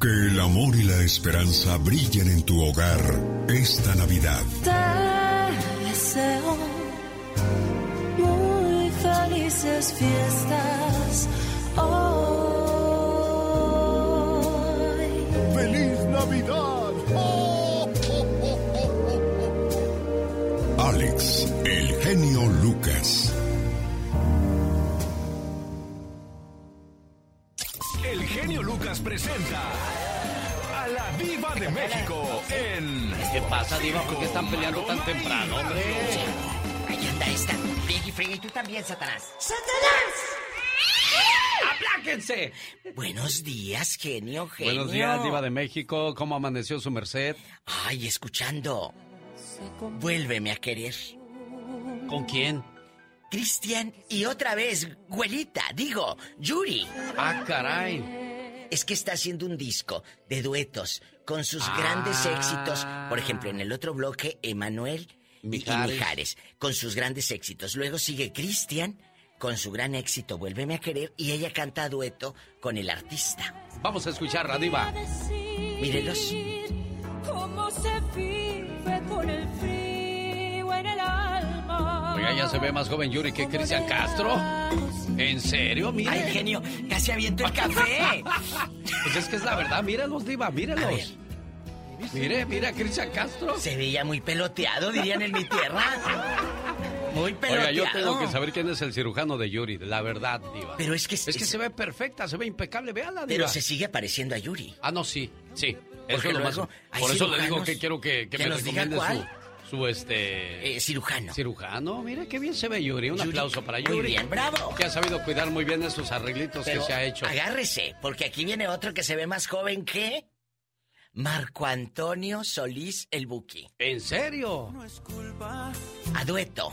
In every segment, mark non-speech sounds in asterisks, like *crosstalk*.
Que el amor y la esperanza brillen en tu hogar esta Navidad. Te deseo muy felices fiestas hoy. ¡Feliz Navidad! Presenta a la Viva de México en. ¿Qué pasa, Diva? ¿Por qué están peleando tan temprano, hombre? Ahí anda esta. Friggy, Friggy, tú también, Satanás. ¡Apláquense! Buenos días, genio, genio. Buenos días, Diva de México. ¿Cómo amaneció su merced? Ay, escuchando. Vuélveme a querer. ¿Con quién? Cristian y otra vez, güelita, digo, Yuri. Ah, caray. Es que está haciendo un disco de duetos con sus Ah. grandes éxitos. Por ejemplo, en el otro bloque, Emanuel y- y Mijares. Con sus grandes éxitos. Luego sigue Cristian con su gran éxito, Vuélveme a querer, y ella canta a dueto con el artista. Vamos a escuchar a Diva. Mírelos. Cómo se vive con el frío en el Oiga, ya se ve más joven Yuri que Cristian Castro. ¿En serio? Mire. Ay, genio, casi aviento el café. *laughs* Pues es que es la verdad. Míralos, Diva, míralos. Mire, mira Cristian Castro. Se veía muy peloteado, dirían en mi tierra. Muy peloteado. Oiga, yo tengo que saber quién es el cirujano de Yuri, la verdad, Diva. Pero es que... Es que se ve perfecta, se ve impecable, véala, Diva. Pero se sigue pareciendo a Yuri. Ah, no, sí, sí. Eso es lo más. Por eso le digo que quiero que, que que me recomiende su, su este. Eh, cirujano. cirujano. Mira qué bien se ve Yuri. Un Yuri, aplauso para muy Yuri. bien, bravo. Que ha sabido cuidar muy bien esos arreglitos Pero que se ha hecho. agárrese, porque aquí viene otro que se ve más joven que... Marco Antonio Solís el Buki. ¿En serio? A dueto.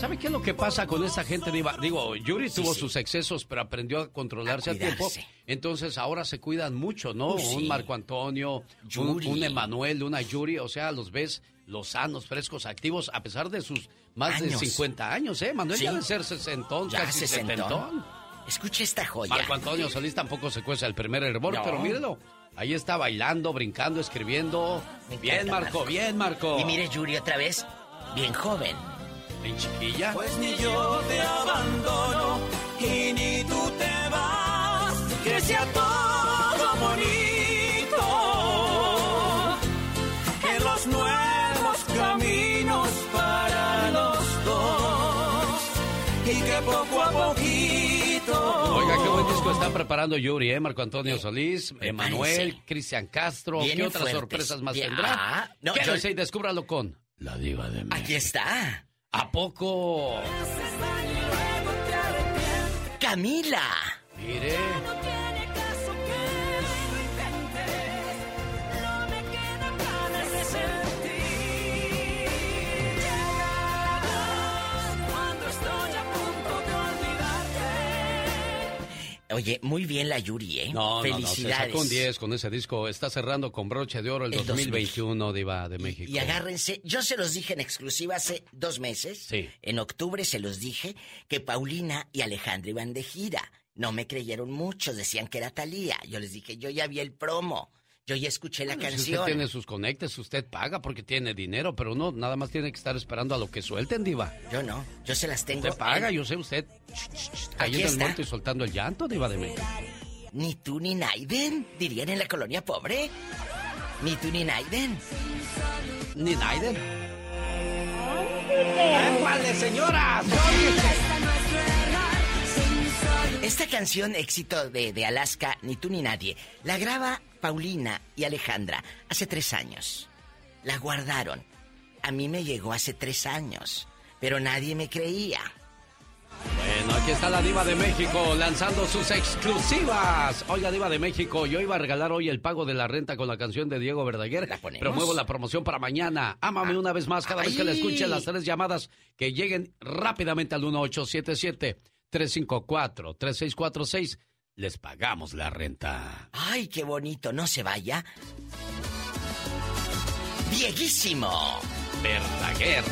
¿Sabe qué es lo que pasa con esta gente, Diva? Digo, Yuri Sí, tuvo sí. sus excesos, pero aprendió a controlarse A a, tiempo. Entonces ahora se cuidan mucho, ¿no? Sí. Un Marco Antonio, un, Yuri. un Emanuel, una Yuri, o sea, los ves los sanos, frescos, activos, a pesar de sus más Años. de 50 años, ¿eh? Manuel ya de ser sesentón, Ya casi sesentón. setentón. Escuche esta joya. Marco Antonio Solís tampoco se cuesta el primer hervor, No. pero mírelo. Ahí está bailando, brincando, escribiendo. Bien, Marco, Marco. bien, Marco. Y mire Yuri otra vez, bien joven. En chiquilla. Pues ni yo te abandono y ni tú te vas, que sea todo bonito, que los nuevos caminos para los dos y que poco a poquito. Oiga, qué buen disco está preparando Yuri, ¿eh? Marco Antonio Solís, Emanuel. Cristian Castro. ¿Qué otras fuertes. sorpresas más Bien. tendrá? Ah, no, Quédese yo- y descúbralo con La Diva de México. Aquí está. ¿A poco? Camila. Mire. Oye, muy bien la Yuri, ¿eh? No, no, no, se Felicidades. sacó un 10 con ese disco. Está cerrando con broche de oro el, El 2021, Diva de Y- México. Y agárrense, yo se los dije en exclusiva hace dos meses. Sí. En octubre se los dije que Paulina y Alejandra iban de gira. No me creyeron muchos, decían que era Talía. Yo les dije, yo ya vi el promo, yo ya escuché la Bueno, Si canción. usted tiene sus conectes, usted paga porque tiene dinero, pero uno nada más tiene que estar esperando a lo que suelten, Diva. Yo no, yo se las tengo. Usted paga, en- yo sé, usted cayendo en el muerto y soltando el llanto, Diva de México. Ni tú ni Naiden, dirían en la colonia pobre. Ni tú ni Naiden. Ni Naiden. ¡Cuáles, señoras! Esta canción, éxito de, de Alaska, Ni tú ni nadie, la graba Paulina y Alejandra hace tres años. La guardaron. A mí me llegó hace tres años, pero nadie me creía. Bueno, aquí está la Diva de México lanzando sus exclusivas. Oiga, Diva de México, yo iba a regalar hoy el pago de la renta con la canción de Diego Verdaguer. ¿La ponemos? Promuevo la promoción para mañana. Ámame una vez más cada vez que le Ay. escuche las tres llamadas que lleguen rápidamente al 1877-354-3646. Les pagamos la renta. Ay, qué bonito, no se vaya. Dieguísimo. Verdaguer.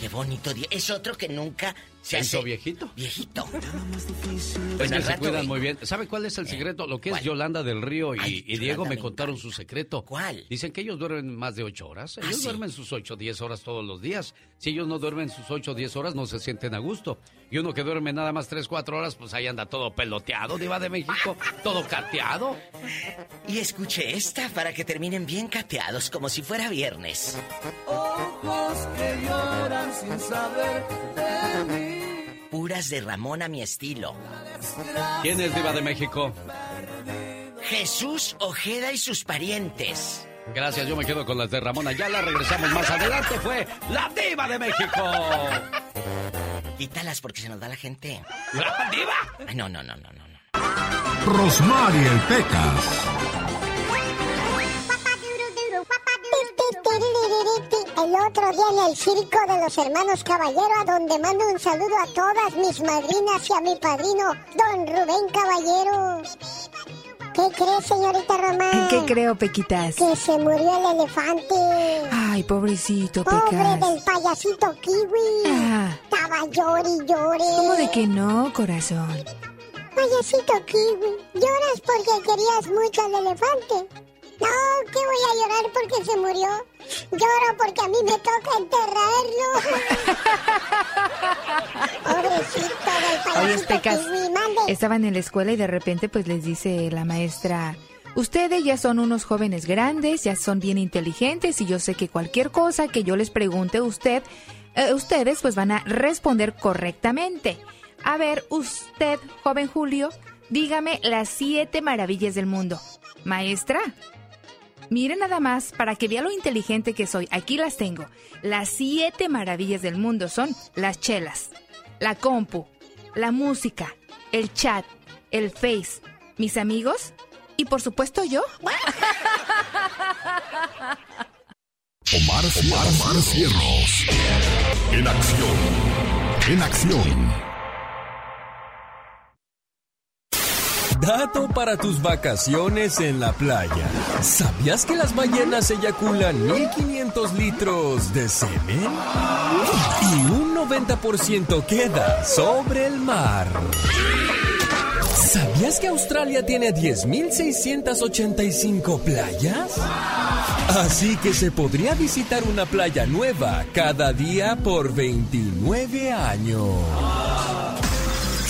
Qué bonito. Es otro que nunca se ¿Se hizo viejito? Viejito. Es Bueno, que se cuidan güey. muy bien. ¿Sabe cuál es el secreto? Lo que es. Yolanda del Río y, Ay, y Diego me me contaron encanta. su secreto. ¿Cuál? Dicen que ellos duermen más de ocho horas. Ellos ¿Ah, sí? duermen sus ocho, diez horas todos los días. Si ellos no duermen sus ocho, diez horas, no se sienten a gusto. Y uno que duerme nada más tres, cuatro horas, pues ahí anda todo peloteado, diva de México, *laughs* todo cateado. Y escuche esta para que terminen bien cateados, como si fuera viernes. Ojos que lloran sin saber de mí. Puras de Ramón a mi estilo. ¿Quién es diva de México? Jesús Ojeda y sus parientes. Gracias, yo me quedo con las de Ramón Ayala. Regresamos más adelante. Fue la diva de México. Quítalas porque se nos da la gente. ¡La diva! Ay, no, no, no, no, no. no. Rosmarie el Pecas. El otro día en el circo de los hermanos Caballero, a donde mando un saludo a todas mis madrinas y a mi padrino, don Rubén Caballero. ¿Qué cree, señorita Román? ¿Qué creo, Pequitas? Que se murió el elefante. Ay, pobrecito, Pobre Pecas. del payasito kiwi. Ah. Estaba llore y llore. ¿Cómo de que no, corazón? Payasito kiwi, lloras porque querías mucho al elefante. No, que voy a llorar porque se murió. Lloro porque a mí me toca enterrarlo. *laughs* Pobrecito del Oye, payasito Pecas, kiwi, mande. estaban en la escuela y de repente pues les dice la maestra, ustedes ya son unos jóvenes grandes, ya son bien inteligentes y yo sé que cualquier cosa que yo les pregunte a usted, eh, ustedes pues van a responder correctamente. A ver, usted, joven Julio, dígame las siete maravillas del mundo. Maestra, Mire nada más, para que vea lo inteligente que soy, aquí las tengo. Las siete maravillas del mundo son las chelas, la compu, la música, el chat, el face, mis amigos y por supuesto yo. Omar, Omar, Omar. En acción. En acción. Dato para tus vacaciones en la playa. ¿Sabías que las ballenas eyaculan 1500 litros de semen? Y un 90% queda sobre el mar. ¿Sabías que Australia tiene 10.685 playas? Así que se podría visitar una playa nueva cada día por 29 años.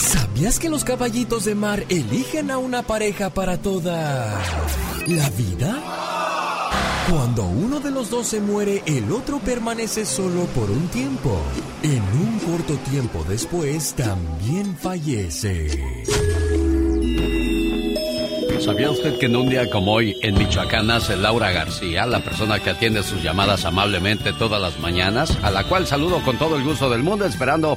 ¿Sabías que los caballitos de mar eligen a una pareja para toda la vida? Cuando uno de los dos se muere, el otro permanece solo por un tiempo. En un corto tiempo después, también fallece. ¿Sabía usted que en un día como hoy en Michoacán nace Laura García, la persona que atiende sus llamadas amablemente todas las mañanas, a la cual saludo con todo el gusto del mundo, esperando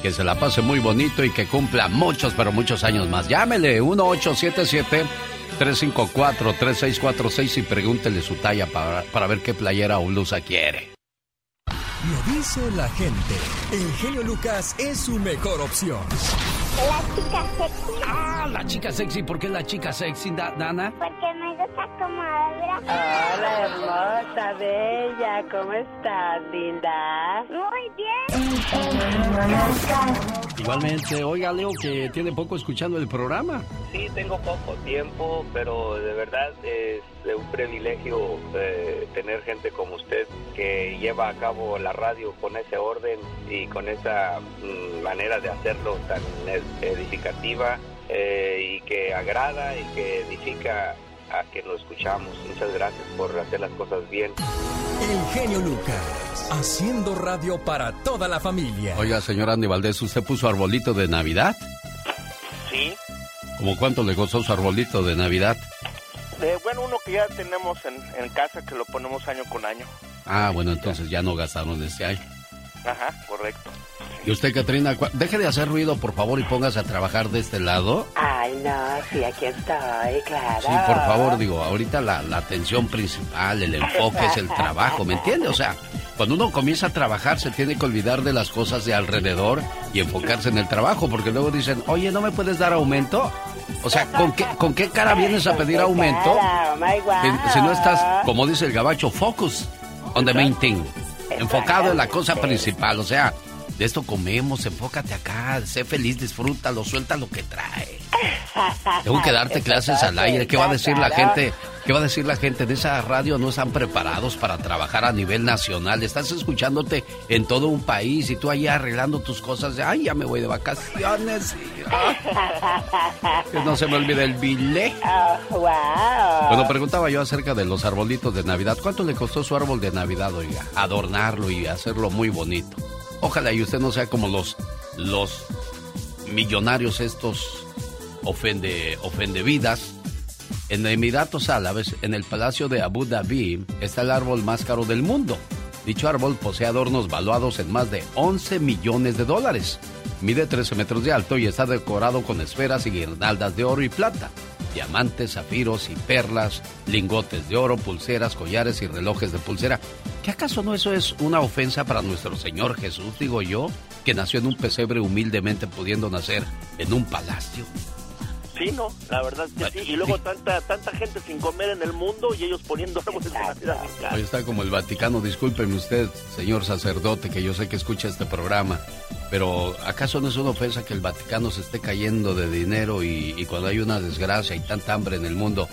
que se la pase muy bonito y que cumpla muchos, pero muchos años más. Llámele 1877-354-3646 y pregúntele su talla para, para ver qué playera o blusa quiere. Lo dice la gente. El genio Lucas es su mejor opción. La chica sexy. Ah, la chica sexy, ¿por qué la chica sexy, Da- Dana? Porque me gusta como habla. Hola, hermosa, bella, ¿cómo estás, linda? Muy bien. Igualmente, oiga Leo que tiene poco escuchando el programa. Sí, tengo poco tiempo, pero de verdad es un privilegio eh, tener gente como usted que lleva a cabo la radio con ese orden y con esa mm, manera de hacerlo tan ed- edificativa eh, y que agrada y que edifica a quien lo escuchamos. Muchas gracias por hacer las cosas bien. El genio Lucas, haciendo radio para toda la familia. Oiga, señor Andy Valdés, ¿usted puso arbolito de Navidad? Sí, ¿Cómo cuánto le costó su arbolito de Navidad? Eh, bueno, uno que ya tenemos en, en casa que lo ponemos año con año. Ah, bueno, entonces ya no gastaron este año. Ajá, correcto. ¿Y usted, Katrina, deje de hacer ruido, por favor, y póngase a trabajar de este lado? Ay, no, sí, aquí estoy, claro. Sí, por favor, digo, ahorita la, la atención principal, el enfoque es el *laughs* trabajo, ¿me entiende? O sea, cuando uno comienza a trabajar se tiene que olvidar de las cosas de alrededor y enfocarse en el trabajo, porque luego dicen, oye, ¿no me puedes dar aumento? O sea, ¿con qué, con qué cara vienes a pedir aumento? Si, si no estás, como dice el gabacho, focus on the main thing. Enfocado en la cosa principal, o sea, De esto comemos, enfócate acá, sé feliz, disfrútalo, suelta lo que trae. *laughs* Tengo que darte clases al aire. ¿Qué va a decir la gente? ¿Qué va a decir la gente? De esa radio no están preparados para trabajar a nivel nacional. Estás escuchándote en todo un país y tú ahí arreglando tus cosas. De, Ay, ya me voy de vacaciones. y, *laughs* ah, que no se me olvide el billete. wow. Bueno, preguntaba yo acerca de los arbolitos de Navidad. ¿Cuánto le costó su árbol de Navidad, oiga? Adornarlo y hacerlo muy bonito. Ojalá y usted no sea como los, los millonarios estos ofende, ofende vidas. En Emiratos Árabes, en el Palacio de Abu Dhabi, está el árbol más caro del mundo. Dicho árbol posee adornos valuados en más de 11 millones de dólares. Mide 13 metros de alto y está decorado con esferas y guirnaldas de oro y plata, diamantes, zafiros y perlas, lingotes de oro, pulseras, collares y relojes de pulsera. ¿Qué acaso no eso es una ofensa para nuestro Señor Jesús, digo yo, que nació en un pesebre humildemente pudiendo nacer en un palacio? Sí, no, la verdad que sí. Y luego tanta tanta gente sin comer en el mundo y ellos poniendo árboles en casa. Ahí está como el Vaticano. Discúlpeme usted, señor sacerdote, que yo sé que escucha este programa. Pero ¿acaso no es una ofensa que el Vaticano se esté cayendo de dinero y, y cuando hay una desgracia y tanta hambre en el mundo,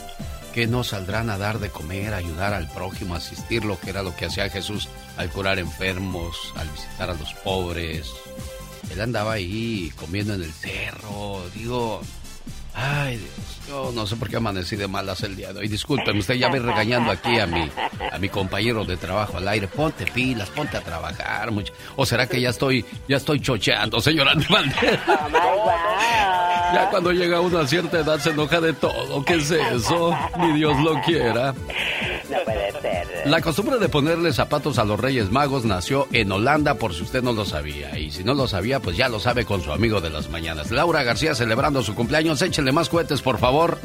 que no saldrán a dar de comer, a ayudar al prójimo, a asistirlo, que era lo que hacía Jesús al curar enfermos, al visitar a los pobres? Él andaba ahí comiendo en el cerro, digo, Ay, Dios, yo no sé por qué amanecí de malas el día de hoy. Discúlpeme, usted ya ve regañando aquí a mi, a mi compañero de trabajo al aire. Ponte pilas, ponte a trabajar. mucho. ¿O será que ya estoy, ya estoy chocheando, señora Andy Valdés? *laughs* Ya cuando llega a cierta edad se enoja de todo. ¿Qué es eso? Ni Dios lo quiera. No puede ser. La costumbre de ponerle zapatos a los Reyes Magos nació en Holanda, por si usted no lo sabía. Y si no lo sabía, pues ya lo sabe con su amigo de las mañanas. Laura García celebrando su cumpleaños. Échenle más cohetes, por favor.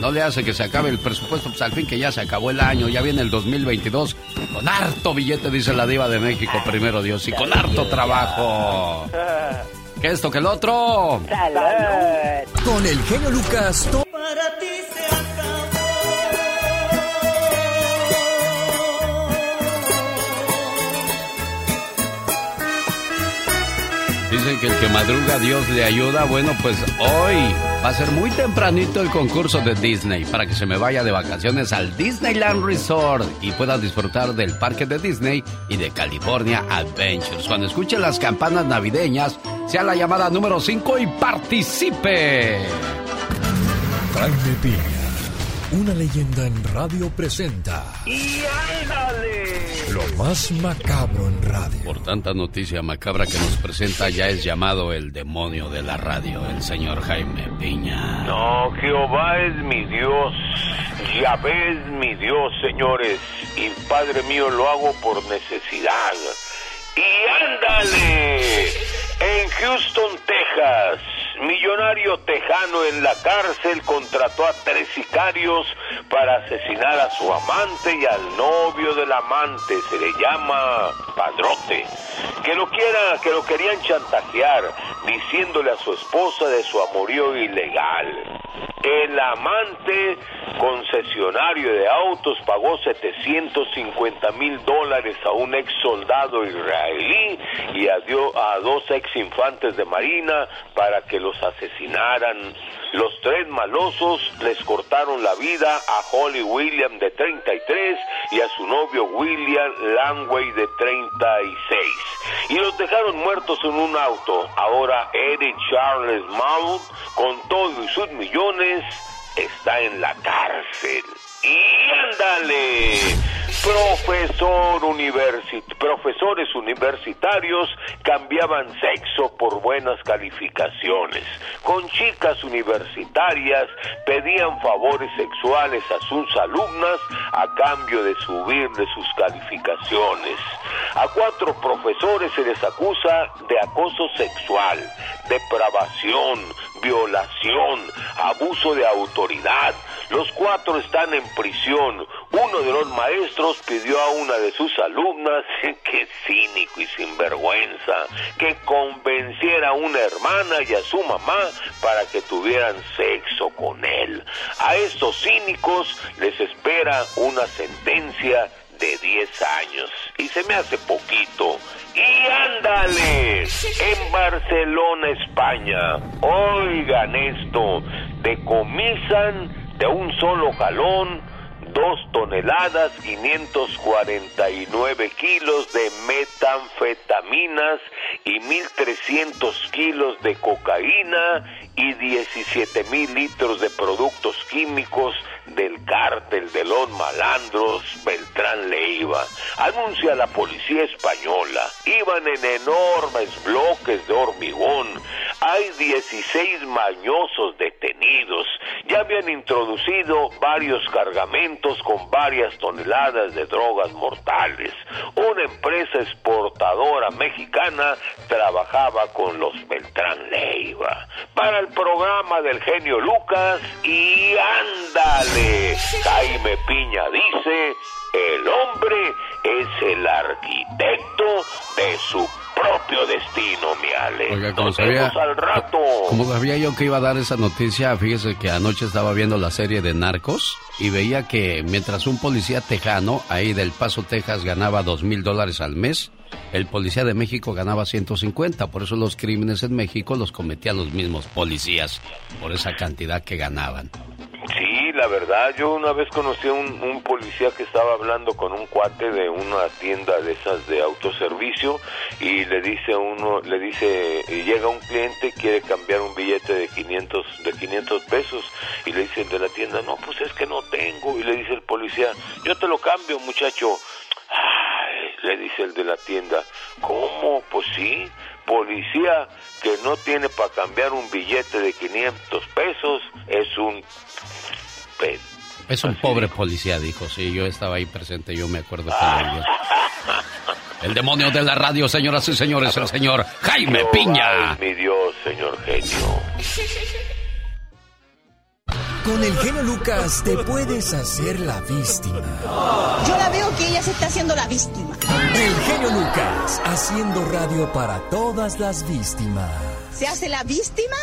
No le hace que se acabe el presupuesto, pues al fin que ya se acabó el año, ya viene el 2022. Con harto billete, dice la diva de México, primero Dios, y con harto trabajo. *laughs* Que esto, que el otro. Con el genio Lucas, Que el que madruga Dios le ayuda. Bueno, pues hoy va a ser muy tempranito el concurso de Disney para que se me vaya de vacaciones al Disneyland Resort y pueda disfrutar del parque de Disney y de California Adventures. Cuando escuche las campanas navideñas, sea la llamada número 5 y participe. Una leyenda en radio presenta ¡Y ándale! lo más macabro en radio. Por tanta noticia macabra que nos presenta, ya es llamado el demonio de la radio, el señor Jaime Piña. No, Jehová es mi Dios, Yahvé es mi Dios, señores, y Padre mío lo hago por necesidad. Y ándale, en Houston, Texas, millonario tejano en la cárcel contrató a tres sicarios para asesinar a su amante y al novio del amante, se le llama Padrote, que lo quiera, que lo querían chantajear, diciéndole a su esposa de su amorío ilegal. El amante concesionario de autos pagó 750 mil dólares a un ex soldado israelí y a, a dos ex infantes de marina para que los asesinaran. Los tres malosos les cortaron la vida a Holly William de 33 y a su novio William Langway de 36 y los dejaron muertos en un auto. Ahora Eric Charles Mount, con todo y sus millones, está en la cárcel. Y ándale, profesor universi- profesores universitarios cambiaban sexo por buenas calificaciones. Con chicas universitarias pedían favores sexuales a sus alumnas a cambio de subirle sus calificaciones. A cuatro profesores se les acusa de acoso sexual, depravación, violación, abuso de autoridad. Los cuatro están en prisión. Uno de los maestros pidió a una de sus alumnas, *laughs* que cínico y sinvergüenza, que convenciera a una hermana y a su mamá para que tuvieran sexo con él. A estos cínicos les espera una sentencia de 10 años. Y se me hace poquito. Y ándale, en Barcelona, España, oigan esto, decomisan de un solo jalón dos toneladas 549 kilos de metanfetaminas y 1.300 kilos de cocaína y 17 mil litros de productos químicos del cártel de los malandros Beltrán Leiva. Anuncia la policía española. Iban en enormes bloques de hormigón. Hay 16 mañosos detenidos. Ya habían introducido varios cargamentos con varias toneladas de drogas mortales. Una empresa exportadora mexicana trabajaba con los Beltrán Leiva. Para el programa del genio Lucas y ándale. Jaime Piña dice, el hombre es el arquitecto de su propio destino, mi Ale. Oiga, como Nos sabía, vemos al rato. como sabía yo que iba a dar esa noticia, fíjese que anoche estaba viendo la serie de Narcos y veía que mientras un policía tejano ahí del Paso, Texas, ganaba dos mil dólares al mes, el policía de México ganaba 150. Por eso los crímenes en México los cometían los mismos policías, por esa cantidad que ganaban. Sí, la verdad, yo una vez conocí a un, un policía que estaba hablando con un cuate de una tienda de esas de autoservicio y le dice uno, le dice, y llega un cliente quiere cambiar un billete de 500 de 500 pesos y le dice el de la tienda, "No, pues es que no tengo." Y le dice el policía, "Yo te lo cambio, muchacho." Ay, le dice el de la tienda, ¿cómo? Pues sí, policía que no tiene para cambiar un billete de 500 pesos es un... pe- Es un pobre policía, dijo. Sí, yo estaba ahí presente, yo me acuerdo que lo vi. *laughs* El demonio de la radio, señoras y señores, el señor Jaime Piña. mi Dios, señor genio. Con el genio Lucas te puedes hacer la víctima. Yo la veo que ella se está haciendo la víctima. El genio Lucas haciendo radio para todas las víctimas. ¿Se hace la víctima?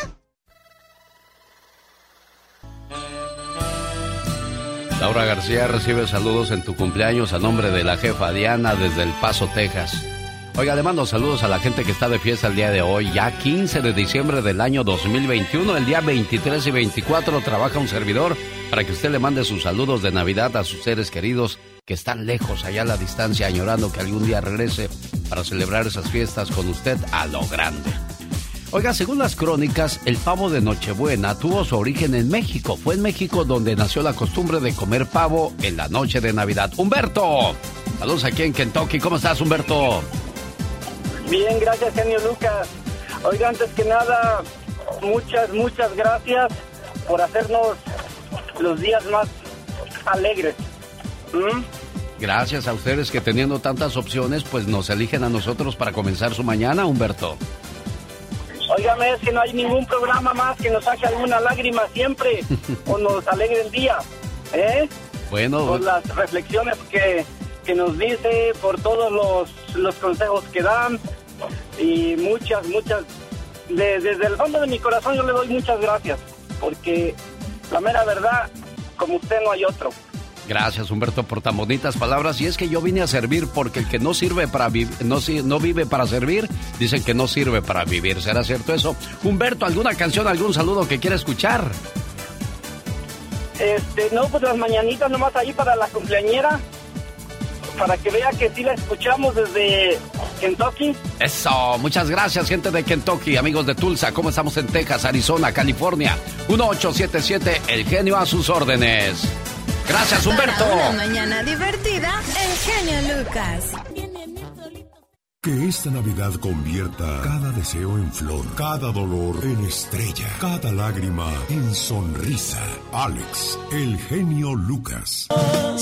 Laura García recibe saludos en tu cumpleaños a nombre de la jefa Diana desde El Paso, Texas. Oiga, le mando saludos a la gente que está de fiesta el día de hoy, ya 15 de diciembre del año 2021. El día 23 y 24 trabaja un servidor para que usted le mande sus saludos de Navidad a sus seres queridos que están lejos, allá a la distancia, añorando que algún día regrese para celebrar esas fiestas con usted a lo grande. Oiga, según las crónicas, el pavo de Nochebuena tuvo su origen en México. Fue en México donde nació la costumbre de comer pavo en la noche de Navidad. ¡Humberto! Saludos aquí en Kentucky. ¿Cómo estás, Humberto? Bien, gracias, genio Lucas. Oiga, antes que nada, muchas, muchas gracias por hacernos los días más alegres. ¿Mm? Gracias a ustedes que teniendo tantas opciones, pues nos eligen a nosotros para comenzar su mañana, Humberto. Óigame, es que no hay ningún programa más que nos saque alguna lágrima siempre *laughs* o nos alegre el día. ¿Eh? Bueno, Por las reflexiones que, que nos dice, por todos los, los consejos que dan y muchas, muchas. de- desde el fondo de mi corazón yo le doy muchas gracias porque la mera verdad, como usted no hay otro. Gracias, Humberto, por tan bonitas palabras. Y es que yo vine a servir porque el que no sirve para vivir, no, no vive para servir, dicen que no sirve para vivir. ¿Será cierto eso? Humberto, ¿alguna canción, algún saludo que quiera escuchar? Este, no, pues las mañanitas nomás ahí para la cumpleañera, para que vea que sí la escuchamos desde Kentucky. Eso, muchas gracias, gente de Kentucky, amigos de Tulsa. ¿Cómo estamos en Texas, Arizona, California? 1877, el genio a sus órdenes. Gracias, Humberto. Para una mañana divertida, el genio Lucas. Que esta Navidad convierta cada deseo en flor, cada dolor en estrella, cada lágrima en sonrisa. Alex, el genio Lucas.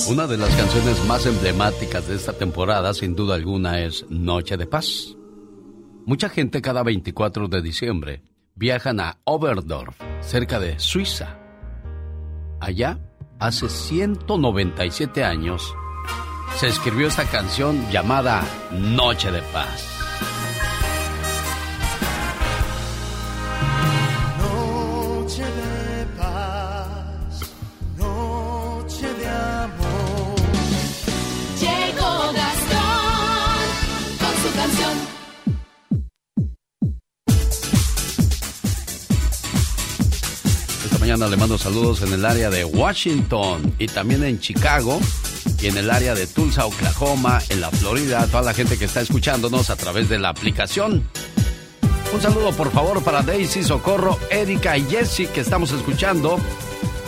Una de las canciones más emblemáticas de esta temporada, sin duda alguna, es Noche de Paz. Mucha gente cada 24 de diciembre viajan a Oberdorf, cerca de Suiza. Allá, hace 197 años, se escribió esta canción llamada Noche de Paz. Le mando saludos en el área de Washington y también en Chicago y en el área de Tulsa, Oklahoma, en la Florida, a toda la gente que está escuchándonos a través de la aplicación. Un saludo por favor para Daisy, Socorro, Erika y Jessie que estamos escuchando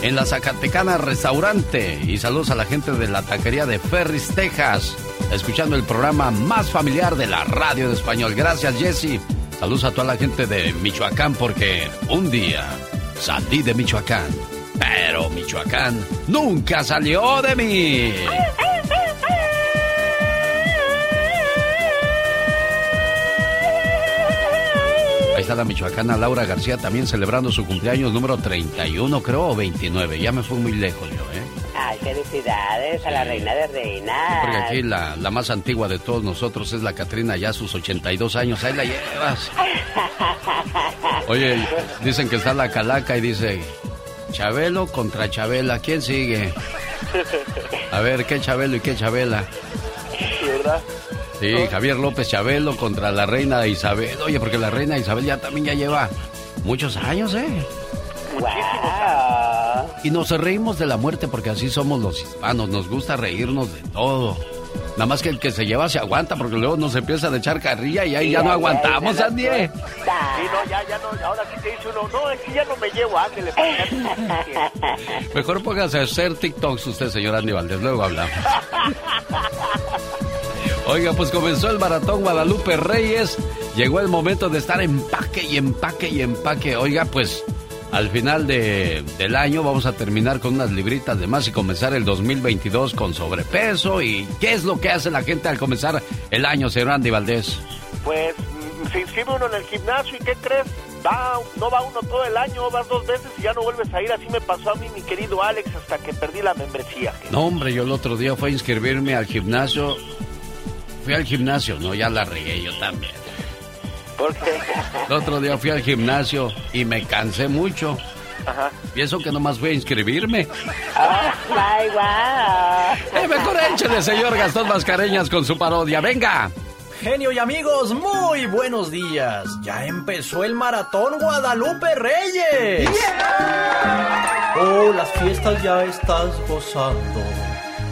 en la Zacatecana Restaurante. Y saludos a la gente de la taquería de Ferris, Texas, escuchando el programa más familiar de la radio de español. Gracias Jessie. Saludos a toda la gente de Michoacán porque un día salí de Michoacán, pero Michoacán nunca salió de mí. Ahí está la michoacana Laura García también celebrando su cumpleaños número 31, creo, o 29. Ya me fui muy lejos yo. Ay, felicidades a la reina de reinas. Porque aquí la, la más antigua de todos nosotros es la Catrina, ya sus 82 años. Ahí la llevas. *laughs* Oye, dicen que está la calaca y dice, Chabelo contra Chabela, ¿quién sigue? A ver, ¿qué Chabelo y qué Chabela? ¿Verdad? Sí, Javier López Chabelo contra la reina Isabel. Oye, porque la reina Isabel ya también ya lleva muchos años, ¿eh? Y nos reímos de la muerte porque así somos los hispanos, nos gusta reírnos de todo. Nada más que el que se lleva se aguanta porque luego nos empieza a echar carrilla y ahí ya no aguantamos, Andy. Sí, no, ya, ya no, ahora sí te dice uno, no, es que ya no me llevo, ándele. Mejor póngase a hacer TikToks usted, señor Andy Valdés, luego hablamos. Oiga, pues comenzó el maratón Guadalupe Reyes. Llegó el momento de estar empaque y empaque y empaque. Oiga, pues al final de, del año vamos a terminar con unas libritas de más y comenzar el 2022 con sobrepeso. ¿Y qué es lo que hace la gente al comenzar el año, señor Andy Valdés? Pues mm, se inscribe uno en el gimnasio y ¿qué crees? Va, no va uno todo el año, vas dos veces y ya no vuelves a ir. Así me pasó a mí, mi querido Alex, hasta que perdí la membresía. No, hombre, yo el otro día fui a inscribirme al gimnasio. Fui al gimnasio, no, ya la regué yo también. ¿Por qué? El otro día fui al gimnasio y me cansé mucho. Ajá. Y eso que nomás fui a inscribirme. Ay, guau. Eh, mejor échele, señor Gastón Mascareñas, con su parodia. ¡Venga! Genio y amigos, muy buenos días. Ya empezó el maratón Guadalupe Reyes. Oh, las fiestas ya estás gozando.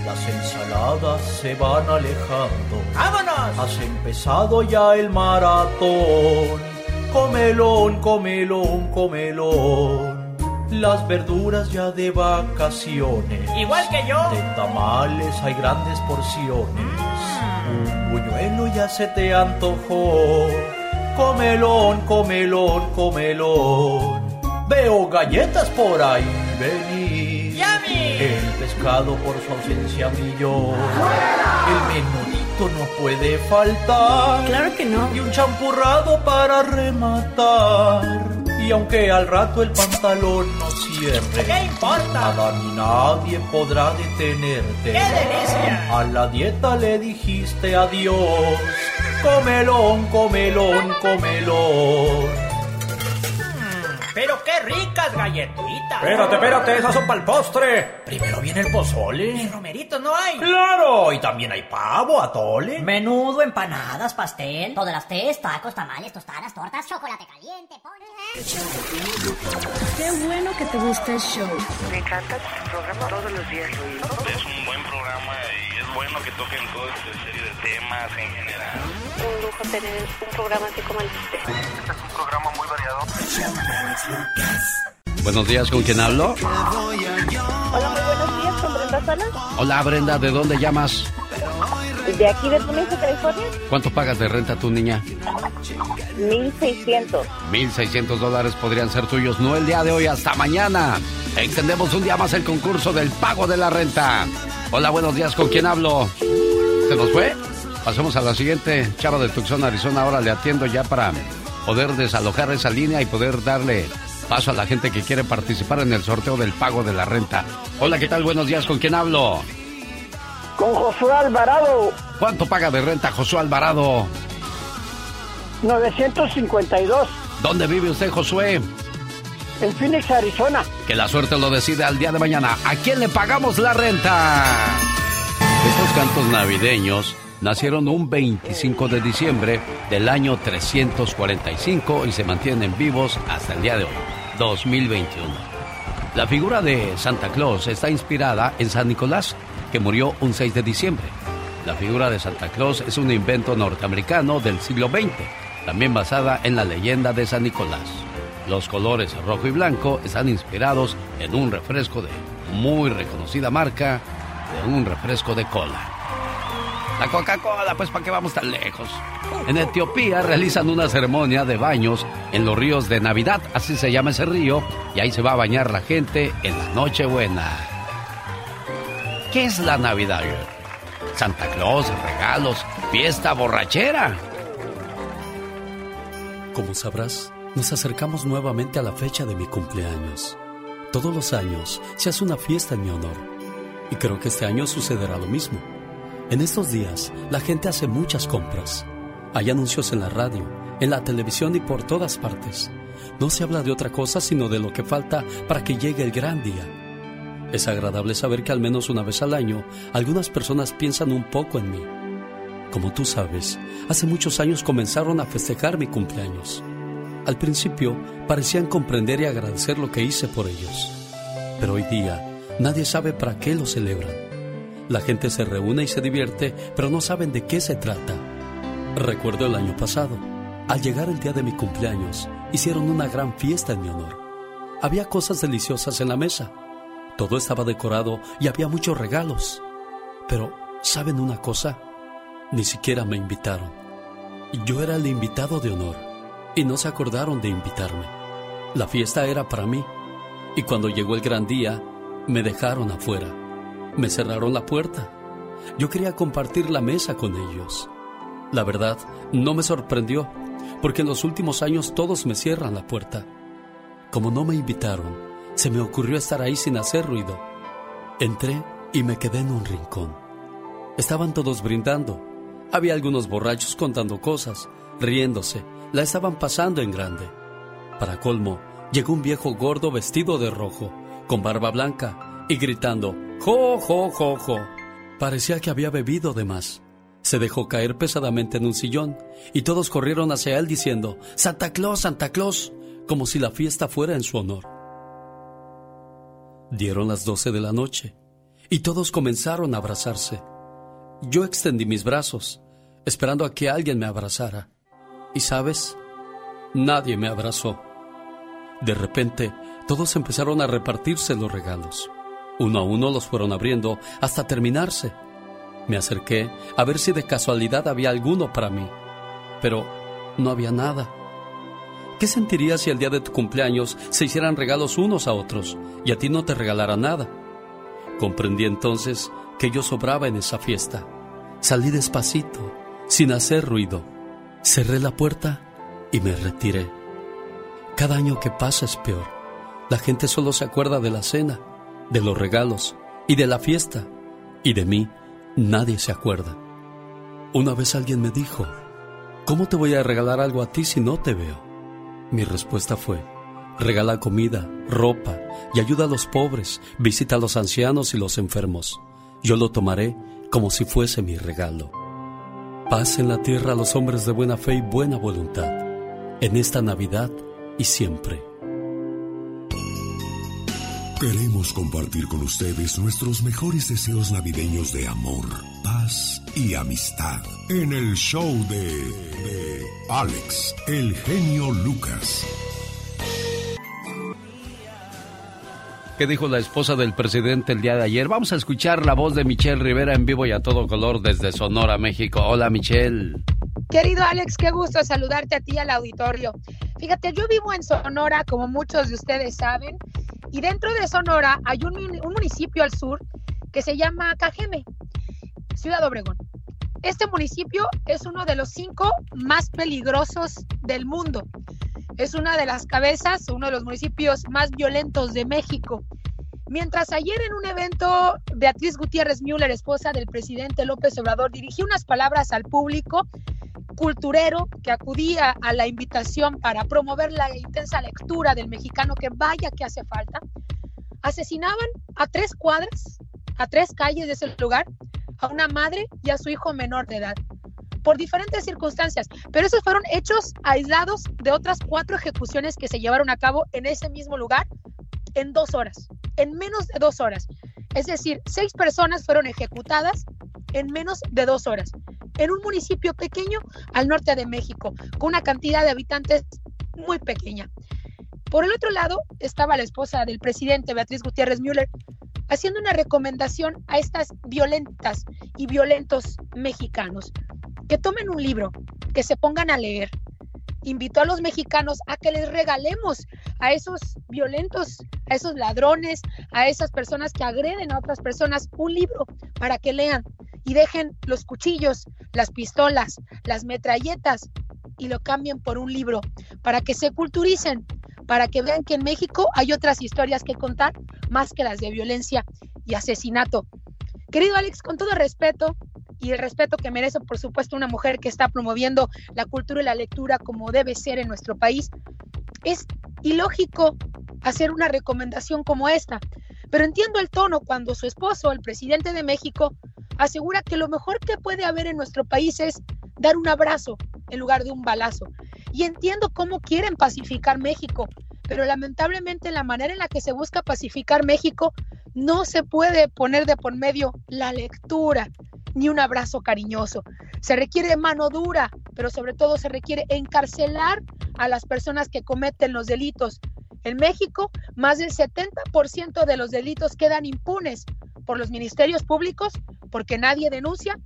Las ensaladas se van alejando. ¡Vámonos! Has empezado ya el maratón. Comelón, comelón, comelón. Las verduras ya de vacaciones. Igual que yo. De tamales hay grandes porciones. Un buñuelo ya se te antojó. Comelón, comelón, comelón. Veo galletas por ahí venir. Por su ausencia brilló. El menudito no puede faltar. Claro que no. Y un champurrado para rematar. Y aunque al rato el pantalón no cierre, ¿Qué importa? nada ni nadie podrá detenerte. ¡Qué delicia! A la dieta le dijiste adiós. Comelón, comelón, comelón. Pero qué ricas galletitas. Espérate, espérate, esas son para el postre. Primero viene el ¿Y pozole. romeritos no hay? Claro, y también hay pavo, atole. Menudo, empanadas, pastel, todas las tés, tacos, tamales, tostadas, tortas, chocolate caliente, Qué bueno que te gusta el show. Me encanta tu programa todos los días, Luis. Es un buen programa y es bueno que toquen toda esta serie de temas en general. Un lujo tener un programa así como el de usted. Este es un programa muy variado. Buenos días, ¿con quién hablo? Hola, muy buenos días, con Brenda Sala. Hola, Brenda, ¿de dónde llamas? De aquí de Tunis, California, ¿Cuánto pagas de renta tu niña? 1600. 1.600 dólares podrían ser tuyos, no el día de hoy, hasta mañana. Extendemos un día más el concurso del pago de la renta. Hola, buenos días, ¿con quién hablo? ¿Se nos fue? Pasemos a la siguiente. Chava de Tucson, Arizona, ahora le atiendo ya para poder desalojar esa línea y poder darle paso a la gente que quiere participar en el sorteo del pago de la renta. Hola, ¿qué tal? Buenos días, ¿con quién hablo? Con Josué Alvarado, ¿Cuánto paga de renta Josué Alvarado? 952, ¿Dónde vive usted, Josué? En Phoenix, Arizona. Que la suerte lo decide al día de mañana. ¿A quién le pagamos la renta? Estos cantos navideños nacieron un 25 de diciembre del año 345 y se mantienen vivos hasta el día de hoy, 2021. La figura de Santa Claus está inspirada en San Nicolás, que murió un 6 de diciembre. La figura de Santa Claus es un invento norteamericano del siglo XX, también basada en la leyenda de San Nicolás. Los colores rojo y blanco están inspirados en un refresco de muy reconocida marca, de un refresco de cola. La Coca-Cola, pues ¿para qué vamos tan lejos? En Etiopía realizan una ceremonia de baños en los ríos de Navidad, así se llama ese río, y ahí se va a bañar la gente en la Nochebuena. ¿Qué es la Navidad? Santa Claus, regalos, fiesta, borrachera. Como sabrás, nos acercamos nuevamente a la fecha de mi cumpleaños. Todos los años se hace una fiesta en mi honor. Y creo que este año sucederá lo mismo. En estos días, la gente hace muchas compras. Hay anuncios en la radio, en la televisión y por todas partes. No se habla de otra cosa sino de lo que falta para que llegue el gran día. Es agradable saber que al menos una vez al año algunas personas piensan un poco en mí. Como tú sabes, hace muchos años comenzaron a festejar mi cumpleaños. Al principio parecían comprender y agradecer lo que hice por ellos. Pero hoy día nadie sabe para qué lo celebran. La gente se reúne y se divierte, pero no saben de qué se trata. Recuerdo el año pasado. Al llegar el día de mi cumpleaños, hicieron una gran fiesta en mi honor. Había cosas deliciosas en la mesa. Todo estaba decorado y había muchos regalos. Pero, ¿saben una cosa? Ni siquiera me invitaron. Yo era el invitado de honor y no se acordaron de invitarme. La fiesta era para mí y cuando llegó el gran día, me dejaron afuera. Me cerraron la puerta. Yo quería compartir la mesa con ellos. La verdad, no me sorprendió, porque en los últimos años todos me cierran la puerta. Como no me invitaron, se me ocurrió estar ahí sin hacer ruido. Entré y me quedé en un rincón. Estaban todos brindando. Había algunos borrachos contando cosas, riéndose. La estaban pasando en grande. Para colmo, llegó un viejo gordo vestido de rojo, con barba blanca, y gritando, ¡Jo, jo, jo, jo! Parecía que había bebido de más. Se dejó caer pesadamente en un sillón y todos corrieron hacia él diciendo, Santa Claus, Santa Claus, como si la fiesta fuera en su honor. Dieron las doce de la noche y todos comenzaron a abrazarse. Yo extendí mis brazos, esperando a que alguien me abrazara. Y sabes, nadie me abrazó. De repente, todos empezaron a repartirse los regalos. Uno a uno los fueron abriendo hasta terminarse. Me acerqué a ver si de casualidad había alguno para mí, pero no había nada. ¿Qué sentirías si el día de tu cumpleaños se hicieran regalos unos a otros y a ti no te regalara nada? Comprendí entonces que yo sobraba en esa fiesta. Salí despacito, sin hacer ruido. Cerré la puerta y me retiré. Cada año que pasa es peor. La gente solo se acuerda de la cena, de los regalos y de la fiesta. Y de mí nadie se acuerda. Una vez alguien me dijo, ¿cómo te voy a regalar algo a ti si no te veo? Mi respuesta fue, regala comida, ropa y ayuda a los pobres, visita a los ancianos y los enfermos. Yo lo tomaré como si fuese mi regalo. Paz en la tierra a los hombres de buena fe y buena voluntad, en esta Navidad y siempre. Queremos compartir con ustedes nuestros mejores deseos navideños de amor, paz y amistad en el show de, de Alex, el genio Lucas. ¿Qué dijo la esposa del presidente el día de ayer? Vamos a escuchar la voz de Michelle Rivera en vivo y a todo color desde Sonora, México. Hola, Michelle. Querido Alex, qué gusto saludarte a ti al auditorio. Fíjate, yo vivo en Sonora, como muchos de ustedes saben, y dentro de Sonora hay un, un municipio al sur que se llama Cajeme, Ciudad Obregón. Este municipio es uno de los cinco más peligrosos del mundo. Es una de las cabezas, uno de los municipios más violentos de México. Mientras ayer en un evento, Beatriz Gutiérrez Müller, esposa del presidente López Obrador, dirigió unas palabras al público culturero que acudía a la invitación para promover la intensa lectura del mexicano que vaya que hace falta, asesinaban a tres cuadras, a tres calles de ese lugar, a una madre y a su hijo menor de edad, por diferentes circunstancias. Pero esos fueron hechos aislados de otras cuatro ejecuciones que se llevaron a cabo en ese mismo lugar en dos horas, en menos de dos horas. Es decir, seis personas fueron ejecutadas en menos de dos horas, en un municipio pequeño al norte de México, con una cantidad de habitantes muy pequeña. Por el otro lado estaba la esposa del presidente, Beatriz Gutiérrez Müller, haciendo una recomendación a estas violentas y violentos mexicanos, que tomen un libro, que se pongan a leer. Invitó a los mexicanos a que les regalemos a esos violentos, a esos ladrones, a esas personas que agreden a otras personas un libro para que lean y dejen los cuchillos, las pistolas, las metralletas y lo cambien por un libro para que se culturicen, para que vean que en México hay otras historias que contar más que las de violencia y asesinato. Querido Alex, con todo respeto y el respeto que merece, por supuesto, una mujer que está promoviendo la cultura y la lectura como debe ser en nuestro país, es ilógico hacer una recomendación como esta. Pero entiendo el tono cuando su esposo, el presidente de México, asegura que lo mejor que puede haber en nuestro país es dar un abrazo en lugar de un balazo. Y entiendo cómo quieren pacificar México, pero lamentablemente la manera en la que se busca pacificar México no se puede poner de por medio la lectura ni un abrazo cariñoso. Se requiere mano dura, pero sobre todo se requiere encarcelar a las personas que cometen los delitos. En México, más del 70% de los delitos quedan impunes por los ministerios públicos porque nadie denuncia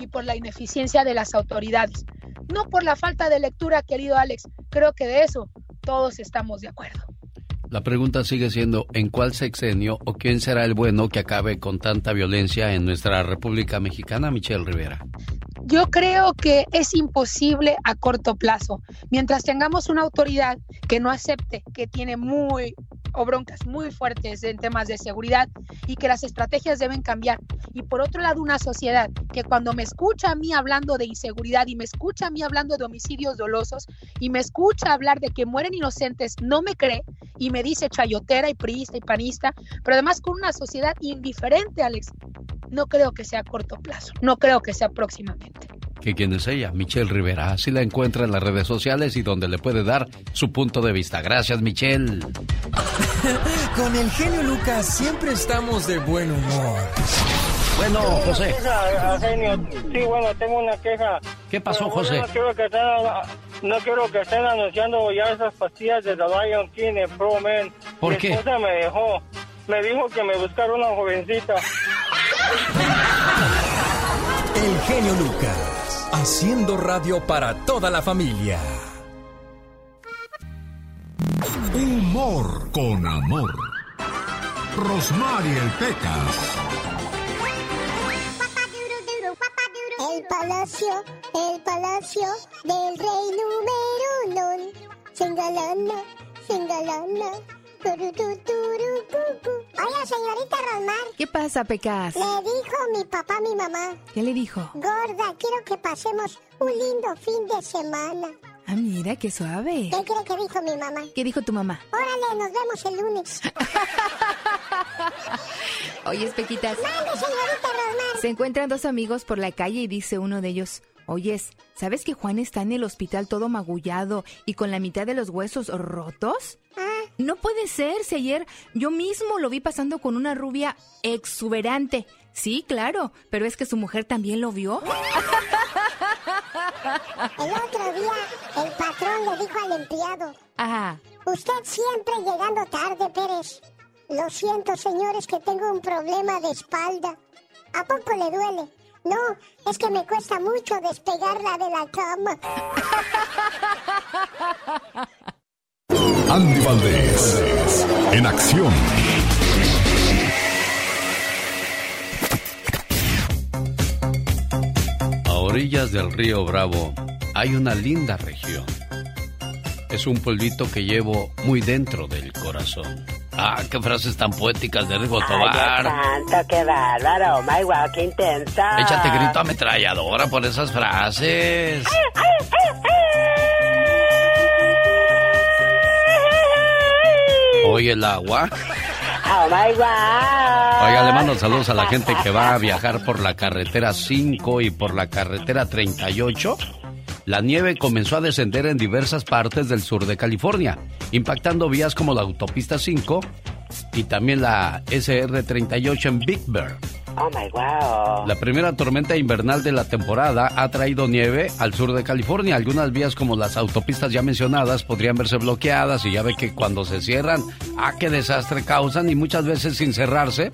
y por la ineficiencia de las autoridades. No por la falta de lectura, querido Alex. Creo que de eso todos estamos de acuerdo. La pregunta sigue siendo, ¿en cuál sexenio o quién será el bueno que acabe con tanta violencia en nuestra República Mexicana, Michelle Rivera? Yo creo que es imposible a corto plazo. Mientras tengamos una autoridad que no acepte que tiene muy o broncas muy fuertes en temas de seguridad y que las estrategias deben cambiar. Y por otro lado, una sociedad que cuando me escucha a mí hablando de inseguridad y me escucha a mí hablando de homicidios dolosos y me escucha hablar de que mueren inocentes, no me cree y me dice chayotera y priista y panista, pero además con una sociedad indiferente, Alex. No creo que sea a corto plazo, no creo que sea próximamente. ¿Que quién es ella? Michelle Rivera. Así la encuentra en las redes sociales y donde le puede dar su punto de vista. Gracias, Michelle. *laughs* Con el genio Lucas siempre estamos de buen humor. Bueno, José. Queja, genio. Sí, bueno, tengo una queja. ¿Qué pasó, Bueno, José? No quiero que estén, no quiero que estén anunciando ya esas pastillas de The Lion King en Pro Men. ¿Por Mi qué? esposa me dejó. Me dijo que me buscara una jovencita. El genio Lucas, haciendo radio para toda la familia. Humor con amor. Rosmarie Pecas. El palacio, el palacio del rey número uno. Se engalana, Oiga, señorita Rosmar. ¿Qué pasa, Pecas? Le dijo mi papá a mi mamá. ¿Qué le dijo? Gorda, quiero que pasemos un lindo fin de semana. Ah, mira, qué suave. ¿Qué cree que dijo mi mamá? ¿Qué dijo tu mamá? Órale, nos vemos el lunes. *laughs* Oye, Pequitas. Mande, señorita Rosmar. Se encuentran dos amigos por la calle y dice uno de ellos, Oyes, ¿sabes que Juan está en el hospital todo magullado y con la mitad de los huesos rotos? No puede ser, si ayer yo mismo lo vi pasando con una rubia exuberante. Sí, claro, pero es que su mujer también lo vio. El otro día, el patrón le dijo al empleado, Ajá. usted siempre llegando tarde, Pérez. Lo siento, señores, que tengo un problema de espalda. ¿A poco le duele? No, es que me cuesta mucho despegarla de la cama. *laughs* Andy Valdés. En acción. A orillas del río Bravo hay una linda región. Es un pueblito que llevo muy dentro del corazón. Ah, qué frases tan poéticas de Rigo Ay, Tobar. Santo, qué bárbaro. Oh my wow, qué intensa. Échate grito ametralladora por esas frases. Oye el agua. Oh my wow. Oiga, le mando saludos a la gente que va a viajar por la carretera 5 y por la carretera 38. La nieve comenzó a descender en diversas partes del sur de California, impactando vías como la autopista 5 y también la SR-38 en Big Bear. Oh my wow. La primera tormenta invernal de la temporada ha traído nieve al sur de California. Algunas vías como las autopistas ya mencionadas podrían verse bloqueadas y ya ve que cuando se cierran, ¡ah, qué desastre causan! Y muchas veces sin cerrarse,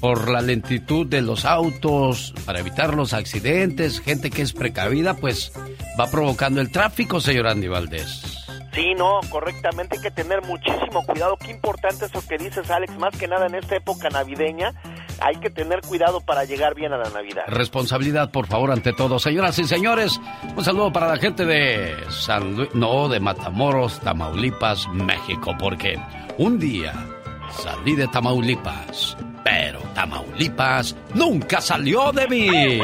por la lentitud de los autos, para evitar los accidentes, gente que es precavida, pues va provocando el tráfico, señor Andy Valdés. Sí, no, correctamente hay que tener muchísimo cuidado. Qué importante eso que dices, Alex, más que nada en esta época navideña. Hay que tener cuidado para llegar bien a la Navidad. Responsabilidad, por favor, ante todo. Señoras y señores, un saludo para la gente de San Luis, no, de Matamoros, Tamaulipas, México, porque un día salí de Tamaulipas, pero Tamaulipas nunca salió de mí.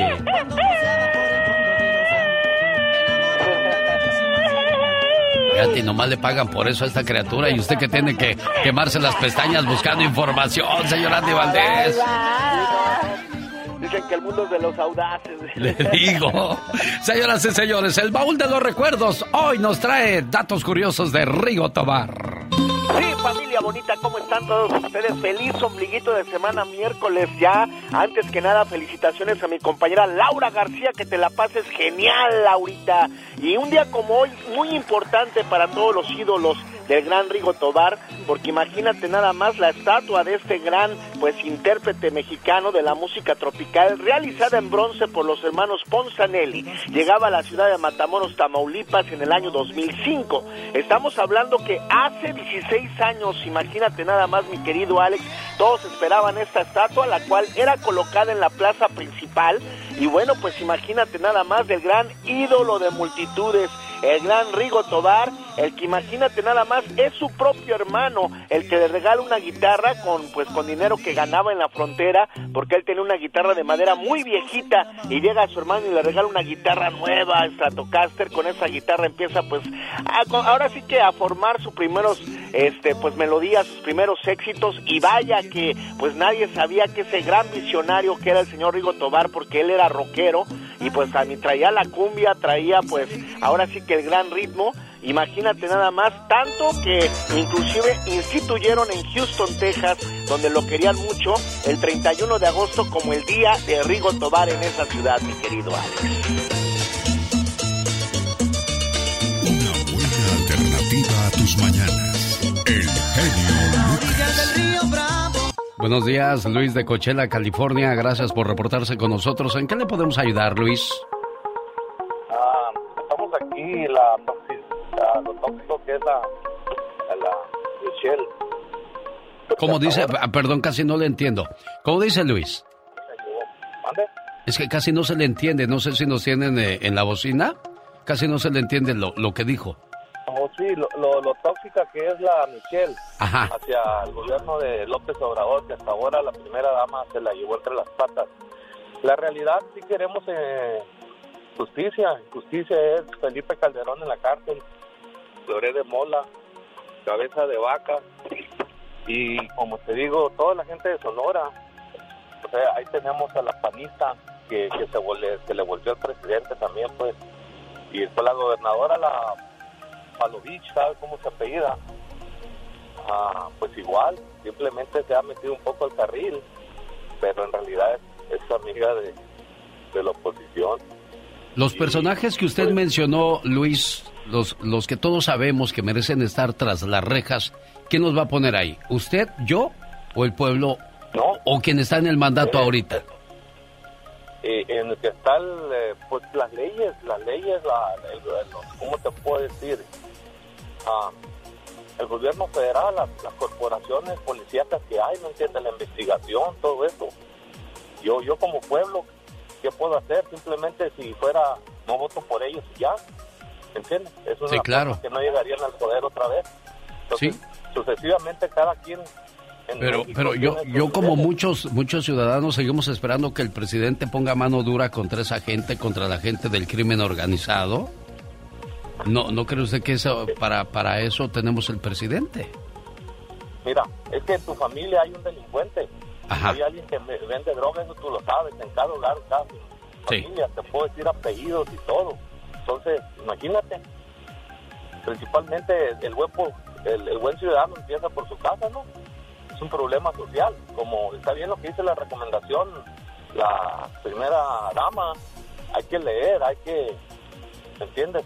Fíjate, nomás le pagan por eso a esta criatura y usted que tiene que quemarse las pestañas buscando información, señor Andy Valdés. Dicen que el mundo es de los audaces. Le digo. Señoras y señores, el baúl de los recuerdos hoy nos trae datos curiosos de Rigo Tobar. Familia bonita, ¿cómo están todos ustedes? Feliz ombliguito de semana miércoles ya. Antes que nada, felicitaciones a mi compañera Laura García, que te la pases genial, Laurita. Y un día como hoy, muy importante para todos los ídolos del gran Rigo Tobar, porque imagínate nada más la estatua de este gran, pues, intérprete mexicano de la música tropical, realizada en bronce por los hermanos Ponzanelli. Llegaba a la ciudad de Matamoros, Tamaulipas, en el año 2005. Estamos hablando que hace 16 años, imagínate nada más, mi querido Alex, todos esperaban esta estatua, la cual era colocada en la plaza principal. Y bueno, pues imagínate nada más del gran ídolo de multitudes, el gran Rigo Tobar, el que imagínate nada más es su propio hermano, el que le regala una guitarra con pues con dinero que ganaba en la frontera, porque él tenía una guitarra de madera muy viejita y llega a su hermano y le regala una guitarra nueva, Stratocaster, con esa guitarra empieza pues a- ahora sí que a formar sus primeros este pues melodías, sus primeros éxitos y vaya que pues nadie sabía que ese gran visionario que era el señor Rigo Tobar porque él era rockero y pues a mí traía la cumbia, traía pues ahora sí que el gran ritmo Imagínate nada más, tanto que inclusive instituyeron en Houston, Texas, donde lo querían mucho, el 31 de agosto como el día de Rigo Tobar en esa ciudad, mi querido Alex. Buena alternativa a tus mañanas. El genio Lucas. Buenos días, Luis de Coachella, California. Gracias por reportarse con nosotros. ¿En qué le podemos ayudar, Luis? Ah, estamos aquí, la, lo tóxico que es la, la Michelle. ¿Cómo dice? Ah, Perdón, casi no le entiendo. ¿Cómo dice Luis? Es que casi no se le entiende. No sé si nos tienen eh, en la bocina. Casi no se le entiende lo, lo que dijo. Oh, sí, lo, lo, lo tóxica que es la Michelle Ajá. hacia el gobierno de López Obrador, que hasta ahora la primera dama se la llevó entre las patas. La realidad, sí queremos eh, justicia. Justicia es Felipe Calderón en la cárcel, Loré de Mola, Cabeza de Vaca, y como te digo, toda la gente de Sonora. O sea, ahí tenemos a la panista que, que se, vole- que le volvió al presidente también, pues. Y después la gobernadora, la Palovich, ¿sabe cómo se apellida? Ah, pues igual, simplemente se ha metido un poco al carril, pero en realidad es, es amiga de, de la oposición. Los personajes que usted mencionó, Luis, los, los que todos sabemos que merecen estar tras las rejas, ¿quién nos va a poner ahí? ¿Usted, yo o el pueblo? ¿O quien está en el mandato ahorita? Eh, en el que está el, eh, pues las leyes, las leyes, la, el- el- ¿cómo te puedo decir? Ah, el gobierno federal, las, las corporaciones policíacas que hay, ¿no entiendes? La investigación, todo eso. Yo, yo como pueblo, ¿qué puedo hacer? Simplemente si fuera, no voto por ellos y ya, ¿entiendes? Es una Sí, claro. que no llegarían al poder otra vez. Sí. Sucesivamente cada quien... en Pero, pero yo, yo como muchos, muchos ciudadanos seguimos esperando que el presidente ponga mano dura contra esa gente, contra la gente del crimen organizado. ¿No, no cree usted que eso, para, para eso tenemos el presidente? Mira, es que en tu familia hay un delincuente. Ajá. Hay alguien que vende drogas, tú lo sabes, en cada hogar, en cada Sí. familia, te puedo decir apellidos y todo. Entonces, imagínate, principalmente el buen, el, el buen ciudadano empieza por su casa, ¿no? Es un problema social. Como está bien lo que dice la recomendación, la primera dama, hay que leer, hay que, ¿me entiendes?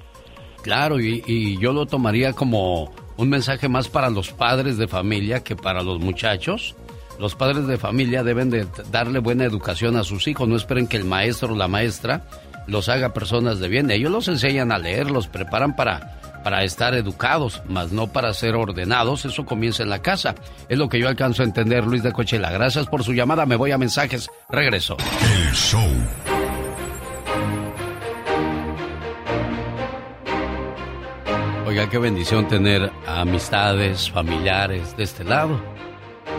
Claro, y, y yo lo tomaría como un mensaje más para los padres de familia que para los muchachos. Los padres de familia deben de darle buena educación a sus hijos, no esperen que el maestro o la maestra los haga personas de bien. Ellos los enseñan a leer, los preparan para, para estar educados, más no para ser ordenados. Eso comienza en la casa. Es lo que yo alcanzo a entender, Luis de Cochela. Gracias por su llamada. Me voy a mensajes. Regreso. El show. Oiga, qué bendición tener amistades, familiares de este lado.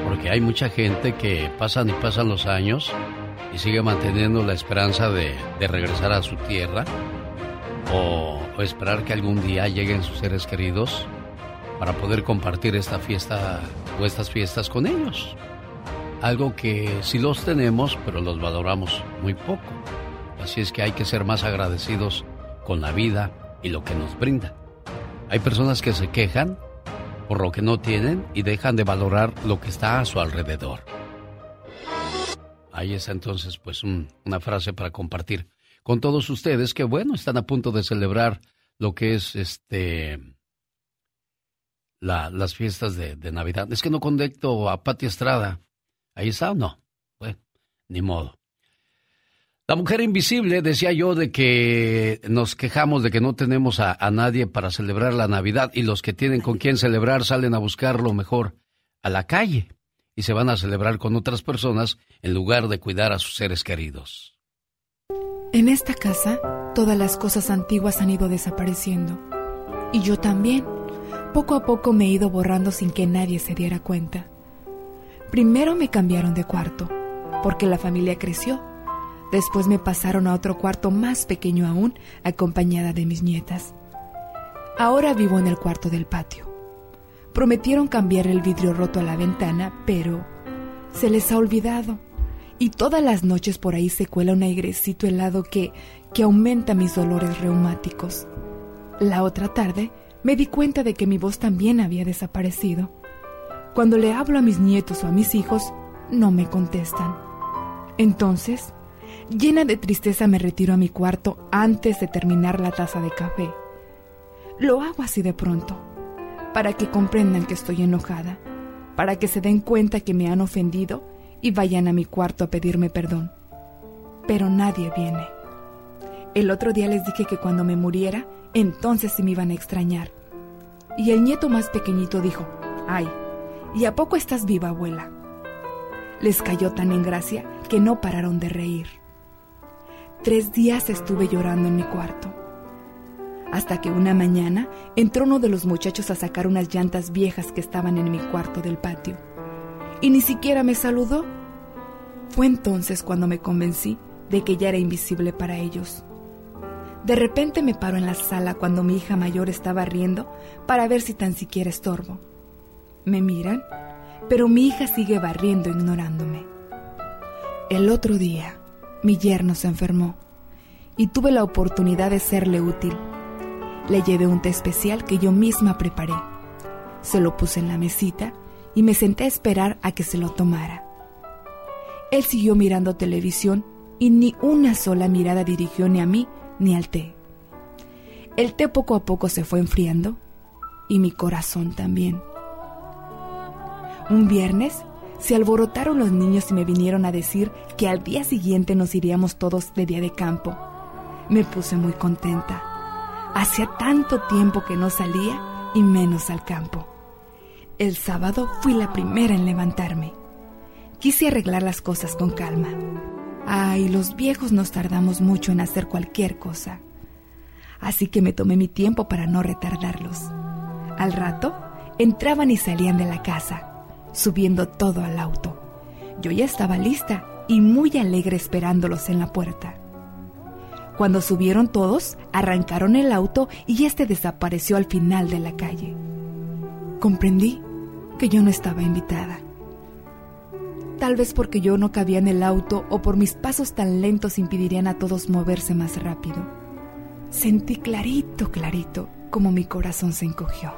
Porque hay mucha gente que pasan y pasan los años y sigue manteniendo la esperanza de, regresar a su tierra o, o esperar que algún día lleguen sus seres queridos para poder compartir esta fiesta o estas fiestas con ellos. Algo que sí los tenemos, pero los valoramos muy poco. Así es que hay que ser más agradecidos con la vida y lo que nos brinda. Hay personas que se quejan por lo que no tienen y dejan de valorar lo que está a su alrededor. Ahí está entonces pues un- una frase para compartir con todos ustedes que bueno, están a punto de celebrar lo que es este la- las fiestas de, Navidad. Es que no conecto a Pati Estrada. Ahí está o no. Bueno, ni modo. La mujer invisible, decía yo, de que nos quejamos de que no tenemos a, a nadie para celebrar la Navidad y los que tienen con quién celebrar salen a buscar lo mejor a la calle y se van a celebrar con otras personas en lugar de cuidar a sus seres queridos. En esta casa, todas las cosas antiguas han ido desapareciendo. Y yo también. Poco a poco me he ido borrando sin que nadie se diera cuenta. Primero me cambiaron de cuarto, porque la familia creció. Después me pasaron a otro cuarto más pequeño aún, acompañada de mis nietas. Ahora vivo en el cuarto del patio. Prometieron cambiar el vidrio roto a la ventana, pero se les ha olvidado. Y todas las noches por ahí se cuela un airecito helado que, que aumenta mis dolores reumáticos. La otra tarde me di cuenta de que mi voz también había desaparecido. Cuando le hablo a mis nietos o a mis hijos, no me contestan. Entonces, llena de tristeza me retiro a mi cuarto antes de terminar la taza de café. Lo hago así de pronto, para que comprendan que estoy enojada, para que se den cuenta que me han ofendido y vayan a mi cuarto a pedirme perdón. Pero nadie viene. El otro día les dije que cuando me muriera, entonces sí me iban a extrañar. Y el nieto más pequeñito dijo, ay, ¿y a poco estás viva, abuela? Les cayó tan en gracia que no pararon de reír. Tres días estuve llorando en mi cuarto. Hasta que una mañana entró uno de los muchachos a sacar unas llantas viejas que estaban en mi cuarto del patio. Y ni siquiera me saludó. Fue entonces cuando me convencí de que ya era invisible para ellos. De repente me paro en la sala cuando mi hija mayor estaba riendo para ver si tan siquiera estorbo. Me miran, pero mi hija sigue barriendo ignorándome. El otro día, mi yerno se enfermó y tuve la oportunidad de serle útil. Le llevé un té especial que yo misma preparé. Se lo puse en la mesita y me senté a esperar a que se lo tomara. Él siguió mirando televisión y ni una sola mirada dirigió ni a mí ni al té. El té poco a poco se fue enfriando y mi corazón también. Un viernes se alborotaron los niños y me vinieron a decir que al día siguiente nos iríamos todos de día de campo. Me puse muy contenta. Hacía tanto tiempo que no salía y menos al campo. El sábado fui la primera en levantarme. Quise arreglar las cosas con calma. Ay, los viejos nos tardamos mucho en hacer cualquier cosa. Así que me tomé mi tiempo para no retardarlos. Al rato, entraban y salían de la casa, subiendo todo al auto. Yo ya estaba lista y muy alegre esperándolos en la puerta. Cuando subieron todos, arrancaron el auto y este desapareció al final de la calle. Comprendí que yo no estaba invitada. Tal vez porque yo no cabía en el auto o por mis pasos tan lentos impedirían a todos moverse más rápido. Sentí clarito, clarito, como mi corazón se encogió.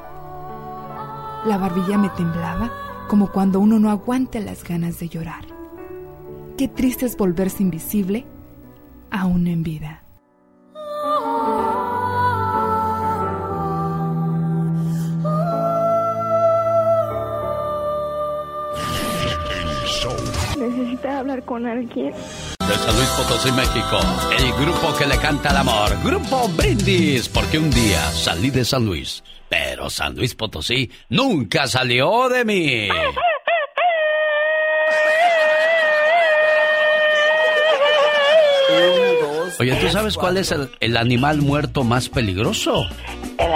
La barbilla me temblaba como cuando uno no aguanta las ganas de llorar. Qué triste es volverse invisible aún en vida. Necesita hablar con alguien. De San Luis Potosí, México, el grupo que le canta el amor, Grupo Brindis, porque un día salí de San Luis, pero San Luis Potosí nunca salió de mí. Oye, ¿tú sabes cuál es el, el animal muerto más peligroso? El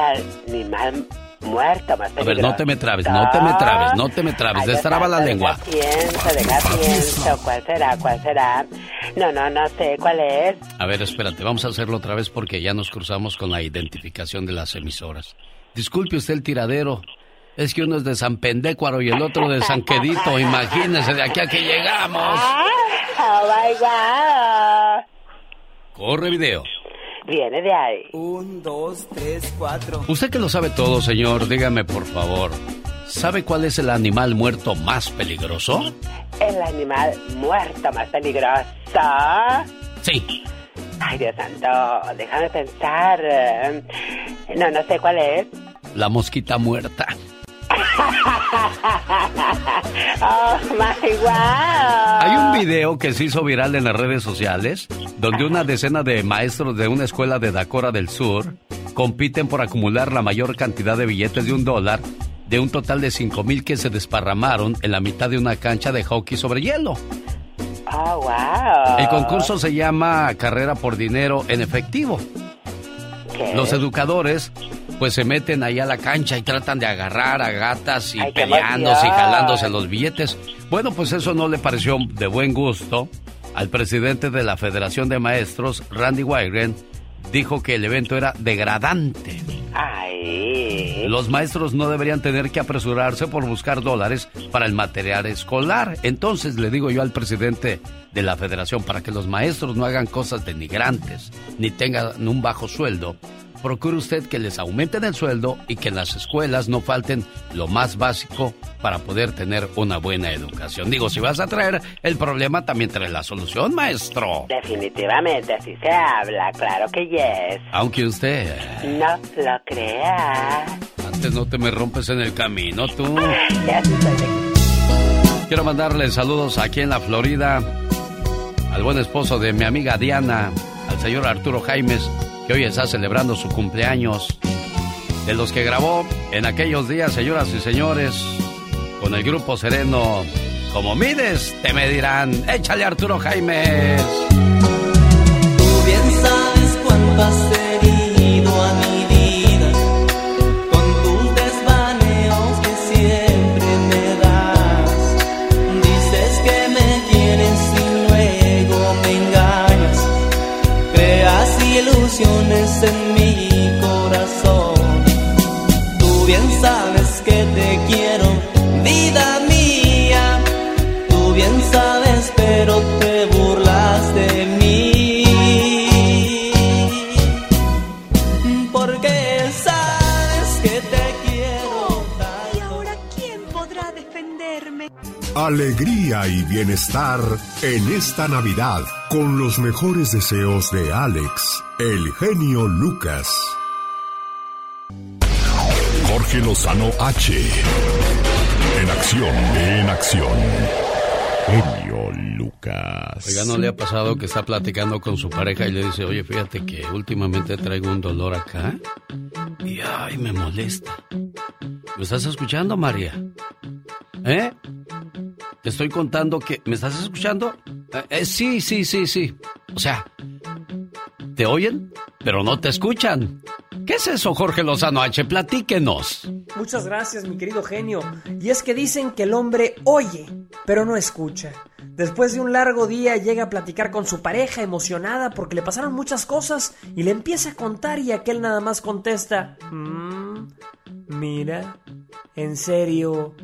animal muerto más A ver, no te me trabes, no te me trabes, no te me trabes, destraba la lengua. Pienso, deja pienso. ¿Cuál será? ¿Cuál será? No, no, no sé cuál es. A ver, espérate, vamos a hacerlo otra vez porque ya nos cruzamos con la identificación de las emisoras. Disculpe usted el tiradero. Es que uno es de San Pendécuaro y el otro de San Quedito. Imagínese de aquí a que llegamos. *laughs* Oh my God. Corre video. Viene de ahí. Un, dos, tres, cuatro. Usted que lo sabe todo, señor, dígame por favor. ¿Sabe cuál es el animal muerto más peligroso? El animal muerto más peligroso. Sí. Ay, Dios santo, déjame pensar. No, no sé cuál es. La mosquita muerta. Oh my wow. Hay un video que se hizo viral en las redes sociales donde una decena de maestros de una escuela de Dakora del Sur compiten por acumular la mayor cantidad de billetes de un dólar de un total de 5 mil que se desparramaron en la mitad de una cancha de hockey sobre hielo. Oh wow. El concurso se llama Carrera por Dinero en Efectivo. ¿Qué? Los educadores pues se meten ahí a la cancha y tratan de agarrar a gatas y Ay, peleándose y jalándose los billetes. Bueno, pues eso no le pareció de buen gusto al presidente de la Federación de Maestros, Randy Wygren, dijo que el evento era degradante. Ay. Los maestros no deberían tener que apresurarse por buscar dólares para el material escolar. Entonces le digo yo al presidente de la federación, para que los maestros no hagan cosas denigrantes, ni tengan un bajo sueldo, procure usted que les aumenten el sueldo y que en las escuelas no falten lo más básico para poder tener una buena educación. Digo, si vas a traer el problema, también trae la solución, maestro. Definitivamente así se habla, claro que yes. Aunque usted... No lo crea. Antes no te me rompes en el camino, tú. *laughs* Ya Quiero mandarle saludos aquí en la Florida al buen esposo de mi amiga Diana, al señor Arturo Jaimes, que hoy está celebrando su cumpleaños. De los que grabó en aquellos días, señoras y señores, con el grupo Sereno. Como mides, te medirán. Échale Arturo Jaimes. Tú bien sabes Alegría y bienestar en esta Navidad con los mejores deseos de Alex, el genio Lucas. Jorge Lozano H. En acción, en acción. Genio Lucas. Oiga, ¿no le ha pasado que está platicando con su pareja y le dice, oye, fíjate que últimamente traigo un dolor acá? Y ay, me molesta. ¿Me estás escuchando, María? ¿Eh? Te estoy contando que... ¿Me estás escuchando? Eh, eh, sí, sí, sí, sí. O sea, te oyen, pero no te escuchan. ¿Qué es eso, Jorge Lozano H? Platíquenos. Muchas gracias, mi querido genio. Y es que dicen que el hombre oye, pero no escucha. Después de un largo día llega a platicar con su pareja emocionada porque le pasaron muchas cosas y le empieza a contar y aquel nada más contesta, "Mm, mira, en serio,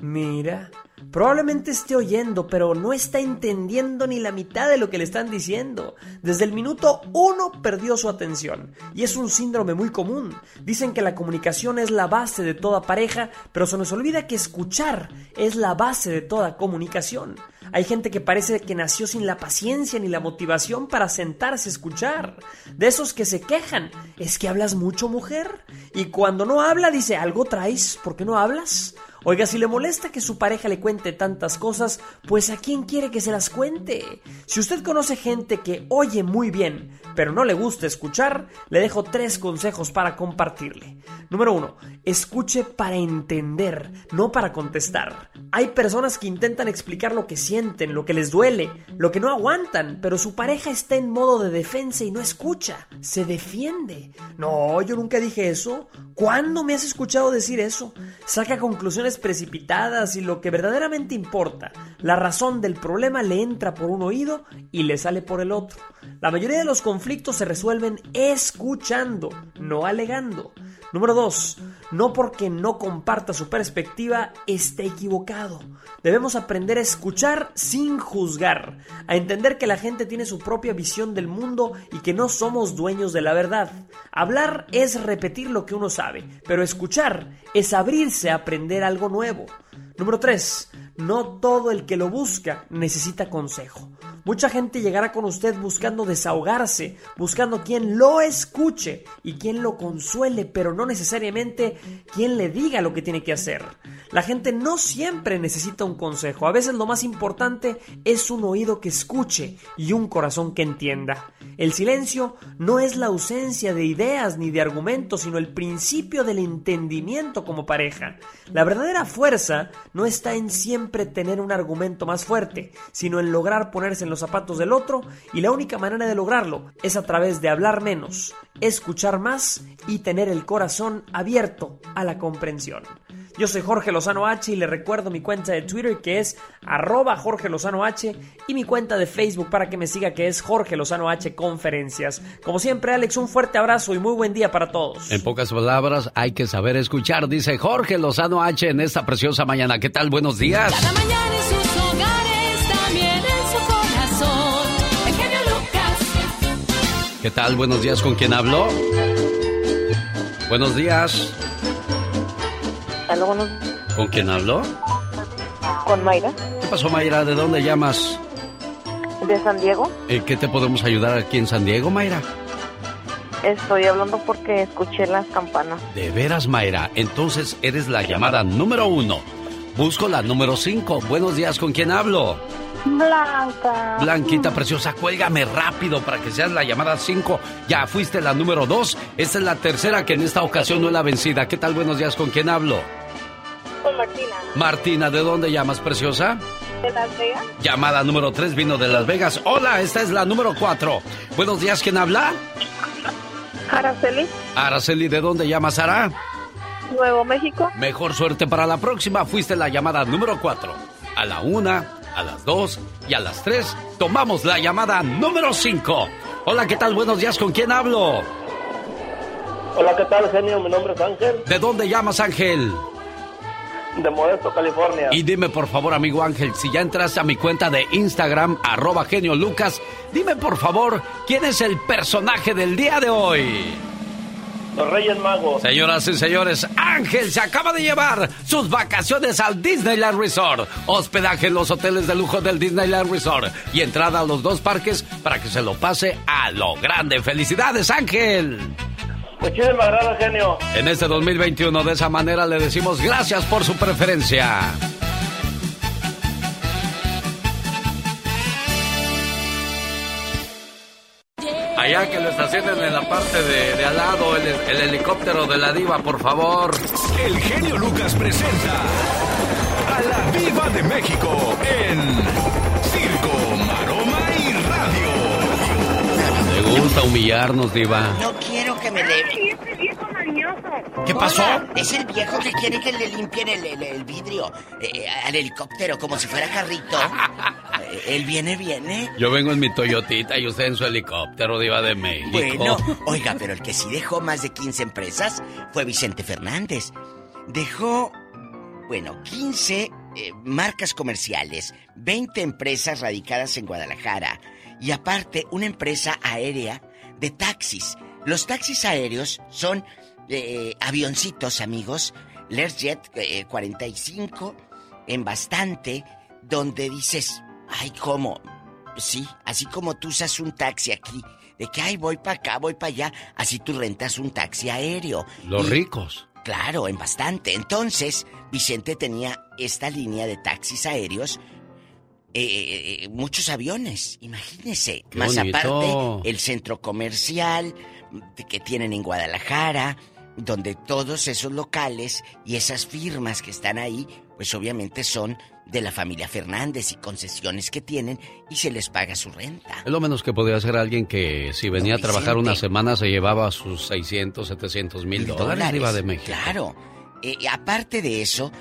mira. Probablemente esté oyendo, pero no está entendiendo ni la mitad de lo que le están diciendo. Desde el minuto uno perdió su atención. Y es un síndrome muy común. Dicen que la comunicación es la base de toda pareja, pero se nos olvida que escuchar es la base de toda comunicación. Hay gente que parece que nació sin la paciencia ni la motivación para sentarse a escuchar. De esos que se quejan. ¿Es que hablas mucho, mujer? Y cuando no habla, dice, ¿algo traes? ¿Por qué no hablas? Oiga, si le molesta que su pareja le cuente tantas cosas, pues a quién quiere que se las cuente. Si usted conoce gente que oye muy bien, pero no le gusta escuchar, le dejo tres consejos para compartirle. Número uno, escuche para entender, no para contestar. Hay personas que intentan explicar lo que sienten, lo que les duele, lo que no aguantan, pero su pareja está en modo de defensa y no escucha, se defiende. No, yo nunca dije eso. ¿Cuándo me has escuchado decir eso? Saca conclusiones precipitadas y lo que verdaderamente importa, la razón del problema le entra por un oído y le sale por el otro. La mayoría de los conflictos se resuelven escuchando, no alegando. Número 2. No porque no comparta su perspectiva esté equivocado. Debemos aprender a escuchar sin juzgar, a entender que la gente tiene su propia visión del mundo y que no somos dueños de la verdad. Hablar es repetir lo que uno sabe, pero escuchar es abrirse a aprender algo nuevo. Número 3. No todo el que lo busca necesita consejo. Mucha gente llegará con usted buscando desahogarse, buscando quien lo escuche y quien lo consuele, pero no necesariamente quien le diga lo que tiene que hacer. La gente no siempre necesita un consejo, a veces lo más importante es un oído que escuche y un corazón que entienda. El silencio no es la ausencia de ideas ni de argumentos, sino el principio del entendimiento como pareja. La verdadera fuerza no está en siempre tener un argumento más fuerte, sino en lograr ponerse en los zapatos del otro y la única manera de lograrlo es a través de hablar menos, escuchar más y tener el corazón abierto a la comprensión. Yo soy Jorge Lozano H y le recuerdo mi cuenta de Twitter que es arroba Jorge Lozano H y mi cuenta de Facebook para que me siga que es Jorge Lozano H Conferencias. Como siempre Alex, un fuerte abrazo y muy buen día para todos. En pocas palabras, hay que saber escuchar, dice Jorge Lozano H en esta preciosa mañana. ¿Qué tal? Buenos días. Cada mañana en sus hogares, también en su corazón. El genio Lucas. ¿Qué tal? Buenos días. ¿Con quién hablo? Buenos días. ¿Con quién hablo? con Mayra, ¿Qué pasó, Mayra? ¿De dónde llamas? de San Diego. Eh, ¿Qué te podemos ayudar aquí en San Diego, Mayra? Estoy hablando porque escuché las campanas. De veras, Mayra. Entonces eres la llamada número uno. Busco la número cinco. Buenos días, ¿con quién hablo? Blanca. Blanquita preciosa, cuélgame rápido para que seas la llamada 5. Ya fuiste la número 2. Esta es la tercera que en esta ocasión no es la vencida. ¿Qué tal? Buenos días, ¿con quién hablo? Con Martina. Martina, ¿de dónde llamas, preciosa? ¿De Las Vegas? Llamada número 3 vino de Las Vegas. Hola, esta es la número 4. Buenos días, ¿quién habla? Araceli, Araceli, ¿de dónde llamas, Ara? Nuevo México. Mejor suerte para la próxima. Fuiste la llamada número 4. A la 1, a las 2 y a las 3 tomamos la llamada número 5. Hola, ¿qué tal? Buenos días, ¿con quién hablo? Hola, ¿qué tal, genio? Mi nombre es Ángel, ¿De dónde llamas, Ángel? De Modesto, California. Y dime por favor, amigo Ángel, si ya entraste a mi cuenta de Instagram, arroba genio Lucas, dime por favor, ¿quién es el personaje del día de hoy? Los Reyes Magos. Señoras y señores, Ángel se acaba de llevar sus vacaciones al Disneyland Resort. Hospedaje en los hoteles de lujo del Disneyland Resort. Y entrada a los dos parques para que se lo pase a lo grande. ¡Felicidades, Ángel! Muchísimas gracias, genio. En este 2021, de esa manera le decimos gracias por su preferencia. Allá que lo estacionen en la parte de, de al lado, el, el helicóptero de la diva, por favor. El genio Lucas presenta a la Viva de México en gusta humillarnos, diva. No quiero que me le... ese viejo mañoso. ¿Qué pasó? Hola, Es el viejo que quiere que le limpien el, el- el vidrio eh, al helicóptero como si fuera carrito. Eh, *laughs* Él viene, viene. Yo vengo en mi Toyotita y usted en su helicóptero, diva de México. Bueno, *laughs* oiga, pero el que sí dejó más de 15 empresas fue Vicente Fernández. Dejó, bueno, 15 eh, marcas comerciales, 20 empresas radicadas en Guadalajara y aparte una empresa aérea de taxis. Los taxis aéreos son eh, avioncitos, amigos, Learjet eh, 45 en bastante, donde dices, ay, ¿cómo? Sí, así como tú usas un taxi aquí, de que, ay, voy para acá, voy para allá, así tú rentas un taxi aéreo. Los Y- ricos. Claro, en bastante. Entonces, Vicente tenía esta línea de taxis aéreos, eh, eh, eh, muchos aviones, imagínese. Qué Más bonito. aparte, el centro comercial que tienen en Guadalajara, donde todos esos locales y esas firmas que están ahí, pues obviamente son de la familia Fernández y concesiones que tienen y se les paga su renta. Es lo menos que podría hacer alguien que si venía a trabajar una semana se llevaba sus 600, 700 mil dólares, Diva de México. Claro. Eh, aparte de eso,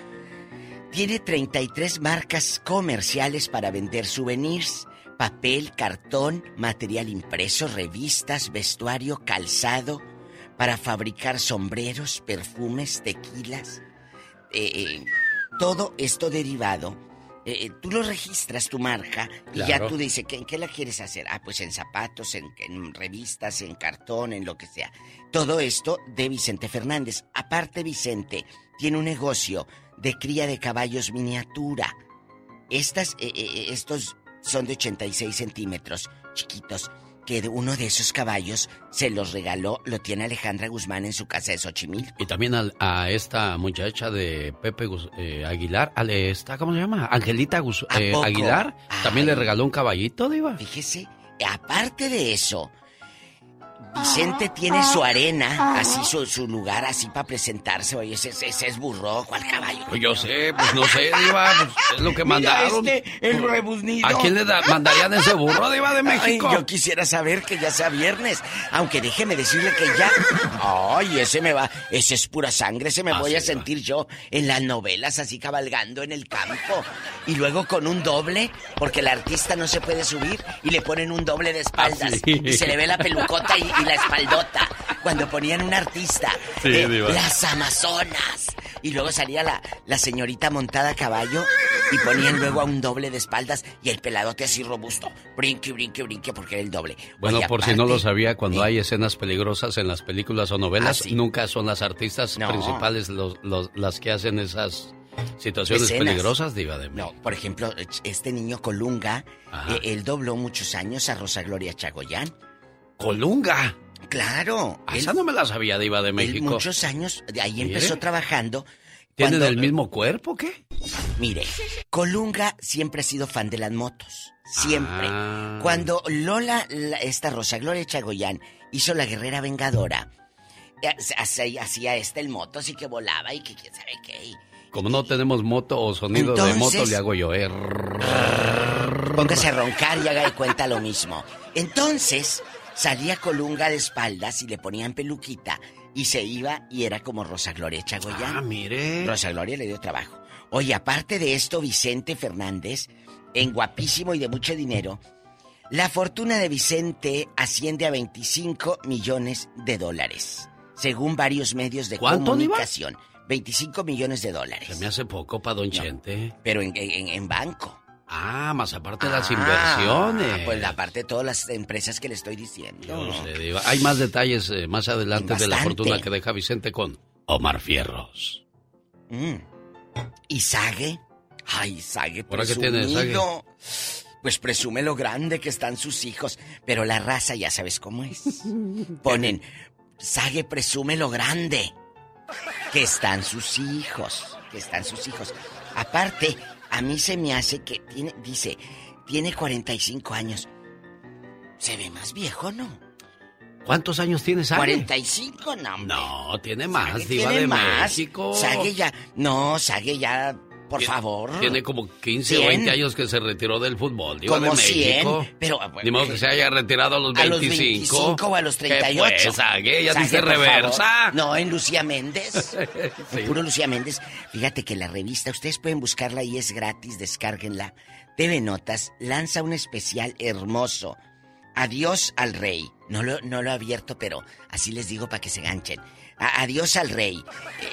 tiene 33 marcas comerciales para vender souvenirs, papel, cartón, material impreso, revistas, vestuario, calzado, para fabricar sombreros, perfumes, tequilas. eh, eh, todo esto derivado. eh, tú lo registras tu marca y ya tú dices, ¿qué- ¿en qué la quieres hacer? Ah, pues en zapatos, en, en revistas, en cartón, en lo que sea. Todo esto de Vicente Fernández. Aparte, Vicente tiene un negocio de cría de caballos miniatura. Estas, eh, eh, estos son de 86 centímetros, chiquitos, que de uno de esos caballos se los regaló, lo tiene Alejandra Guzmán en su casa de Xochimilco. Y también a, esta muchacha de Pepe eh, Aguilar, ale, esta, ¿cómo se llama? Angelita ¿A eh? Aguilar, también le regaló un caballito, Diva. Fíjese, aparte de eso, Vicente tiene su arena, así su, su lugar, así para presentarse. Oye, ese, es burro, ¿cuál caballo? Pues yo sé, pues no sé, Diva, pues es lo que Mira mandaron. este, el rebuznido. ¿A quién le da- mandarían ese burro, Diva de México? Ay, yo quisiera saber que ya sea viernes. Aunque déjeme decirle que ya. Ay, ese me va. Ese es pura sangre. Ese me Ah, voy a sentir yo en las novelas, así cabalgando en el campo. Y luego con un doble, porque el artista no se puede subir y le ponen un doble de espaldas. Ah, sí. Y se le ve la pelucota y, y la espaldota. Cuando ponían un artista. Sí, eh, las Amazonas. Y luego salía la, la señorita montada a caballo y ponían luego a un doble de espaldas y el peladote así robusto. Brinque, brinque, brinque, porque era el doble. Bueno, Oye, por si no lo sabía, cuando hay escenas peligrosas en las películas o novelas, Ah, sí. nunca son las artistas No. principales los- los- las que hacen esas situaciones Escenas. peligrosas, Diva de México. No, por ejemplo, este niño Colunga, eh, él dobló muchos años a Rosa Gloria Chagoyán. ¿Colunga? Claro. Ah, Esa no me la sabía, Diva de México. muchos años, de ahí Mire. empezó trabajando. ¿Tienen Cuando- el mismo cuerpo qué? Mire, Colunga siempre ha sido fan de las motos. Siempre. Ah. Cuando Lola, la- esta Rosa Gloria Chagoyán, hizo la guerrera vengadora, eh, hacía este el moto, así que volaba y que quién sabe qué. Como no tenemos moto o sonido de moto, le hago yo. eh. Póngase a roncar y haga de cuenta lo mismo. Entonces, salía Colunga de espaldas y le ponían peluquita y se iba y era como Rosa Gloria Chagoyán. Ah, mire. Rosa Gloria le dio trabajo. Oye, aparte de esto, Vicente Fernández, en guapísimo y de mucho dinero, la fortuna de Vicente asciende a 25 millones de dólares, según varios medios de comunicación. 25 millones de dólares. Se me hace poco para Don Chente. Pero en, en- en banco. Ah, más aparte de las Ah, inversiones. Pues aparte de todas las empresas que le estoy diciendo. Yo no sé, Diva. Hay más detalles eh, más adelante de la fortuna que deja Vicente con Omar Fierros. Mm. ¿Y Sague? Ay, Sague, ¿Ahora qué tiene, Sague? presumido. Pues presume lo grande que están sus hijos. Pero la raza ya sabes cómo es. *laughs* Ponen, Sague presume lo grande que están sus hijos. Que están sus hijos. Aparte, a mí se me hace que tiene, dice, tiene 45 años. Se ve más viejo, ¿no? ¿Cuántos años tiene Sague? 45, no, hombre. No, tiene más, Diva tiene de más. México. Sague ya. No, Sague ya. Por favor. Tiene como 15 o 100. 20 años que se retiró del fútbol, Diva Como de 100, México. pero, Ni modo que se haya retirado a los A los 25. 25 o a los ¿Qué 38. pues, Sague? Ya dice reversa. favor. No, en Lucía Méndez. *laughs* Sí. Puro Lucía Méndez. Fíjate que la revista, ustedes pueden buscarla y es gratis, descárguenla. TV Notas lanza un especial hermoso. Adiós al rey. No lo, no lo he abierto, pero así les digo para que se ganchen. A- adiós al rey.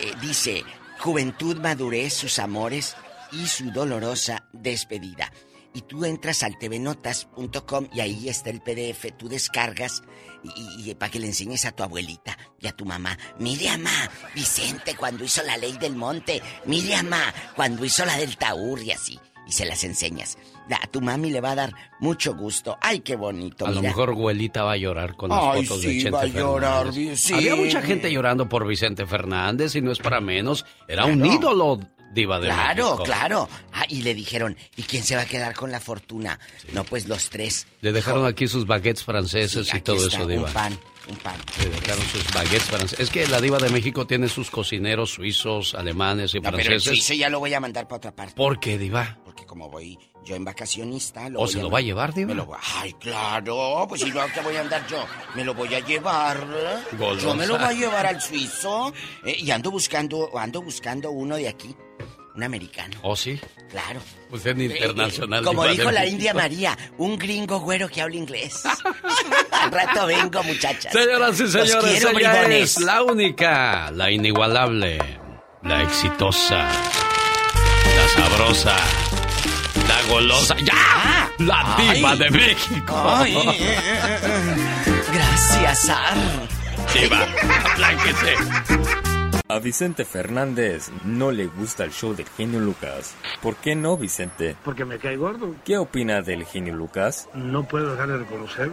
Eh, dice, juventud, madurez, sus amores y su dolorosa despedida. Y tú entras al tvnotas.com y ahí está el PDF, tú descargas y, para que le enseñes a tu abuelita y a tu mamá. Mire, mamá, Vicente cuando hizo la ley del monte. Mire, mamá, cuando hizo la del Taur y así. Y se las enseñas. A tu mami le va a dar mucho gusto. Ay, qué bonito. A lo mejor abuelita va a llorar con las Ay, fotos sí, de Chente va a llorar, sí. Había mucha gente llorando por Vicente Fernández y no es para menos. Era un ídolo diva de Claro, México. claro. Ah, y le dijeron, ¿y quién se va a quedar con la fortuna? No, pues los tres. Le dejaron aquí sus baguettes franceses Sí, y todo está, eso, diva. Un pan, un pan. Le dejaron sus baguettes franceses. Es que la diva de México tiene sus cocineros suizos, alemanes y No, pero el franceses. suizo ya lo voy a mandar para otra parte. ¿Por qué, diva? Porque como voy yo en vacacionista... Lo ¿O se lo va a llevar, diva? Me lo voy- Ay, claro, pues si no, ¿qué voy a andar yo? Me lo voy a llevar. Yo me lo voy a llevar al suizo. eh, y ando buscando, ando buscando uno de aquí. Un americano. ¿Oh, sí? Claro. Usted internacional. Como diva de dijo la. India María, un gringo güero que habla inglés. *laughs* Al rato vengo, muchachas. Señoras y señores, quiero, ella bribones. es la única, la inigualable, la exitosa, la sabrosa, golosa, ¡ya! La diva Ay. de México. Ay, eh, eh, eh. Gracias, Ar. Diva, aplánquese. A Vicente Fernández no le gusta el show del genio Lucas. ¿Por qué no, Vicente? Porque me cae gordo. ¿Qué opina del genio Lucas? No puedo dejar de reconocer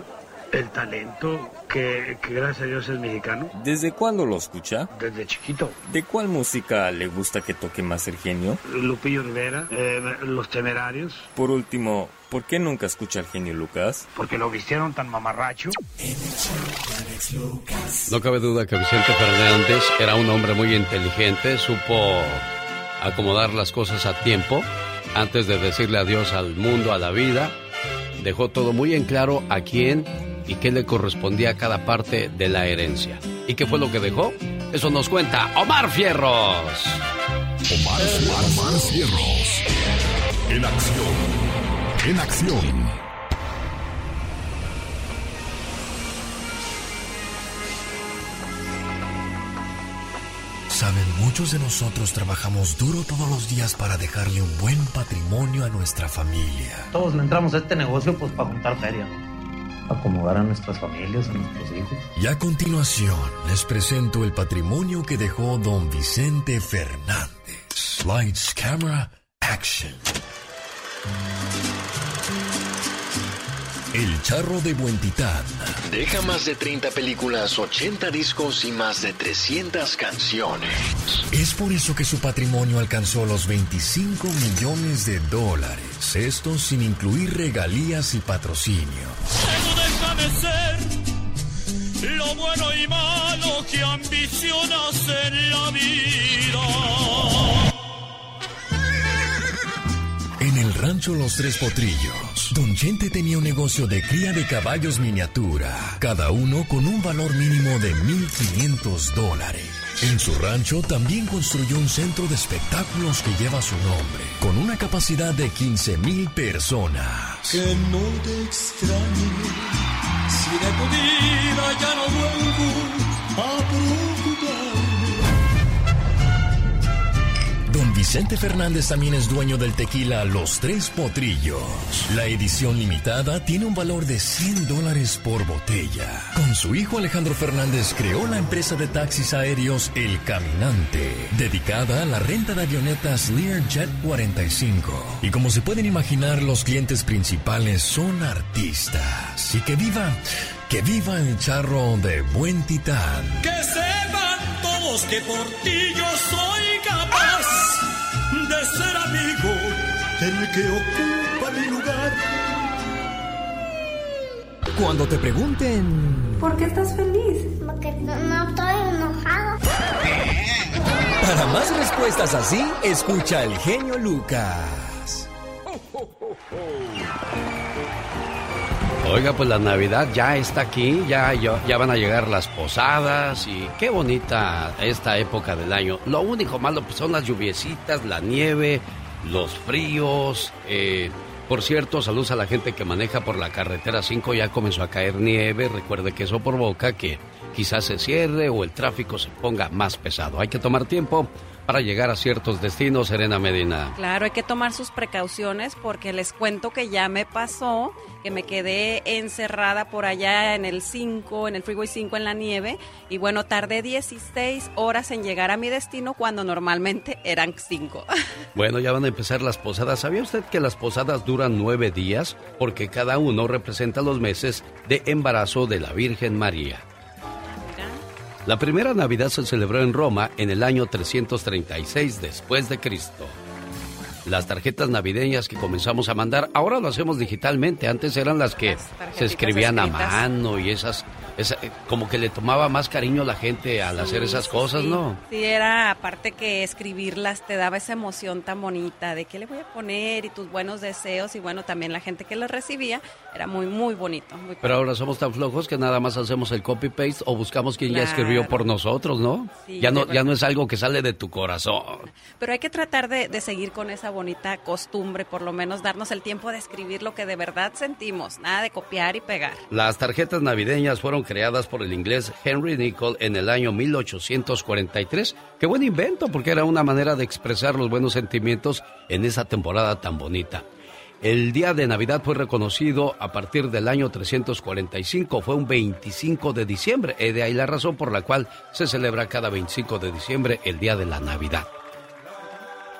el talento que, que gracias a Dios es mexicano. ¿Desde cuándo lo escucha? Desde chiquito. ¿De cuál música le gusta que toque más el genio? Lupillo Rivera, eh, Los Temerarios, Por último, ¿por qué nunca escucha al genio Lucas? porque lo vistieron tan mamarracho. No cabe duda que Vicente Fernández era un hombre muy inteligente, supo acomodar las cosas a tiempo antes de decirle adiós al mundo, a la vida. Dejó todo muy en claro a quién y qué le correspondía a cada parte de la herencia. ¿Y qué fue lo que dejó? Eso nos cuenta Omar Fierros. Omar, Omar Cierros. En acción. En acción. Saben, muchos de nosotros trabajamos duro todos los días para dejarle un buen patrimonio a nuestra familia. Todos le entramos a este negocio pues para juntar feria, ¿no? Acomodar a nuestras familias, a nuestros hijos. Y a continuación les presento el patrimonio que dejó don Vicente Fernández. Lights, camera, action. El charro de Buen Titán. Deja más de 30 películas, 80 discos y más de 300 canciones. Es por eso que su patrimonio alcanzó los 25 millones de dólares. Esto sin incluir regalías y patrocinio. No deja de ser lo bueno y malo que ambicionas en la vida. En el rancho Los Tres Potrillos, Don Chente tenía un negocio de cría de caballos miniatura, cada uno con un valor mínimo de 1.500 dólares. En su rancho también construyó un centro de espectáculos que lleva su nombre, con una capacidad de 15.000 personas. Que no te extrañe si de ya no vuelvo a Vicente Fernández también es dueño del tequila Los Tres Potrillos. La edición limitada tiene un valor de 100 dólares por botella. Con su hijo Alejandro Fernández creó la empresa de taxis aéreos El Caminante, dedicada a la renta de avionetas Learjet 45. Y como se pueden imaginar, los clientes principales son artistas. Y que viva, que viva el charro de Buen Titán. Que sepan todos que por ti yo soy de ser amigo del que ocupa mi lugar. Cuando te pregunten... ¿Por qué estás feliz? Porque no, no estoy enojado. Para más respuestas así, escucha el genio Lucas. Oiga, pues la Navidad ya está aquí, ya, ya, van a llegar las posadas y qué bonita esta época del año. Lo único malo pues, son las lluviecitas, la nieve, los fríos. eh, por cierto, saludos a la gente que maneja por la carretera 5, ya comenzó a caer nieve. Recuerde que eso provoca que quizás se cierre o el tráfico se ponga más pesado. Hay que tomar tiempo para llegar a ciertos destinos, Serena Medina. Claro, hay que tomar sus precauciones porque les cuento que ya me pasó que me quedé encerrada por allá en el 5, en el Freeway 5 en la nieve y bueno, tardé 16 horas en llegar a mi destino cuando normalmente eran 5. *laughs* Bueno, ya van a empezar las posadas. ¿Sabía usted que las posadas duran nueve días? Porque cada uno representa los meses de embarazo de la Virgen María. La primera Navidad se celebró en Roma en el año 336 después de Cristo. Las tarjetas navideñas que comenzamos a mandar, ahora lo hacemos digitalmente. Antes eran las que se escribían a mano y esas eh, como que le tomaba más cariño a la gente al hacer esas cosas, ¿no? Sí, era aparte que escribirlas te daba esa emoción tan bonita de qué le voy a poner y tus buenos deseos y bueno, también la gente que los recibía era muy, muy bonito. Pero ahora somos tan flojos que nada más hacemos el copy-paste o buscamos quien ya escribió por nosotros, ¿no? ya no ya no es algo que sale de tu corazón. Pero hay que tratar de, de seguir con esa bonita costumbre, por lo menos darnos el tiempo de escribir lo que de verdad sentimos, nada de copiar y pegar. Las tarjetas navideñas fueron creadas por el inglés Henry Nicol en el año 1843. Qué buen invento, porque era una manera de expresar los buenos sentimientos en esa temporada tan bonita. El día de Navidad fue reconocido a partir del año 345, fue un 25 de diciembre, y de ahí la razón por la cual se celebra cada 25 de diciembre el día de la Navidad.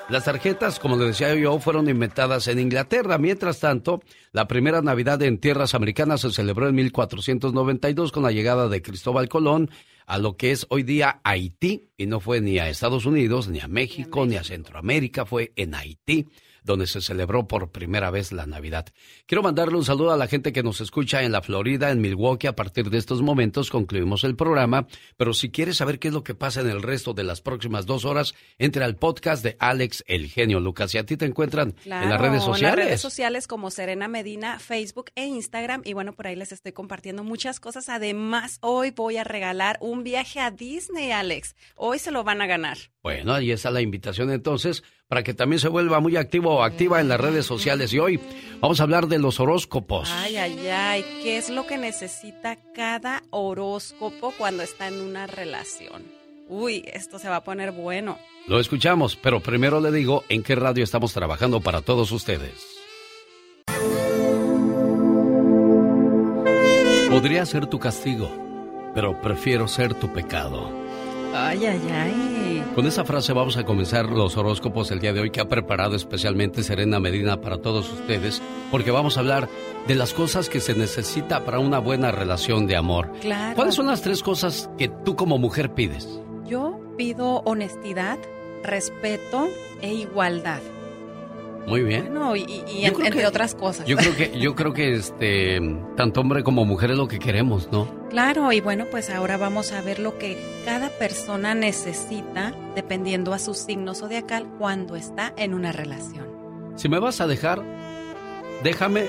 Las tarjetas, como le decía yo, fueron inventadas en Inglaterra. Mientras tanto, la primera Navidad en tierras americanas se celebró en 1492 con la llegada de Cristóbal Colón a lo que es hoy día Haití. Y no fue ni a Estados Unidos, ni a México, ni a Centroamérica, fue en Haití donde se celebró por primera vez la Navidad. Quiero mandarle un saludo a la gente que nos escucha en la Florida, en Milwaukee. A partir de estos momentos concluimos el programa, pero si quieres saber qué es lo que pasa en el resto de las próximas dos horas, entre al podcast de Alex El Genio Lucas. Y a ti te encuentran en las redes sociales. En las redes sociales como Serena Medina, Facebook e Instagram. Y bueno, por ahí les estoy compartiendo muchas cosas. Además, hoy voy a regalar un viaje a Disney, Alex. Hoy se lo van a ganar. Bueno, ahí está la invitación entonces para que también se vuelva muy activo o activa en las redes sociales. Y hoy vamos a hablar de los horóscopos. Ay, ay, ay, ¿qué es lo que necesita cada horóscopo cuando está en una relación? Uy, esto se va a poner bueno. Lo escuchamos, pero primero le digo en qué radio estamos trabajando para todos ustedes. Podría ser tu castigo, pero prefiero ser tu pecado. Ay, ay, ay. Con esa frase vamos a comenzar los horóscopos el día de hoy que ha preparado especialmente Serena Medina para todos ustedes, porque vamos a hablar de las cosas que se necesita para una buena relación de amor. Claro. ¿Cuáles son las tres cosas que tú como mujer pides? Yo pido honestidad, respeto e igualdad. Muy bien. No, y, entre otras cosas. Yo creo que, yo creo que este, tanto hombre como mujer es lo que queremos, ¿no? Claro, y bueno, pues ahora vamos a ver lo que cada persona necesita dependiendo a su signo zodiacal cuando está en una relación. Si me vas a dejar, déjame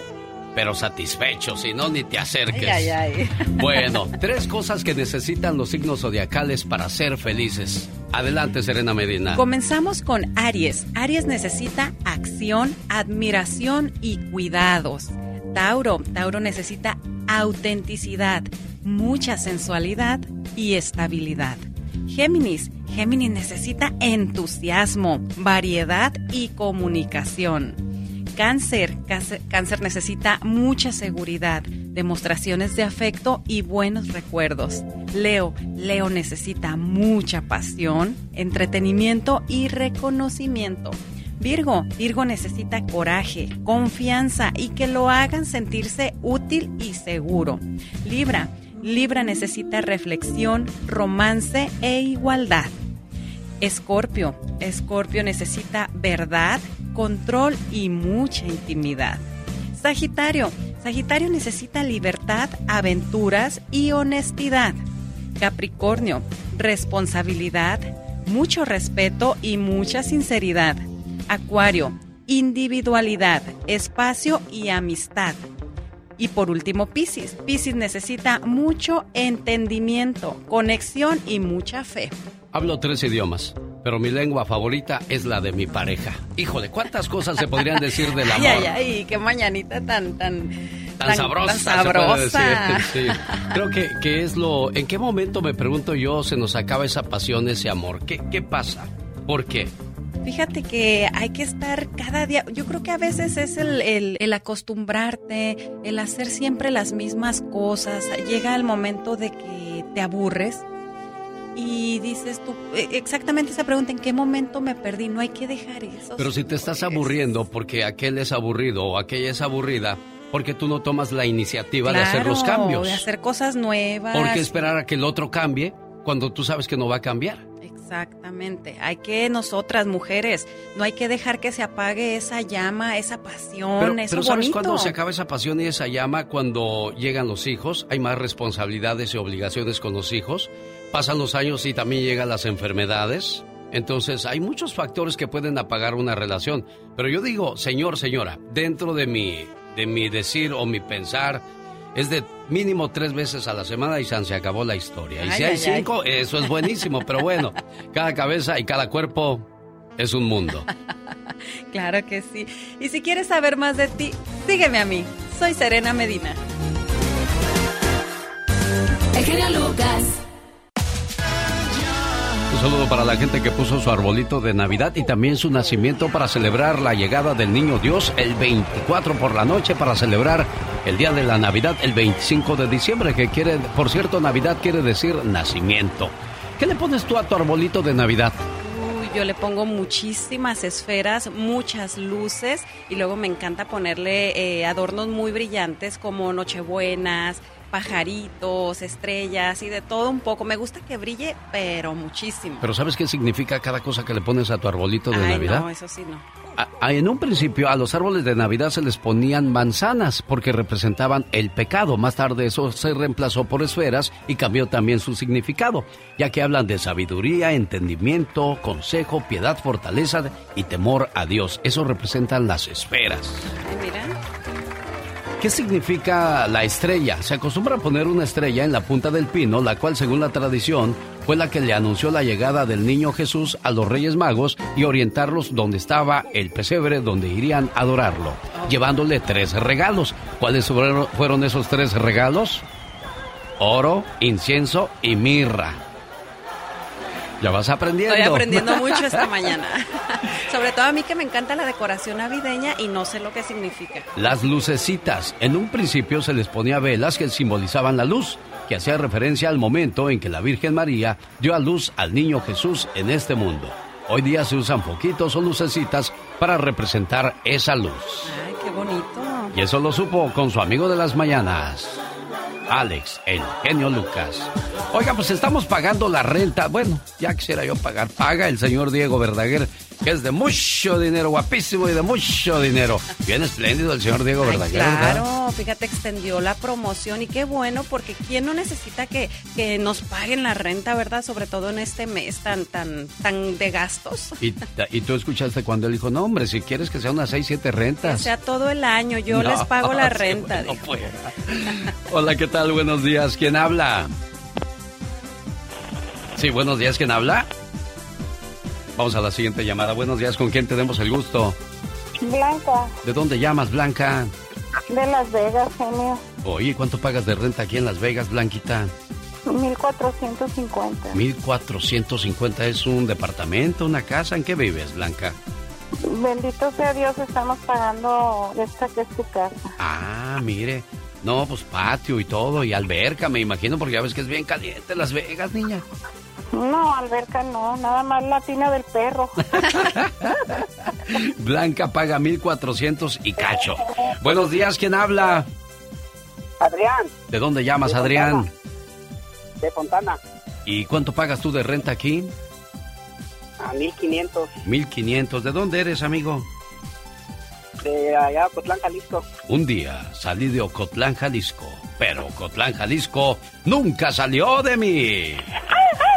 pero satisfecho, si no, ni te acerques. Ay, ay, ay. *laughs* Bueno, tres cosas que necesitan los signos zodiacales para ser felices. Adelante, Serena Medina. Comenzamos con Aries. Aries necesita acción, admiración y cuidados. Tauro. Tauro necesita autenticidad, mucha sensualidad y estabilidad. Géminis. Géminis necesita entusiasmo, variedad y comunicación. Cáncer. cáncer. necesita mucha seguridad, demostraciones de afecto y buenos recuerdos. Leo. Leo necesita mucha pasión, entretenimiento y reconocimiento. Virgo, Virgo necesita coraje, confianza y que lo hagan sentirse útil y seguro. Libra, Libra necesita reflexión, romance e igualdad. Escorpio, Escorpio necesita verdad, control y mucha intimidad. Sagitario, Sagitario necesita libertad, aventuras y honestidad. Capricornio, responsabilidad, mucho respeto y mucha sinceridad. Acuario, individualidad, espacio y amistad. Y por último, Piscis. Piscis necesita mucho entendimiento, conexión y mucha fe. Hablo tres idiomas pero mi lengua favorita es la de mi pareja. Híjole, ¿cuántas cosas se podrían decir del *laughs* amor? Ay, ay, ay, qué mañanita tan, tan, tan, sabrosa. Sí. *laughs* Creo que, que, es lo... ¿En qué momento, me pregunto yo, se nos acaba esa pasión, ese amor? ¿Qué, qué pasa? ¿Por qué? Fíjate que hay que estar cada día, yo creo que a veces es el, el, el acostumbrarte, el hacer siempre las mismas cosas. Llega el momento de que te aburres y dices tú, eh, exactamente esa pregunta, ¿en qué momento me perdí? No hay que dejar eso. Pero si te estás aburriendo porque aquel es aburrido o aquella es aburrida, porque tú no tomas la iniciativa de hacer los cambios. De hacer cosas nuevas. ¿Por qué esperar a que el otro cambie cuando tú sabes que no va a cambiar? Exactamente. Hay que nosotras mujeres, no hay que dejar que se apague esa llama, esa pasión, pero, eso pero ¿sabes cuándo se acaba esa pasión y esa llama? Cuando llegan los hijos, hay más responsabilidades y obligaciones con los hijos, pasan los años y también llegan las enfermedades. Entonces hay muchos factores que pueden apagar una relación. Pero yo digo, señor, señora, dentro de mi, de mi decir o mi pensar, es de mínimo tres veces a la semana y san se acabó la historia. Y Ay, si hay ay, ay. cinco, eso es buenísimo, pero bueno, *laughs* cada cabeza y cada cuerpo es un mundo. *laughs* Claro que sí. Y si quieres saber más de ti, sígueme a mí. Soy Serena Medina. El genio Lucas. Un saludo para la gente que puso su arbolito de Navidad y también su nacimiento para celebrar la llegada del niño Dios el 24 por la noche para celebrar el día de la Navidad el 25 de diciembre, que quiere, por cierto, Navidad quiere decir nacimiento. ¿Qué le pones tú a tu arbolito de Navidad? Yo le pongo muchísimas esferas, muchas luces y luego me encanta ponerle eh, adornos muy brillantes como nochebuenas, pajaritos, estrellas y de todo un poco. Me gusta que brille, pero muchísimo. Pero ¿sabes qué significa cada cosa que le pones a tu arbolito de Ay, Navidad? no, eso sí no. A- a- en un principio a los árboles de Navidad se les ponían manzanas porque representaban el pecado. Más tarde eso se reemplazó por esferas y cambió también su significado, ya que hablan de sabiduría, entendimiento, consejo, piedad, fortaleza y temor a Dios. Eso representan las esferas. Ay, mira. ¿Qué significa la estrella? Se acostumbra a poner una estrella en la punta del pino, la cual según la tradición fue la que le anunció la llegada del niño Jesús a los Reyes Magos y orientarlos donde estaba el pesebre donde irían a adorarlo, llevándole tres regalos. ¿Cuáles fueron fueron esos tres regalos? Oro, incienso y mirra. Ya vas aprendiendo. Estoy aprendiendo *laughs* mucho esta mañana. *laughs* Sobre todo a mí que me encanta la decoración navideña y no sé lo que significa. Las lucecitas. En un principio se les ponía velas que simbolizaban la luz, que hacía referencia al momento en que la Virgen María dio a luz al niño Jesús en este mundo. Hoy día se usan foquitos o lucecitas para representar esa luz. Ay, qué bonito. Y eso lo supo con su amigo de las mañanas, Alex, el genio Lucas. Oiga, pues estamos pagando la renta. Bueno, ya quisiera yo pagar. Paga el señor Diego Verdaguer, que es de mucho dinero, guapísimo y de mucho dinero. Bien espléndido el señor Diego Verdaguer, ¿verdad? claro, fíjate, extendió la promoción y qué bueno, porque ¿quién no necesita que, que nos paguen la renta, verdad? Sobre todo en este mes tan, tan, tan de gastos. Y, y tú escuchaste cuando él dijo, no, hombre, si quieres que sea unas seis, siete O rentas. sea, todo el año yo No, les pago la *laughs* renta. bueno, pues. Hola, ¿qué tal? Buenos días. ¿Quién habla? Sí, buenos días. ¿Quién habla? Vamos a la siguiente llamada. Buenos días. ¿Con quién tenemos el gusto? Blanca, ¿De dónde llamas, Blanca? de Las Vegas, genio. Oye, ¿cuánto pagas de renta aquí en Las Vegas, Blanquita? 1450. 1450 es un departamento, una casa. ¿En qué vives, Blanca? Bendito sea Dios, estamos pagando esta que es tu casa. Ah, mire. No, pues patio y todo, y alberca, me imagino, porque ya ves que es bien caliente Las Vegas, niña. No, alberca no, nada más la tina del perro. *laughs* Blanca paga 1400 y cacho. Buenos días, ¿quién habla? Adrián, ¿De dónde llamas, De Adrián? de Fontana, ¿Y cuánto pagas tú de renta aquí? a 1500, 1500. ¿De dónde eres, amigo? De allá, Cotlán, Jalisco. Un día salí de Ocotlán, Jalisco, pero Ocotlán, Jalisco nunca salió de mí. *laughs*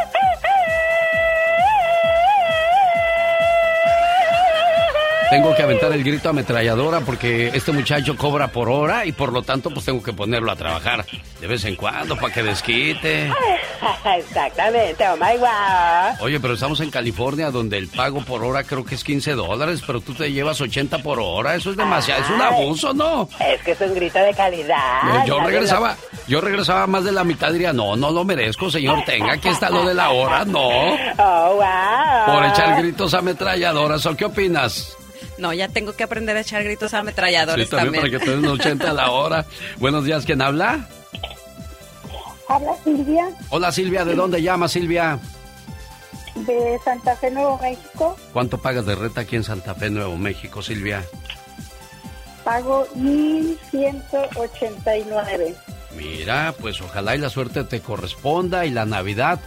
Tengo que aventar el grito ametralladora porque este muchacho cobra por hora y por lo tanto pues tengo que ponerlo a trabajar de vez en cuando para que desquite. *laughs* Exactamente, oh my wow. Oye, pero estamos en California donde el pago por hora creo que es 15 dólares, pero tú te llevas 80 por hora. Eso es demasiado, es un abuso, ¿no? Es que es un grito de calidad. yo Nadie regresaba, Yo regresaba más de la mitad diría, no, no lo merezco, señor, tenga, aquí está lo de la hora, no. Oh, wow. Por echar gritos ametralladoras, ¿o qué opinas? No, ya tengo que aprender a echar gritos ametralladores Sí, también, para que te den 80 a la *laughs* hora. Buenos días, ¿quién habla? Habla Silvia Hola Silvia, ¿de dónde llama Silvia? de Santa Fe, Nuevo México. ¿Cuánto pagas de renta aquí en Santa Fe, Nuevo México, Silvia? Pago 1189. Mira, pues ojalá y la suerte te corresponda y la Navidad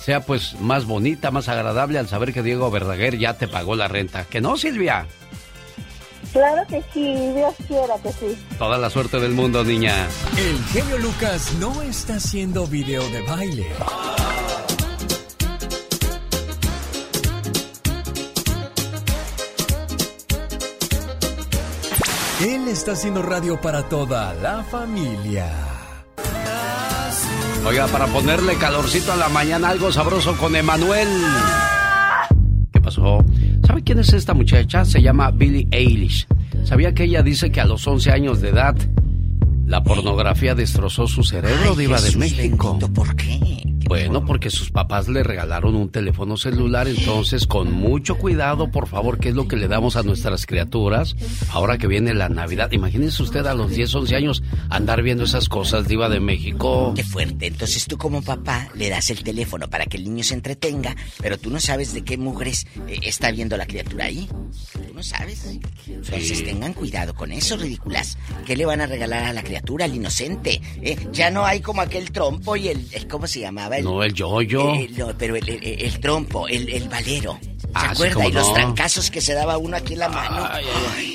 sea pues más bonita, más agradable al saber que Diego Verdaguer ya te pagó la renta. ¿Que no, Silvia? Claro que sí, Dios quiera que sí. Toda la suerte del mundo, niña. El genio Lucas no está haciendo video de baile. Él está haciendo radio para toda la familia. Oiga, para ponerle calorcito a la mañana, algo sabroso con Emanuel. ¿Qué pasó? ¿Sabe quién es esta muchacha? Se llama Billie Eilish. ¿Sabía que ella dice que a los 11 años de edad la pornografía destrozó su cerebro, Ay, diva de México? bendito, ¿Por qué? Bueno, porque sus papás le regalaron un teléfono celular, entonces con mucho cuidado, por favor, ¿qué es lo que le damos a nuestras criaturas ahora que viene la Navidad? Imagínese usted a los 10, 11 años andar viendo esas cosas, diva de México. Qué fuerte. Entonces tú como papá le das el teléfono para que el niño se entretenga, pero tú no sabes de qué mugres eh, está viendo la criatura ahí. Tú no sabes. Entonces Sí. tengan cuidado con eso, ridículas. ¿Qué le van a regalar a la criatura, al inocente? Eh, ya no hay como aquel trompo y el... el- ¿Cómo se llamaba? El, No, el yoyo. eh, no, pero el, el- el trompo, el, el valero. ¿Se Ah, acuerda? y los trancazos que se daba uno aquí en la mano.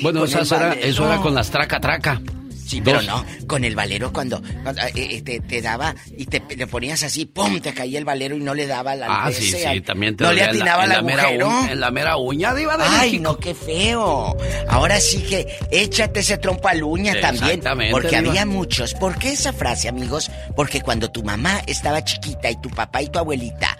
Bueno, con esa el era, valero. eso era con las traca-traca. Sí, pero no, con el valero cuando, cuando, eh, eh, te, te daba y te le ponías así, ¡pum! te caía el valero y no le daba la Ah, sí, sí, también te No le en la- atinaba en la mera uña- en la mera uña, diva de Ay, México. no, qué feo. Ahora sí que échate ese trompo al uña también. Exactamente, Porque diva. había muchos. ¿Por qué esa frase, amigos? Porque cuando tu mamá estaba chiquita y tu papá y tu abuelita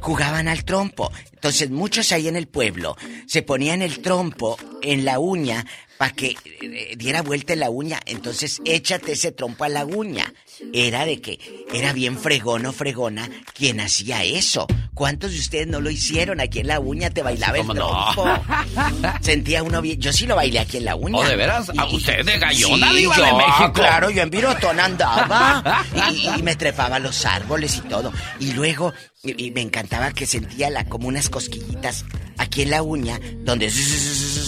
jugaban al trompo. Entonces muchos ahí en el pueblo se ponían el trompo en la uña para que eh, diera vuelta en la uña. Entonces échate ese trompo a la uña. Era de que era bien fregón o fregona quien hacía eso. ¿Cuántos de ustedes no lo hicieron? Aquí en la uña te bailaba el ¿Cómo no? trompo. Sentía uno bien. Yo sí lo bailé aquí en la uña. ¿Oh, de veras? ¿A Y- usted de gallona, Sí, yo, de México? *laughs* Claro, yo en Virotón andaba y, y me trepaba a los árboles y todo. Y luego y, y me encantaba que sentía la, como unas cosquillitas aquí en la uña donde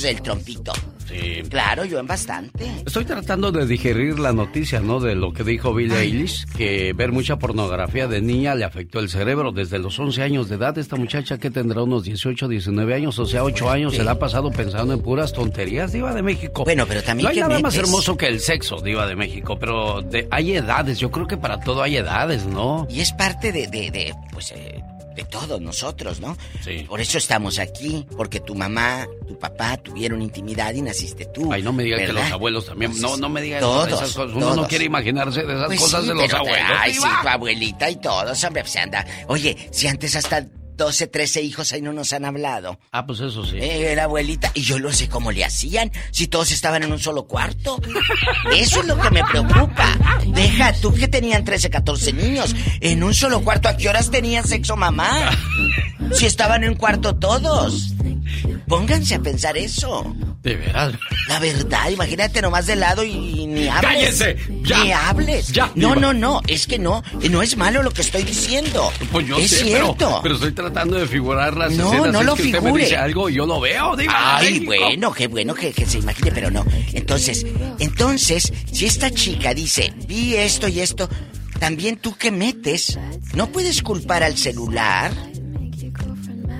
el trompito. Sí. Claro, yo en bastante. Estoy tratando de digerir la noticia, ¿no? De lo que dijo Billie Eilish, que ver mucha pornografía de niña le afectó el cerebro desde los 11 años de edad. Esta muchacha que tendrá unos 18, 19 años, o sea, 8 años, se la ha pasado pensando en puras tonterías, Diva de México. Bueno, pero también No hay que nada más hermoso que el sexo, Diva de México, pero de- hay edades, yo creo que para todo hay edades, ¿no? Y es parte de, de, de, pues, eh, de todos nosotros, ¿no? Sí. Por eso estamos aquí, porque tu mamá, tu papá tuvieron intimidad y naciste tú. Ay, no me diga que los abuelos también. No, no me diga Todos, esas cosas. Uno no quiere imaginarse de esas Pues cosas sí, de los abuelos. Ay, sí, tu abuelita y todos, hombre, pues anda. Oye, si antes hasta 12, 13 hijos ahí no nos han hablado. Ah, pues eso sí. Eh, la abuelita, y yo no sé cómo le hacían, si todos estaban en un solo cuarto. Eso es lo que me preocupa. Deja, tú que tenían 13, 14 niños, en un solo cuarto, ¿a qué horas tenían sexo mamá? Si estaban en un cuarto todos. Pónganse a pensar eso. De veras. La verdad, imagínate nomás de lado y ni hables. ¡Cállese! ¡Ya! Ni hables. ¡Ya, No, no, no. Es que no. No es malo lo que estoy diciendo. Pues yo es sé, cierto. Pero, pero estoy tratando de figurar las No, escenas. no es lo que usted me figure. dice algo y yo lo veo, Ay, bueno, qué bueno que, que se imagine, pero no. Entonces, entonces, si esta chica dice, vi esto y esto, también tú qué metes, no puedes culpar al celular.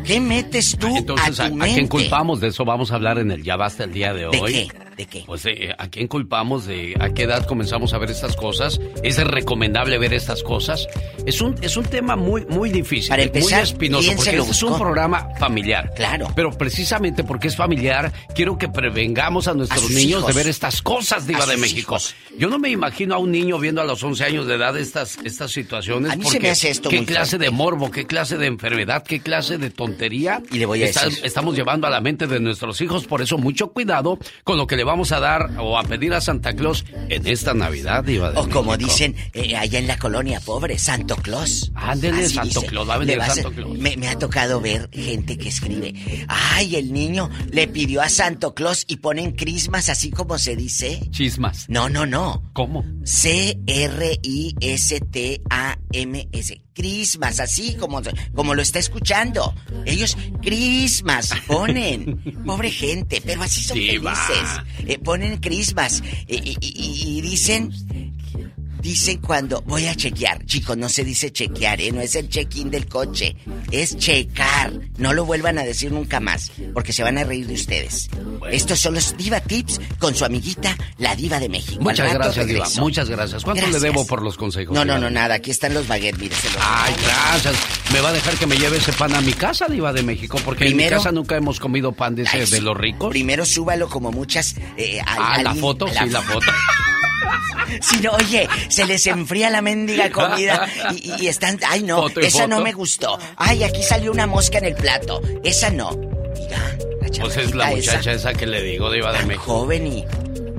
¿Qué metes tú Entonces, a ¿a, tu a mente? quién culpamos de eso? Vamos a hablar en el Ya Basta el día de ¿De hoy. qué? ¿De qué? Pues, eh, ¿a quién culpamos? ¿De a qué edad comenzamos a ver estas cosas? ¿Es recomendable ver estas cosas? Es un, es un tema muy, muy difícil. Para empezar, muy espinoso, ¿quién porque se este es un programa familiar. Claro. Pero precisamente porque es familiar, quiero que prevengamos a nuestros sus niños hijos. de ver estas cosas, Diva A de México. hijos. Yo no me imagino a un niño viendo a los 11 años de edad estas, estas situaciones. A mí se porque me hace esto ¿Qué muy clase fuerte. de morbo, qué clase de enfermedad, qué clase de tontería Y le voy a está- decir. estamos llevando a la mente de nuestros hijos? Por eso, mucho cuidado con lo que le le vamos a dar o a pedir a Santa Claus en esta Navidad, Diva de O como dicen eh, allá en la colonia pobre, Santo Claus. Ándele, Santo dice. Claus, va a venir Santo Claus. Me, me ha tocado ver gente que escribe, ay, el niño le pidió a Santo Claus y ponen crismas así como se dice. Chismas. No, no, no. ¿Cómo? C-R-I-S-T-A-M-S. Crismas, así como, como lo está escuchando. Ellos, Crismas, ponen. *laughs* Pobre gente, pero así son Diva. felices. Eh, ponen Crismas eh, y, y- y dicen... Dicen cuando voy a chequear, chicos, no se dice chequear, ¿eh? no es el check-in del coche, es checar. No lo vuelvan a decir nunca más, porque se van a reír de ustedes. Estos son los Diva Tips con su amiguita, la Diva de México. Muchas gracias, Diva. Muchas gracias. ¿Cuánto Gracias. le debo por los consejos? No, no, Diva? no, nada. Aquí están los baguettes, mire, se los- Ay, gracias. ¿Me va a dejar que me lleve ese pan a mi casa, Diva de México? Porque en mi casa nunca hemos comido pan de, ese, Ay, de los ricos. Primero súbalo como muchas. eh, al- Ah, al- la foto, sí, la foto. *laughs* Si no, oye, se les enfría la mendiga comida y, y- y están. Ay, no, Foto esa no foto. me gustó. Ay, aquí salió una mosca en el plato. Esa no. Mira, la Pues es la chamaquita esa. muchacha esa que le digo, Diva de México. Joven y.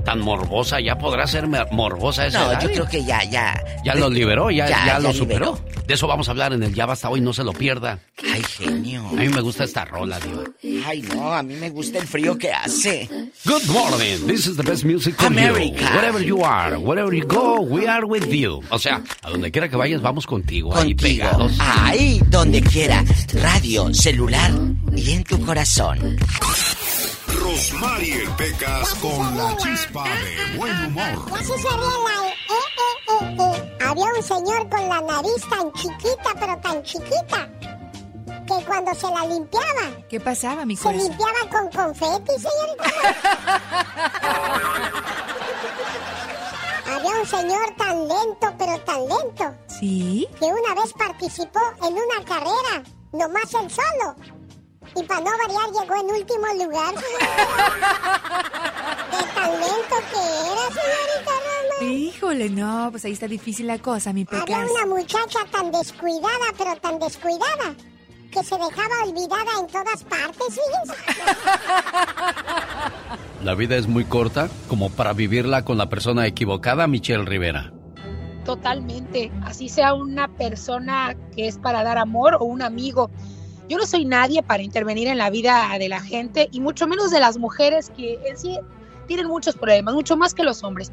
Tan morbosa, ya podrá ser morbosa esa No, edad, yo creo que ya, ya. Ya lo liberó, ya, Ya, lo liberó. superó. De eso vamos a hablar en el Ya Basta Hoy, no se lo pierda. Ay, genio. A mí me gusta esta rola, Diva. Ay, no, a mí me gusta el frío que hace. Good morning, this is the best music for you. America. Wherever you are, wherever you go, we are with you. O sea, a donde quiera que vayas, vamos contigo. Ahí Contigo. pegados. Ay, donde quiera. Radio, celular y en tu corazón. Rosmarie Pecas con la chispa de buen humor. Y así se la... Eh, eh, eh, eh. Había un señor con la nariz tan chiquita, pero tan chiquita, que cuando se la limpiaba, ¿Qué pasaba, mi se corazón? limpiaba con confeti, señorita. *laughs* Había un señor tan lento, pero tan lento, ¿Sí? que una vez participó en una carrera, nomás él solo. Y para no variar llegó en último lugar. *laughs* De tan lento que era, señorita Roma. Híjole, no, pues ahí está difícil la cosa, mi Había pecas. una muchacha tan descuidada, pero tan descuidada, que se dejaba olvidada en todas partes, fíjense. *laughs* La vida es muy corta como para vivirla con la persona equivocada, Michelle Rivera. Totalmente, así sea una persona que es para dar amor o un amigo. Yo no soy nadie para intervenir en la vida de la gente y mucho menos de las mujeres que en sí tienen muchos problemas, mucho más que los hombres.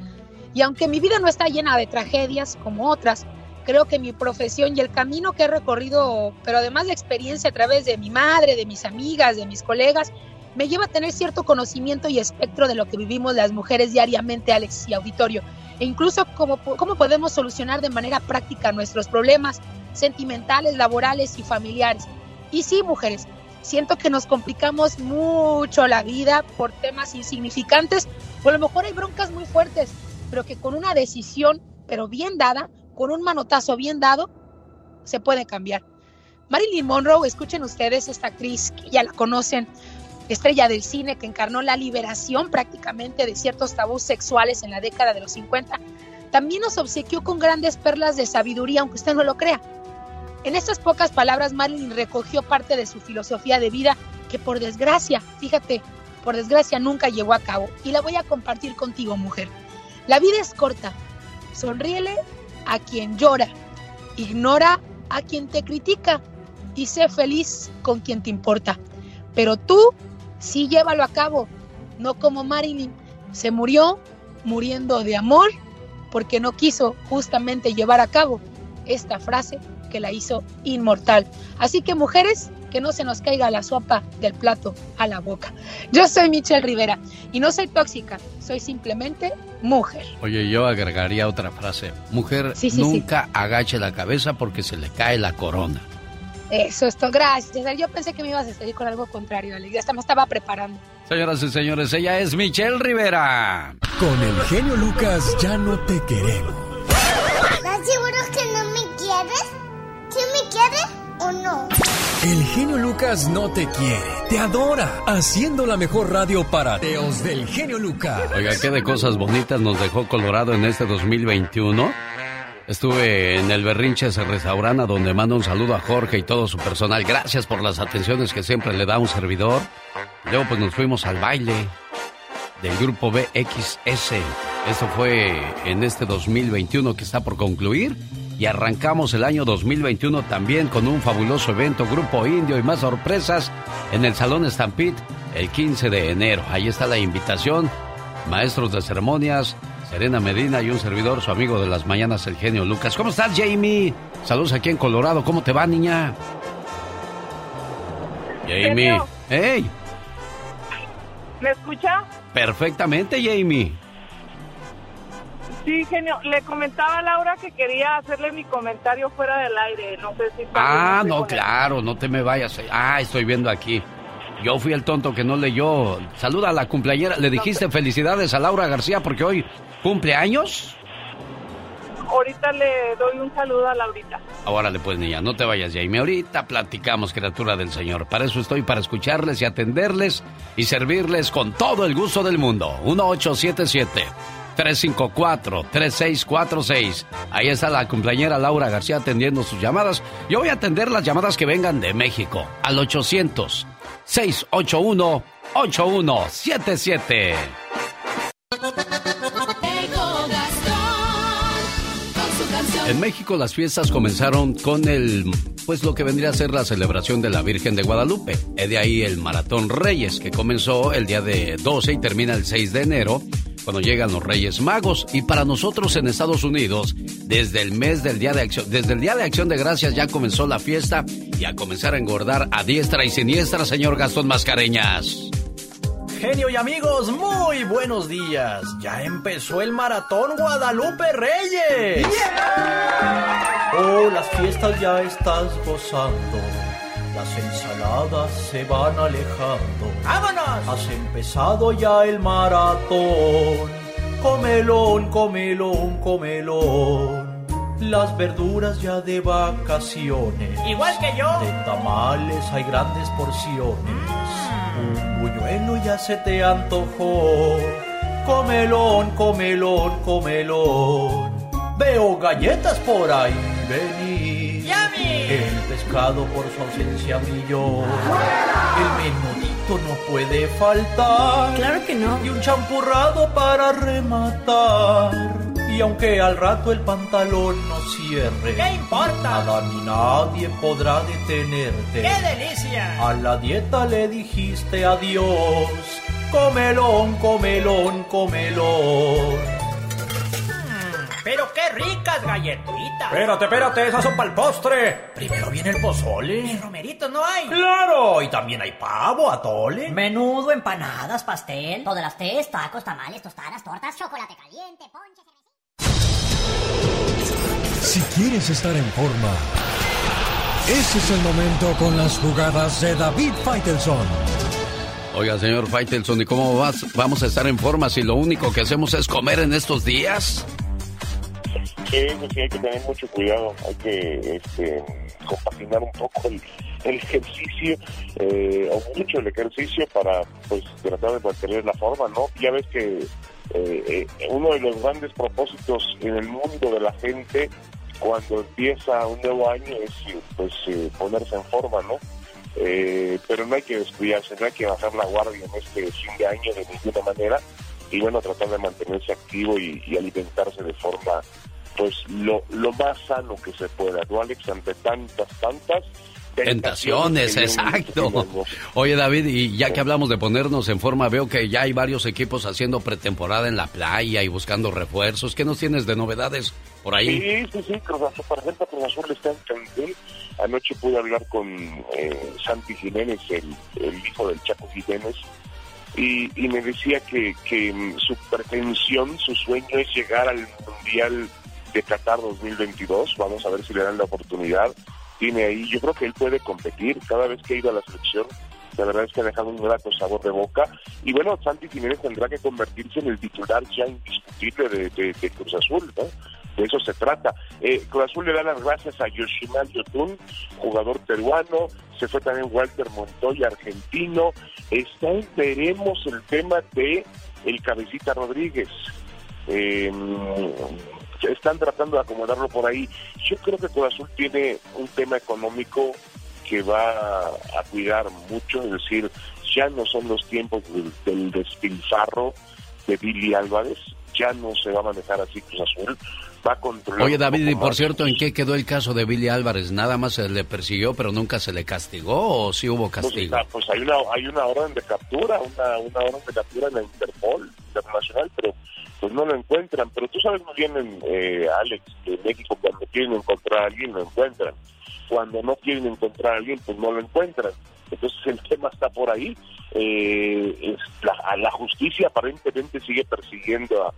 Y aunque mi vida no está llena de tragedias como otras, creo que mi profesión y el camino que he recorrido, pero además de experiencia a través de mi madre, de mis amigas, de mis colegas, me lleva a tener cierto conocimiento y espectro de lo que vivimos las mujeres diariamente, Alex y auditorio, e incluso cómo, cómo podemos solucionar de manera práctica nuestros problemas sentimentales, laborales y familiares. Y sí, mujeres, siento que nos complicamos mucho la vida por temas insignificantes, o a lo mejor hay broncas muy fuertes, pero que con una decisión, pero bien dada, con un manotazo bien dado, se puede cambiar. Marilyn Monroe, escuchen ustedes esta actriz ya la conocen, estrella del cine que encarnó la liberación prácticamente de ciertos tabús sexuales en la década de los 50, también nos obsequió con grandes perlas de sabiduría, aunque usted no lo crea. En estas pocas palabras, Marilyn recogió parte de su filosofía de vida que por desgracia, fíjate, por desgracia nunca llevó a cabo y la voy a compartir contigo, mujer. La vida es corta. Sonríele a quien llora, ignora a quien te critica y sé feliz con quien te importa. Pero tú sí llévalo a cabo, no como Marilyn. Se murió muriendo de amor porque no quiso justamente llevar a cabo esta frase que la hizo inmortal. Así que mujeres, que no se nos caiga la sopa del plato a la boca. Yo soy Michelle Rivera y no soy tóxica, soy simplemente mujer. Oye, yo agregaría otra frase. Mujer, Sí, sí, sí. nunca agache la cabeza porque se le cae la corona. Eso es todo. Gracias. Yo pensé que me ibas a salir con algo contrario, Alex. Hasta me estaba preparando. Señoras y señores, ella es Michelle Rivera. Con el genio Lucas ya no te queremos. ¿Estás seguro que no me quieres? ¿Sí me quieres o no? El genio Lucas no te quiere, te adora, haciendo la mejor radio para teos del genio Lucas. Oiga, qué de cosas bonitas nos dejó Colorado en este 2021. Estuve en el Berrinches Restaurante donde mando un saludo a Jorge y todo su personal. Gracias por las atenciones que siempre le da un servidor. Luego pues nos fuimos al baile. del grupo BXS. Esto fue en este 2021 que está por concluir y arrancamos el año 2021 también con un fabuloso evento, Grupo Indio y más sorpresas en el Salón Stampede el 15 de enero. Ahí está la invitación. Maestros de ceremonias, Serena Medina y un servidor, su amigo de las mañanas, el genio Lucas. ¿Cómo estás, Jamie? Saludos aquí en Colorado. ¿Cómo te va, niña? Jamie. ¡Hey! ¿Me escucha? Perfectamente, Jamie. Sí, genio. Le comentaba a Laura que quería hacerle mi comentario fuera del aire. No sé si... Ah, no, claro, no te me vayas. Ah, estoy viendo aquí. Yo fui el tonto que no leyó. Saluda a la cumpleañera. ¿Le dijiste felicidades a Laura García porque hoy cumple años? Ahorita le doy un saludo a Laurita. Ahora le pues niña, no te vayas, Jaime. Ahorita platicamos, criatura del Señor. Para eso estoy, para escucharles y atenderles y servirles con todo el gusto del mundo. 1877 354-3646. Ahí está la cumpleañera Laura García atendiendo sus llamadas. Yo voy a atender las llamadas que vengan de México al 800-681-8177. En México las fiestas comenzaron con el, pues lo que vendría a ser la celebración de la Virgen de Guadalupe. De ahí el Maratón Reyes, que comenzó el día de 12 y termina el 6 de enero cuando llegan los Reyes Magos. Y para nosotros en Estados Unidos, desde el mes del Día de Acción, desde el Día de Acción de Gracias ya comenzó la fiesta y a comenzar a engordar a diestra y siniestra, señor Gastón Mascareñas. Genio y amigos, muy buenos días. Ya empezó el maratón Guadalupe Reyes. Oh, las fiestas ya estás gozando. Las ensaladas se van alejando. ¡Vámonos! Has empezado ya el maratón. Comelón, comelón, comelón. Las verduras ya de vacaciones. Igual que yo. De tamales hay grandes porciones. Un buñuelo ya se te antojó. Comelón, comelón, comelón. Veo galletas por ahí venir. El pescado por su ausencia brilló. El menudito no puede faltar. Claro que no. Y un champurrado para rematar. Y aunque al rato el pantalón no cierre, ¿Qué importa? nada ni nadie podrá detenerte. ¡Qué delicia! A la dieta le dijiste adiós. Comelón, comelón, comelón. Pero qué ricas galletitas. Espérate, espérate, esas son para el postre. Primero viene el pozole. ¿Y romeritos no hay? Claro, y también hay pavo, atole. Menudo, empanadas, pastel. Todas las tés, tacos, tamales, tostadas, tortas, chocolate caliente, ponche, Si quieres estar en forma, ese es el momento con las jugadas de David Faitelson. Oiga, señor Faitelson, ¿y cómo vas, vamos a estar en forma si lo único que hacemos es comer en estos días? Sí, pues sí, hay que tener mucho cuidado, hay que este, compaginar un poco el, el ejercicio, eh, o mucho el ejercicio para pues tratar de mantener la forma, ¿no? Ya ves que eh, eh, uno de los grandes propósitos en el mundo de la gente cuando empieza un nuevo año es pues eh, ponerse en forma, ¿no? Eh, pero no hay que descuidarse, no hay que bajar la guardia en este fin de año de ninguna manera y bueno, tratar de mantenerse activo y, y alimentarse de forma pues lo, lo más sano que se pueda, ¿no, Alex? Ante tantas, tantas Tentaciones, exacto. Oye, David, y ya que hablamos de ponernos en forma, veo que ya hay varios equipos haciendo pretemporada en la playa y buscando refuerzos. ¿Qué nos tienes de novedades por ahí? Sí, sí, sí, Cruz Azul, por ejemplo, Cruz Azul está en Cancún. Anoche pude hablar con eh, Santi Jiménez, el, el hijo del Chaco Jiménez, y, y me decía que, que mm, su pretensión, su sueño es llegar al Mundial de Qatar 2022. Vamos a ver si le dan la oportunidad. Tiene ahí, yo creo que él puede competir cada vez que ha ido a la selección. La verdad es que ha dejado un grato sabor de boca. Y bueno, Santi Jiménez tendrá que convertirse en el titular ya indiscutible de, de- Cruz Azul, ¿no? De eso se trata. Eh, Cruz Azul le da las gracias a Yoshimal Yotun, jugador peruano. Se fue también Walter Montoya, argentino. Está, en- veremos el tema de el Cabecita Rodríguez. Eh, están tratando de acomodarlo por ahí. Yo creo que Cruz Azul tiene un tema económico que va a cuidar mucho, es decir, ya no son los tiempos del, del despilfarro, de Billy Álvarez, ya no se va a manejar así Cruz Azul, va a controlar. Oye David, y por cierto, ¿en qué quedó el caso de Billy Álvarez? ¿Nada más se le persiguió pero nunca se le castigó o sí hubo Pues, castigo? está, pues hay una hay una orden de captura, una, una orden de captura en la Interpol internacional, pero pues no lo encuentran. Pero tú sabes muy bien, en, eh, Alex, que en México cuando quieren encontrar a alguien lo encuentran. Cuando no quieren encontrar a alguien, pues no lo encuentran. Entonces el tema está por ahí. Eh, la, justicia aparentemente sigue persiguiendo a,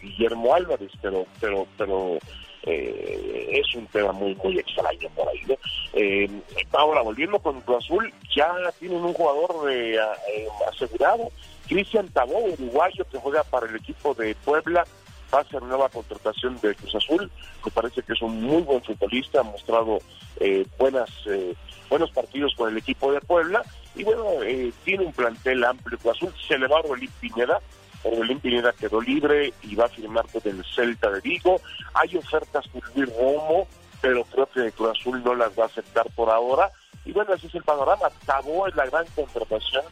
Guillermo Álvarez, pero pero pero eh, es un tema muy muy extraño por ahí. ¿no? Eh, ahora, volviendo con Cruz Azul, ya tienen un jugador eh, eh, asegurado, Cristian Tabó, uruguayo, que juega para el equipo de Puebla, va a ser nueva contratación de Cruz Azul, me parece que es un muy buen futbolista, ha mostrado eh, buenas eh, buenos partidos con el equipo de Puebla, y bueno, eh, tiene un plantel amplio Cruz Azul, se le va a Orbelín Pineda, Orbelín Pineda quedó libre y va a firmar con el Celta de Vigo, hay ofertas por Luis Romo, pero creo que Cruz Azul no las va a aceptar por ahora, y bueno, ese es el panorama, Tabó es la gran contratación,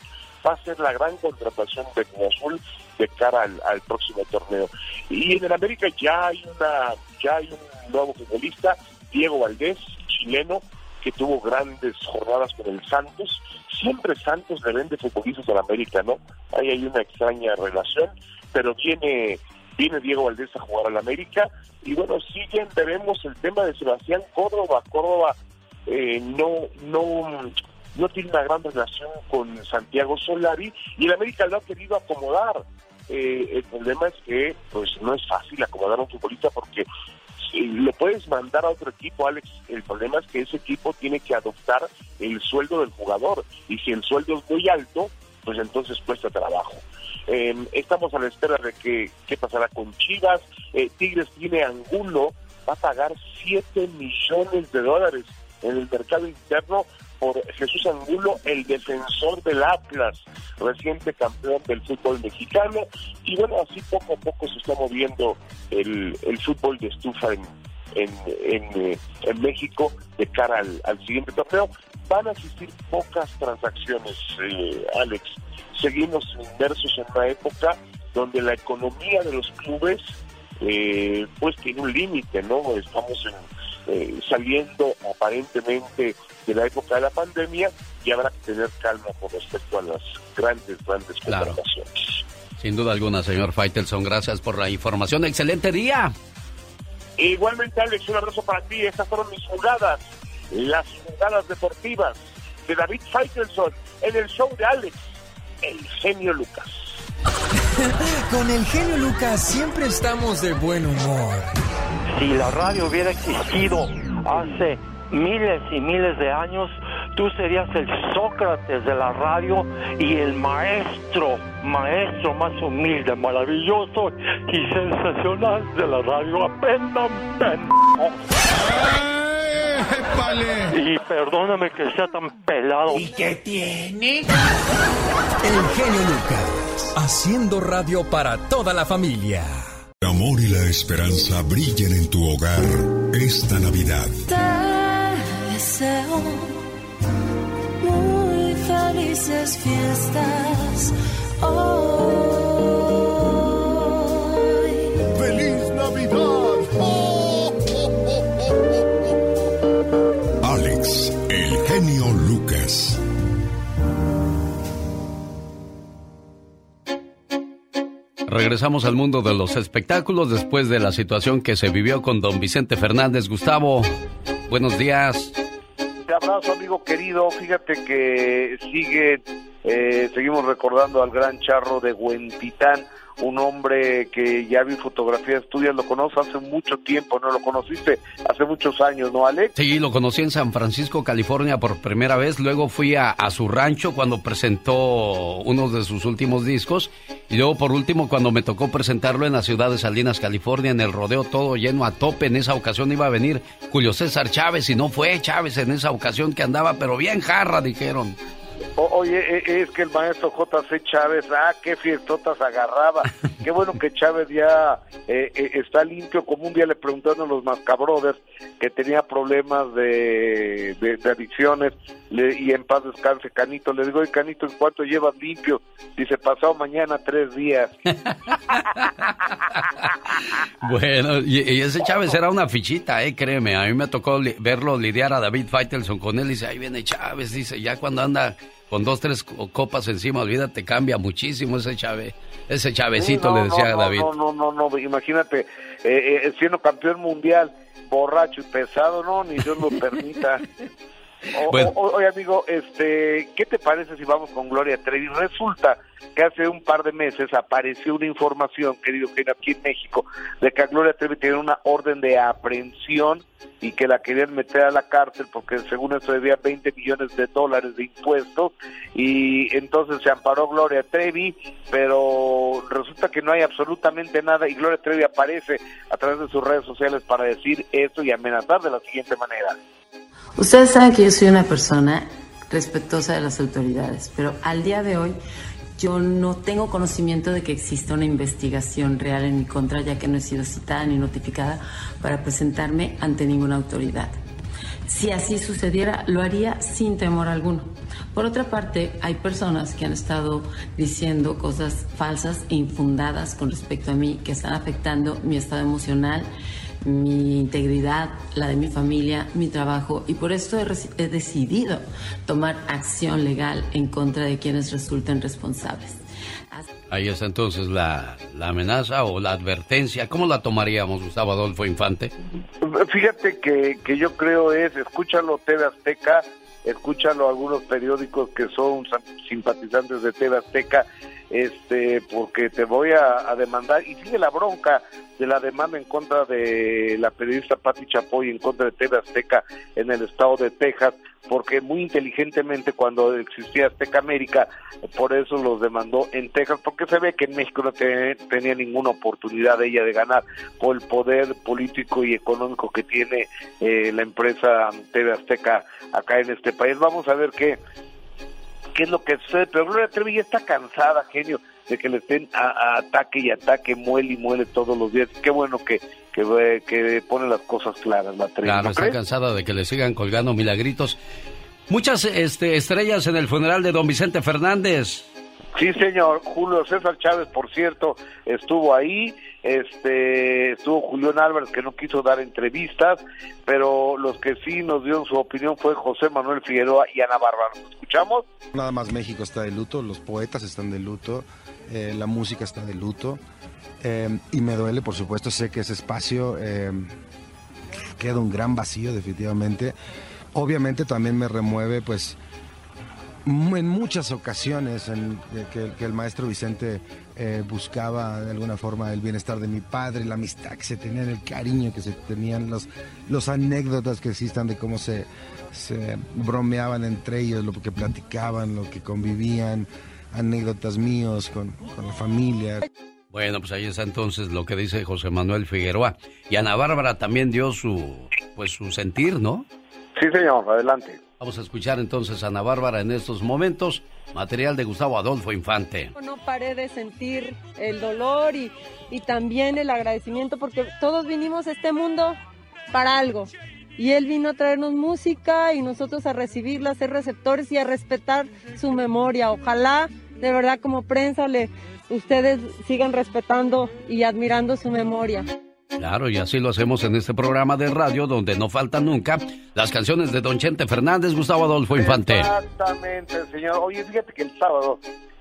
va a ser la gran contratación de Cruz Azul de cara al, próximo torneo. Y en el América ya hay una ya hay un nuevo futbolista, Diego Valdés, chileno, que tuvo grandes jornadas con el Santos. Siempre Santos le vende futbolistas al América, ¿no? Ahí hay una extraña relación, pero viene viene Diego Valdés a jugar al América y bueno, siguen, veremos el tema de Sebastián Córdoba. Córdoba eh, no no no tiene una gran relación con Santiago Solari y el América lo ha querido acomodar. Eh, el problema es que pues no es fácil acomodar a un futbolista porque si lo puedes mandar a otro equipo, Alex. El problema es que ese equipo tiene que adoptar el sueldo del jugador y si el sueldo es muy alto, pues entonces cuesta trabajo. Eh, estamos a la espera de que qué pasará con Chivas. Eh, Tigres tiene Angulo, va a pagar 7 millones de dólares en el mercado interno por Jesús Angulo, el defensor del Atlas, reciente campeón del fútbol mexicano. Y bueno, así poco a poco se está moviendo el, el fútbol de estufa en, eh, México de cara al, al siguiente torneo. Van a existir pocas transacciones, eh, Alex. Seguimos inmersos en una época donde la economía de los clubes eh, pues tiene un límite, ¿no? Estamos en, eh, saliendo aparentemente de la época de la pandemia y habrá que tener calma con respecto a las grandes, grandes Claro. contrataciones. Sin duda alguna, señor Faitelson, gracias por la información. ¡Excelente día! Igualmente, Alex, un abrazo para ti. Estas fueron mis jugadas, las jugadas deportivas de David Faitelson en el show de Alex, el genio Lucas. *laughs* Con el genio Lucas siempre estamos de buen humor. Si la radio hubiera existido hace miles y miles de años, tú serías el Sócrates de la radio y el maestro, maestro más humilde, maravilloso y sensacional de la radio. Aprendan, pendejos. Y perdóname que sea tan pelado. ¿Y qué tiene? El genio Lucas, haciendo radio para toda la familia. El amor y la esperanza brillen en tu hogar esta Navidad. Te deseo felices fiestas hoy. ¡Feliz Navidad! Alex, el genio Lucas. Regresamos al mundo de los espectáculos después de la situación que se vivió con don Vicente Fernández. Gustavo, buenos días. Un abrazo, amigo querido. Fíjate que sigue, eh, seguimos recordando al gran charro de Huentitán, un hombre que ya vi fotografías tuyas, lo conozco hace mucho tiempo, ¿no? Lo conociste hace muchos años, ¿no, Alex? Sí, lo conocí en San Francisco, California por primera vez. Luego fui a, a su rancho cuando presentó uno de sus últimos discos. Y luego, por último, cuando me tocó presentarlo en la ciudad de Salinas, California, en el rodeo todo lleno a tope. En esa ocasión iba a venir Julio César Chávez y no fue Chávez en esa ocasión que andaba, pero bien jarra, dijeron. O- oye, e- es que el maestro J.C. Chávez, ah, qué fiestotas agarraba. *laughs* Qué bueno que Chávez ya eh, eh, está limpio, como un día le preguntaron a los Mascabrothers que tenía problemas de, de, de adicciones le- y en paz descanse Canito. Le digo, oye, Canito, ¿en cuánto llevas limpio? Dice, pasado mañana tres días. *laughs* Bueno, y, y ese Chávez era una fichita, eh, créeme. A mí me tocó li- verlo lidiar a David Faitelson con él. Dice, ahí viene Chávez. Dice, ya cuando anda con dos, tres co- copas encima, olvídate, cambia muchísimo ese Chávez. Ese Chavecito Sí, no, le decía no, David. No, no, no, no, imagínate, eh, eh, siendo campeón mundial, borracho y pesado, no, ni Dios lo permita. *laughs* O- Bueno. o- oye, amigo, este, ¿qué te parece si vamos con Gloria Trevi? Resulta que hace un par de meses apareció una información, querido Eugenio, aquí en México, de que a Gloria Trevi tenía una orden de aprehensión y que la querían meter a la cárcel porque según eso debía 20 millones de dólares de impuestos y entonces se amparó Gloria Trevi, pero resulta que no hay absolutamente nada y Gloria Trevi aparece a través de sus redes sociales para decir esto y amenazar de la siguiente manera. Ustedes saben que yo soy una persona respetuosa de las autoridades, pero al día de hoy yo no tengo conocimiento de que exista una investigación real en mi contra, ya que no he sido citada ni notificada para presentarme ante ninguna autoridad. Si así sucediera, lo haría sin temor alguno. Por otra parte, hay personas que han estado diciendo cosas falsas e infundadas con respecto a mí que están afectando mi estado emocional, mi integridad, la de mi familia, mi trabajo y por esto he, decidido tomar acción legal en contra de quienes resulten responsables. Ahí está entonces la, la amenaza o la advertencia. ¿Cómo la tomaríamos, Gustavo Adolfo Infante? Fíjate que, que yo creo es, escúchalo TV Azteca, escúchalo algunos periódicos que son simpatizantes de TV Azteca, este, porque te voy a, demandar, y sigue la bronca de la demanda en contra de la periodista Patti Chapoy en contra de TV Azteca en el estado de Texas, porque muy inteligentemente cuando existía Azteca América, por eso los demandó en Texas, porque se ve que en México no te- tenía ninguna oportunidad ella de ganar por el poder político y económico que tiene eh, la empresa TV Azteca acá en este país. Vamos a ver qué, qué es lo que sucede, pero Gloria Trevi ya está cansada, genio, de que le estén a, a ataque y ataque, muele y muele todos los días. Qué bueno que, que, pone las cosas claras, la Trevi. Claro, ¿no está crees? cansada de que le sigan colgando milagritos. Muchas este, estrellas en el funeral de don Vicente Fernández. Sí, señor. Julio César Chávez, por cierto, estuvo ahí. Este, estuvo Julián Álvarez, que no quiso dar entrevistas, pero los que sí nos dieron su opinión fue José Manuel Figueroa y Ana Bárbara. ¿Nos escuchamos? Nada más México está de luto, los poetas están de luto, eh, la música está de luto. eh, y me duele, por supuesto, sé que ese espacio eh, queda un gran vacío, definitivamente. Obviamente también me remueve, pues, en muchas ocasiones en eh, que, que el maestro Vicente eh, buscaba de alguna forma el bienestar de mi padre, la amistad que se tenían, el cariño que se tenían, los, los anécdotas que existan de cómo se, se bromeaban entre ellos, lo que platicaban, lo que convivían, anécdotas míos con, con la familia. Bueno, pues ahí está entonces lo que dice José Manuel Figueroa. Y Ana Bárbara también dio su, pues su sentir, ¿no? Sí, señor, adelante. Vamos a escuchar entonces a Ana Bárbara en estos momentos, material de Gustavo Adolfo Infante. No paré de sentir el dolor y, y también el agradecimiento porque todos vinimos a este mundo para algo. Y él vino a traernos música y nosotros a recibirla, a ser receptores y a respetar su memoria. Ojalá, de verdad, como prensa, le, ustedes sigan respetando y admirando su memoria. Claro, y así lo hacemos en este programa de radio donde no faltan nunca las canciones de Don Chente Fernández, Gustavo Adolfo Infante. Exactamente, señor. Oye, fíjate que el sábado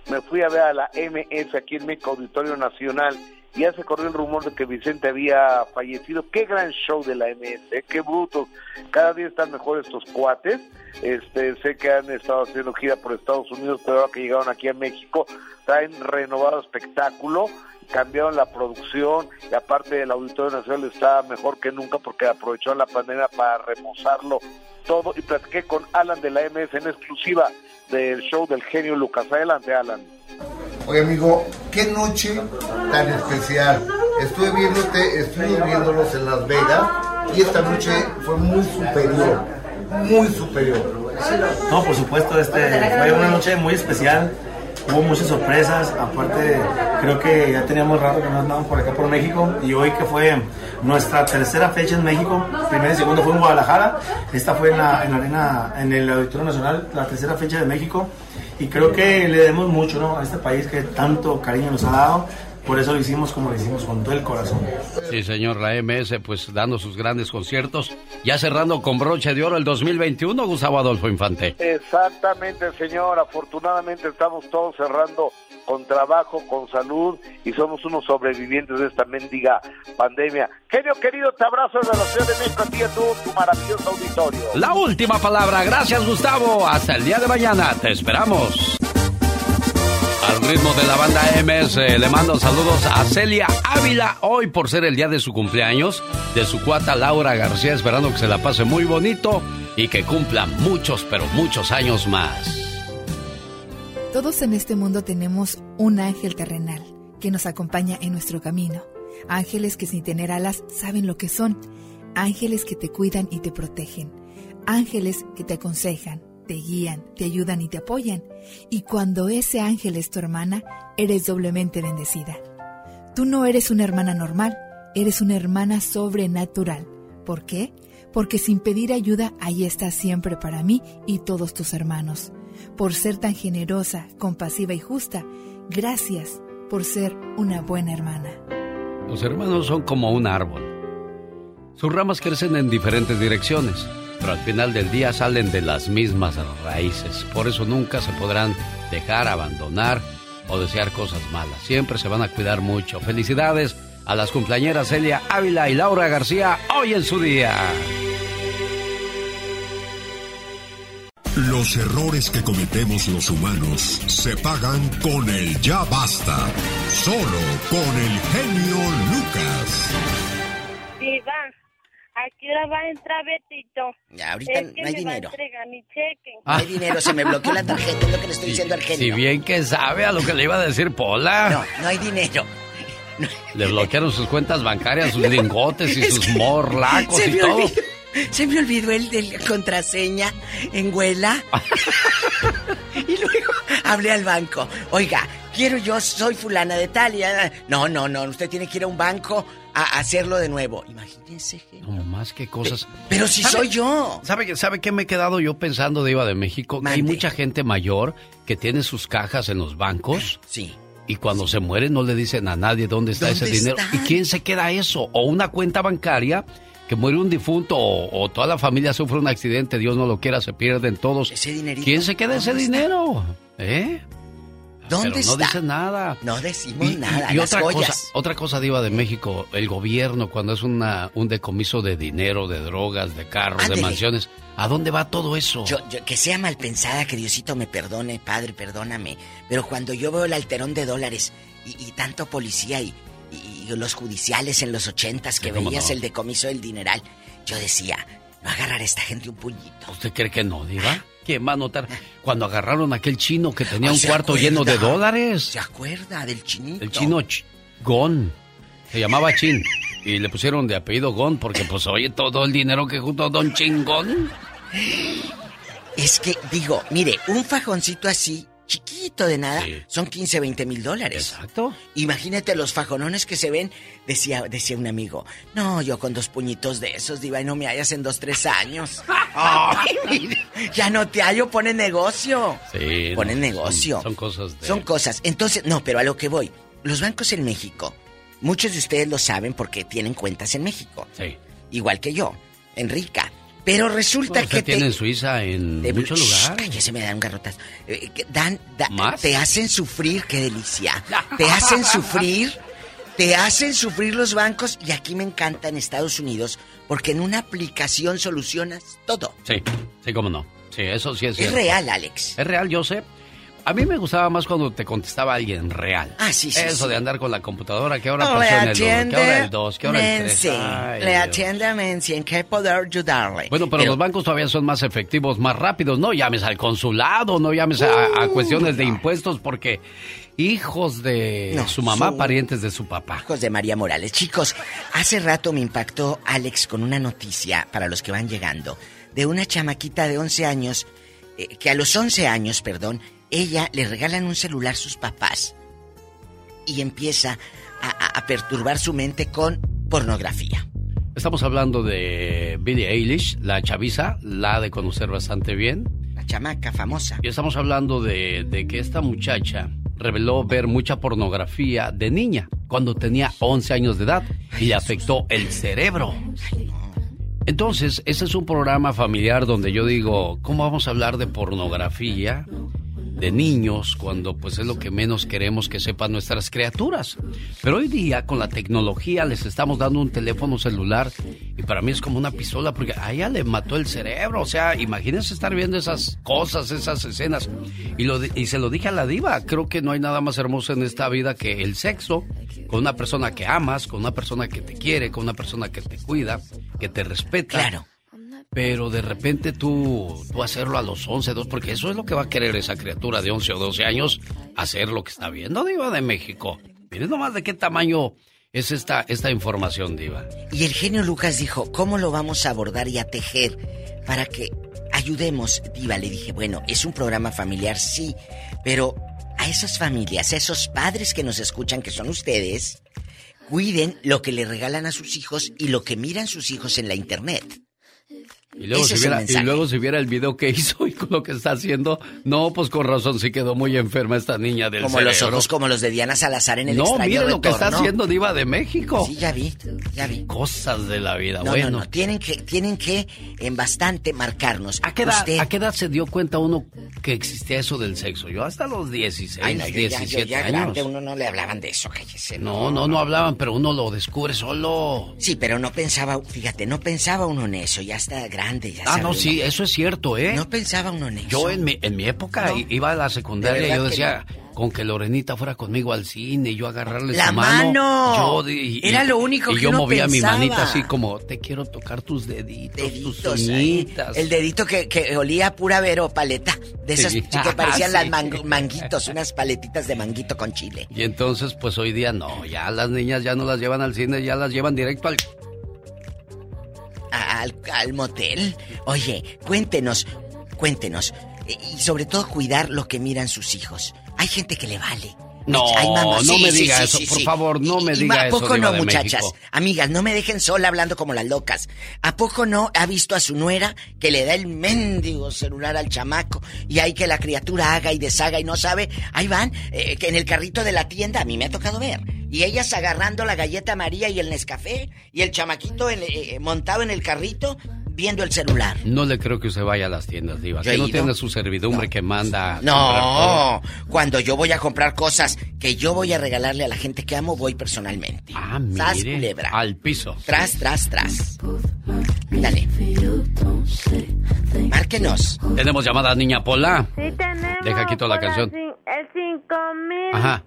me fui a ver a la MS aquí en México Auditorio Nacional y ya se corrió el rumor de que Vicente había fallecido. Qué gran show de la MS, ¿eh? qué brutos. Cada día están mejor estos cuates. Este, sé que han estado haciendo gira por Estados Unidos, pero ahora que llegaron aquí a México, traen renovado espectáculo cambiaron la producción y aparte el Auditorio Nacional está mejor que nunca porque aprovecharon la pandemia para remozarlo todo y platiqué con Alan de la MS en exclusiva del show del genio Lucas. Adelante, Alan. Oye amigo, qué noche tan especial. Estuve viéndote, estuve viéndolos en Las Vegas y esta noche fue muy superior, muy superior. No, por supuesto, este fue una noche muy especial. Hubo muchas sorpresas. Aparte, creo que ya teníamos rato que no andábamos por acá por México. Y hoy que fue nuestra tercera fecha en México, primera y segunda fue en Guadalajara. Esta fue en la, en la arena, en el Auditorio Nacional, la tercera fecha de México. Y creo que le debemos mucho ¿no? a este país que tanto cariño nos ha dado. Por eso lo hicimos como lo hicimos, con todo el corazón. Sí, señor, la MS, pues dando sus grandes conciertos. Ya cerrando con broche de oro el 2021, Gustavo Adolfo Infante. Exactamente, señor. Afortunadamente estamos todos cerrando con trabajo, con salud y somos unos sobrevivientes de esta mendiga pandemia. Genio querido, te abrazo desde la Ciudad de México a ti y a tu, tu maravilloso auditorio. La última palabra. Gracias, Gustavo. Hasta el día de mañana. Te esperamos. Al ritmo de la banda MS, le mando saludos a Celia Ávila hoy por ser el día de su cumpleaños, de su cuata Laura García, esperando que se la pase muy bonito y que cumpla muchos, pero muchos años más. Todos en este mundo tenemos un ángel terrenal que nos acompaña en nuestro camino. Ángeles que sin tener alas saben lo que son. Ángeles que te cuidan y te protegen. Ángeles que te aconsejan, te guían, te ayudan y te apoyan. Y cuando ese ángel es tu hermana, eres doblemente bendecida. Tú no eres una hermana normal, eres una hermana sobrenatural. ¿Por qué? Porque sin pedir ayuda, ahí estás siempre para mí y todos tus hermanos. Por ser tan generosa, compasiva y justa, gracias por ser una buena hermana. Los hermanos son como un árbol. Sus ramas crecen en diferentes direcciones pero al final del día salen de las mismas raíces. Por eso nunca se podrán dejar, abandonar o desear cosas malas. Siempre se van a cuidar mucho. Felicidades a las cumpleañeras Celia Ávila y Laura García hoy en su día. Los errores que cometemos los humanos se pagan con el ya basta. Solo con el genio Lucas. Aquí la va a entrar Betito. Ya, ahorita es que no hay me dinero. Va a entregar mi cheque. No hay dinero, se me bloqueó la tarjeta, es lo que le estoy diciendo al Si genio. bien que sabe a lo que le iba a decir Pola. No, no hay dinero. Le bloquearon sus cuentas bancarias, sus lingotes y *laughs* Es sus que morlacos se y todo. olvidó- se me olvidó el de la contraseña en Huela. *laughs* y luego hablé al banco. Oiga, quiero yo, soy fulana de tal. y, ah, No, no, no, usted tiene que ir a un banco a hacerlo de nuevo. Imagínese. No más que cosas. Pero si soy yo. ¿Sabe, ¿Sabe qué me he quedado yo pensando de Iba de México? Hay mucha gente mayor que tiene sus cajas en los bancos. Sí. Y cuando se muere no le dicen a nadie dónde está ¿Dónde ese dinero. está? ¿Y quién se queda eso? O una cuenta bancaria que muere un difunto o, o toda la familia sufre un accidente, Dios no lo quiera, se pierden todos. Ese ¿Quién se queda ese dinero? ¿Eh? ¿Dónde Pero no está? dice nada. No decimos Y, nada. y las otra joyas. cosa, otra cosa diva de México, el gobierno cuando es una un decomiso de dinero, de drogas, de carros, Ándele. de mansiones, ¿a dónde va todo eso? Yo, yo- que sea mal pensada, que Diosito me perdone, Padre, perdóname. Pero cuando yo veo el alterón de dólares y, y tanto policía y, y- y los judiciales en los ochentas que Sí, veías no. el decomiso del dineral, yo decía, no agarrar a esta gente un puñito. ¿Usted cree que no, diva? ¿Quién va a notar? Cuando agarraron a aquel chino que tenía Ay, un ¿se cuarto lleno de dólares. ¿Se acuerda del chinito? El chino Ch- Gon. Se llamaba Chin. Y le pusieron de apellido Gon porque, pues, oye, todo el dinero que juntó Don Chingón. Es que, digo, mire, un fajoncito así, chiquito de nada, son 15, 20 mil dólares. Exacto. Imagínate los fajonones que se ven, decía, decía un amigo. No, yo con dos puñitos de esos, diva, y no me hallas en dos, tres años. *laughs* Ay, ya no te hallo, pone negocio. Sí. Pone negocio. Son, cosas de... Son cosas. Entonces, no, pero a lo que voy. Los bancos en México, muchos de ustedes lo saben porque tienen cuentas en México. Sí. Igual que yo, en Rica. Pero resulta que tiene te... en Suiza en de- muchos lugares. cállese, me dan un garrotazo. Eh, dan, da- ¿Más? te hacen sufrir, qué delicia. Te hacen sufrir, te hacen sufrir los bancos y aquí me encanta en Estados Unidos porque en una aplicación solucionas todo. Sí, sí, cómo no. Sí, eso sí es Es cierto. real, Alex. Es real, yo sé. A mí me gustaba más cuando te contestaba alguien real. Ah, sí, sí, Eso sí. de andar con la computadora, que ahora No, pasó en el 1, que atiende ahora el 2, que ahora el 3. Nancy. Le atiende a Nancy. ¿En qué poder ayudarle? Bueno, pero, los bancos todavía son más efectivos, más rápidos. No llames al consulado, no llames a, a cuestiones de impuestos porque hijos de No, su mamá, su- parientes de su papá. Hijos de María Morales. Chicos, hace rato me impactó Alex con una noticia para los que van llegando de una chamaquita de 11 años eh, que a los 11 años, perdón, ella le regalan un celular sus papás y empieza a, a- a perturbar su mente con pornografía. Estamos hablando de Billie Eilish, la chaviza, la de conocer bastante bien. La chamaca famosa. Y estamos hablando de, de que esta muchacha reveló ver mucha pornografía de niña cuando tenía 11 años de edad y le afectó el cerebro. Entonces, este es un programa familiar donde yo digo, ¿cómo vamos a hablar de pornografía? De niños cuando pues es lo que menos queremos que sepan nuestras criaturas. Pero hoy día con la tecnología les estamos dando un teléfono celular y para mí es como una pistola porque a ella le mató el cerebro. O sea, imagínense estar viendo esas cosas, esas escenas. Y, lo, y se lo dije a la diva, creo que no hay nada más hermoso en esta vida que el sexo con una persona que amas, con una persona que te quiere, con una persona que te cuida, que te respeta. Claro. Pero de repente tú, tú hacerlo a los 11, 2, porque eso es lo que va a querer esa criatura de 11 o 12 años, hacer lo que está viendo, Diva de México. Miren nomás de qué tamaño es esta, esta información, Diva. Y el genio Lucas dijo, ¿cómo lo vamos a abordar y a tejer para que ayudemos? Diva, le dije, bueno, es un programa familiar, sí, pero a esas familias, a esos padres que nos escuchan, que son ustedes, cuiden lo que le regalan a sus hijos y lo que miran sus hijos en la internet. Y luego, si viera, y mensaje. luego si viera el video que *laughs* hizo y con lo que está haciendo, no, pues con razón sí quedó muy enferma esta niña del Como los ojos como los de Diana Salazar en el No, miren lo que está haciendo Diva de México. Sí, ya vi, ya vi. Cosas de la vida, No, bueno. no, no, tienen que, tienen que en bastante marcarnos. ¿A qué, edad, Usted- a qué edad se dio cuenta uno que existía eso del sexo? Yo hasta los 16, Ay, no, yo ya, 17 yo ya años. grande, uno no le hablaban de eso, cállese. No, no, no hablaban, pero uno lo descubre solo. Sí, pero no pensaba, fíjate, no pensaba uno en eso, ya está grande, ya Ah, sabe no, uno. sí, eso es cierto, ¿eh? No pensaba uno en eso. Yo en mi, en mi época No. iba a la secundaria y yo que decía, con que Lorenita fuera conmigo al cine y yo agarrarle ¡La su mano. mano! Yo y- Era lo único y que yo uno movía mi pensaba. manita así como, te quiero tocar tus deditos, tus Deditos ahí. uñitas. El dedito que, que olía pura vero paleta. De esas Sí. que *laughs* parecían Sí. las mangu- manguitos, unas paletitas de manguito con chile. Y entonces, pues hoy día no, ya las niñas ya no las llevan al cine, ya las llevan directo al... Al, al motel. Oye, cuéntenos, cuéntenos. Y sobre todo cuidar lo que miran sus hijos. Hay gente que le vale. No, no me sí, diga sí, eso, por favor, no me diga ¿A eso, poco Diva no, muchachas? México. Amigas, no me dejen sola hablando como las locas. ¿A poco no ha visto a su nuera que le da el mendigo celular al chamaco y hay que la criatura haga y deshaga y no sabe? Ahí van, eh, que en el carrito de la tienda, a mí me ha tocado ver. Y ellas agarrando la galleta María y el Nescafé y el chamaquito en- eh, montado en el carrito viendo el celular. No le creo que usted vaya a las tiendas, Diva. Que no tiene su servidumbre que manda. a No, cuando yo voy a comprar cosas que yo voy a regalarle a la gente que amo, voy personalmente. Ah, Sas, mire, culebra. al piso. Tras, tras, tras. Dale. Márquenos. Tenemos llamada Niña Pola. Sí tenemos. Deja quito la canción. El 5311. Ajá.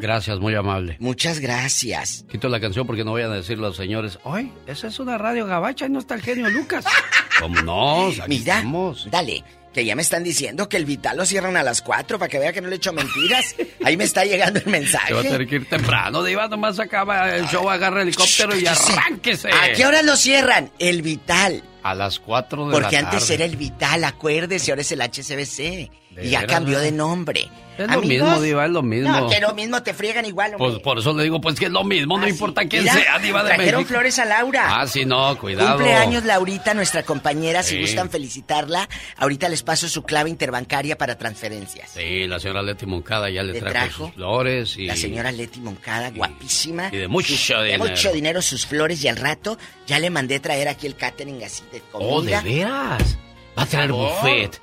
Gracias, muy amable. Muchas gracias. Quito la canción porque no vayan a decir los señores, ¡ay, esa es una radio gabacha y no está el genio Lucas! *laughs* ¿Cómo no? Mira, estamos. dale. Que ya me están diciendo que el Vital lo cierran a las 4 para que vea que no le echo mentiras. *laughs* Ahí me está llegando el mensaje. Te va a tener que ir temprano, Diva, nomás acaba el show, agarra el helicóptero y cállese. arránquese. ¿A qué hora lo cierran? El Vital. A las 4 de la Porque antes tarde. era el Vital, acuérdese, ahora es el HCBC. ¿De Y ya cambió de nombre. Es lo Amigos, mismo, Diva, es lo mismo. No, que lo mismo te friegan igual, hombre. Pues por eso le digo, pues que es lo mismo, no importa quién Mira, sea, Diva de trajeron México. flores a Laura. Ah, sí, no, cuidado. Cumpleaños Laurita, nuestra compañera, si gustan felicitarla. Ahorita les paso su clave interbancaria para transferencias. Sí, la señora Leti Moncada ya le, Le trajo, trajo sus flores y... La señora Leti Moncada, guapísima. y de mucho Sus- de dinero. mucho dinero sus flores y al rato ya le mandé traer aquí el catering así de comida. Oh, ¿de veras? Va a traer buffet.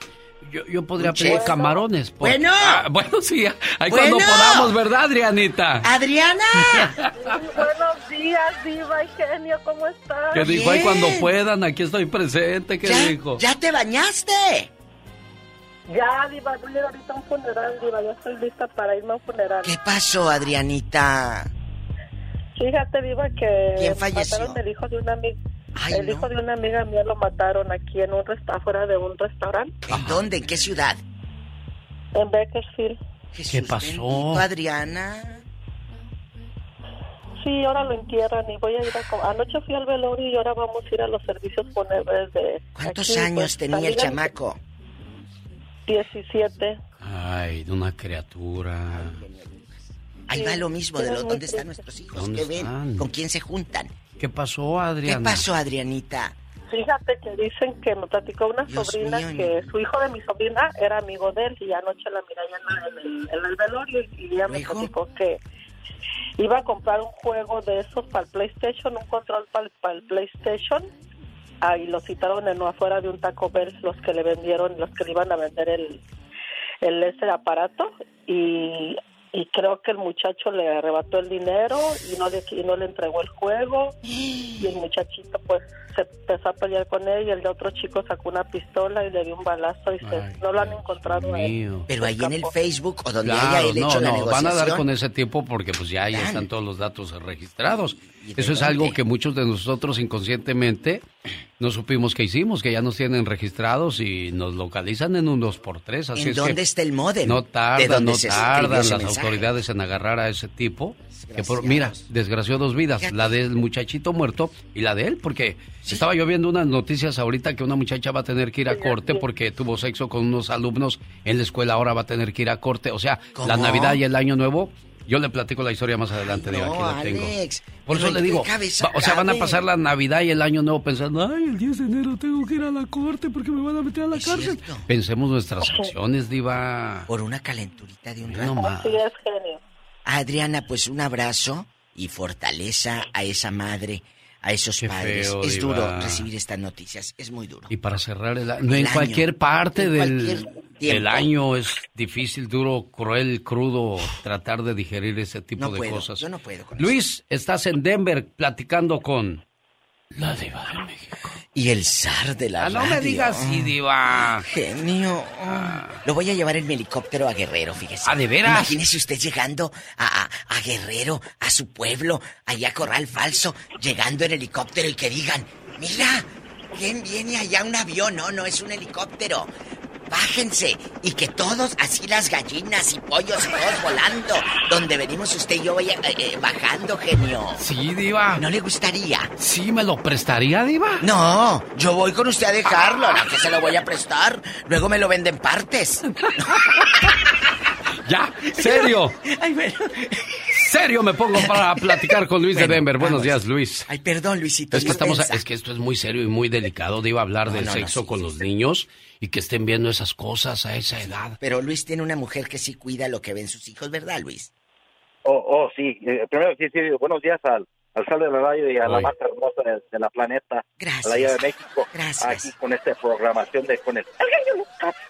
Yo, yo podría pedir camarones. por- Bueno. Ah, bueno, sí, ahí Bueno. cuando podamos, ¿verdad, Adrianita? ¡Adriana! *laughs* Buenos días, Diva y genio, ¿cómo estás? ¿Qué dijo? Ahí cuando puedan, aquí estoy presente, ¿qué ¿Ya, dijo? ¿Ya te bañaste? Ya, Diva, voy a ir ahorita a un funeral, Diva, ya estoy lista para irme a un funeral. ¿Qué pasó, Adrianita? Fíjate, Diva, que ¿Quién falleció? mataron el hijo de una amiga. Ay, el no. hijo de una amiga mía lo mataron aquí en un resta afuera de un restaurante ¿En dónde? ¿En qué ciudad? en Bakersfield. ¿Qué pasó? Bendito, Adriana? Sí, ahora lo entierran y voy a ir a... Anoche fui al velorio y ahora vamos a ir a los servicios fúnebres de... ¿Cuántos aquí, años pues, tenía el chamaco? 17. Ay, de una criatura. Ahí va lo mismo de dónde están nuestros hijos, ¿Dónde ¿qué ven? están? ¿Con quién se juntan? ¿Qué pasó, ¿Qué Adriana? pasó, Adrianita? Fíjate que dicen que me platicó una Dios sobrina mío, que su hijo de mi sobrina era amigo de él y anoche la miré allá en, el, en el velorio y, y ella me platicó que iba a comprar un juego de esos para el PlayStation, un control para, el- para el PlayStation. Ahí lo citaron en afuera de un Taco Bell los que le vendieron, los que le iban a vender el, el ese aparato y, y creo que el muchacho le arrebató el dinero y no le, y no le entregó el juego y el muchachito pues se empezó a pelear con él y el de otro chico sacó una pistola y le dio un balazo y se, no lo han encontrado a él. Pero ahí en el Facebook o donde Claro, haya él no, hecho la no, van negociación. a dar con ese tipo porque pues ya ahí están todos los datos registrados. Eso es algo que muchos de nosotros inconscientemente no supimos que hicimos, que ya nos tienen registrados y nos localizan en un 2x3. Así ¿En es dónde que está el módem? No ¿De tardan, no tardan las mensaje? autoridades en agarrar a ese tipo. Que por, mira, desgració dos vidas, la del muchachito muerto y la de él, porque estaba yo viendo unas noticias ahorita que una muchacha va a tener que ir a corte porque tuvo sexo con unos alumnos en la escuela, ahora va a tener que ir a corte. O sea, la. Navidad y el Año Nuevo, yo le platico la historia más adelante, digo, aquí No, la tengo. Por eso le ¿en qué digo, va- o sea, van a pasar la Navidad y el Año Nuevo pensando, ay, el 10 de enero tengo que ir a la corte porque me van a meter a la cárcel. Pensemos nuestras acciones, diva. Por una calenturita de un No rato. más. Sí, es genio. Adriana, pues un abrazo y fortaleza a esa madre, a esos padres. feo, es Diva. duro recibir estas noticias, es muy duro. Y para cerrar el, El en año. cualquier parte En del, cualquier del tiempo. año es difícil, duro, cruel, crudo tratar de digerir ese tipo No de puedo, cosas. yo no puedo con Luis, estás en Denver platicando con la diva de México. Y el zar de la Ah, no me digas diva. Genio. Lo voy a llevar en mi helicóptero a Guerrero, fíjese. Ah, ¿de veras? Imagínese usted llegando a, a- a Guerrero, a su pueblo, allá a Corral Falso, llegando en helicóptero y que digan, mira, ¿quién viene allá un avión? No, no es un helicóptero. Bájense y que todos, así las gallinas y pollos, todos volando. Donde venimos usted y yo vaya, eh, eh, bajando, genio. Sí, diva. ¿No le gustaría? Sí, ¿me lo prestaría, diva? No, yo voy con usted a dejarlo, no que se lo voy a prestar. Luego me lo venden partes. *laughs* Ya, serio. Serio me pongo para platicar con Luis de Denver. Buenos días, Luis. Ay, perdón, Luisito. Es que estamos, es que esto es muy serio y muy delicado. Iba a hablar del no, no, sexo sí, con los niños y que estén viendo esas cosas a esa edad. Pero Luis tiene una mujer que sí cuida lo que ven sus hijos, ¿verdad, Luis? Oh, oh, sí. Eh, primero, sí, sí, buenos días al, al Sal de la Radio y a la Oye. más hermosa de, de la planeta, Gracias. a la de México. Gracias. Aquí con esta programación de con el...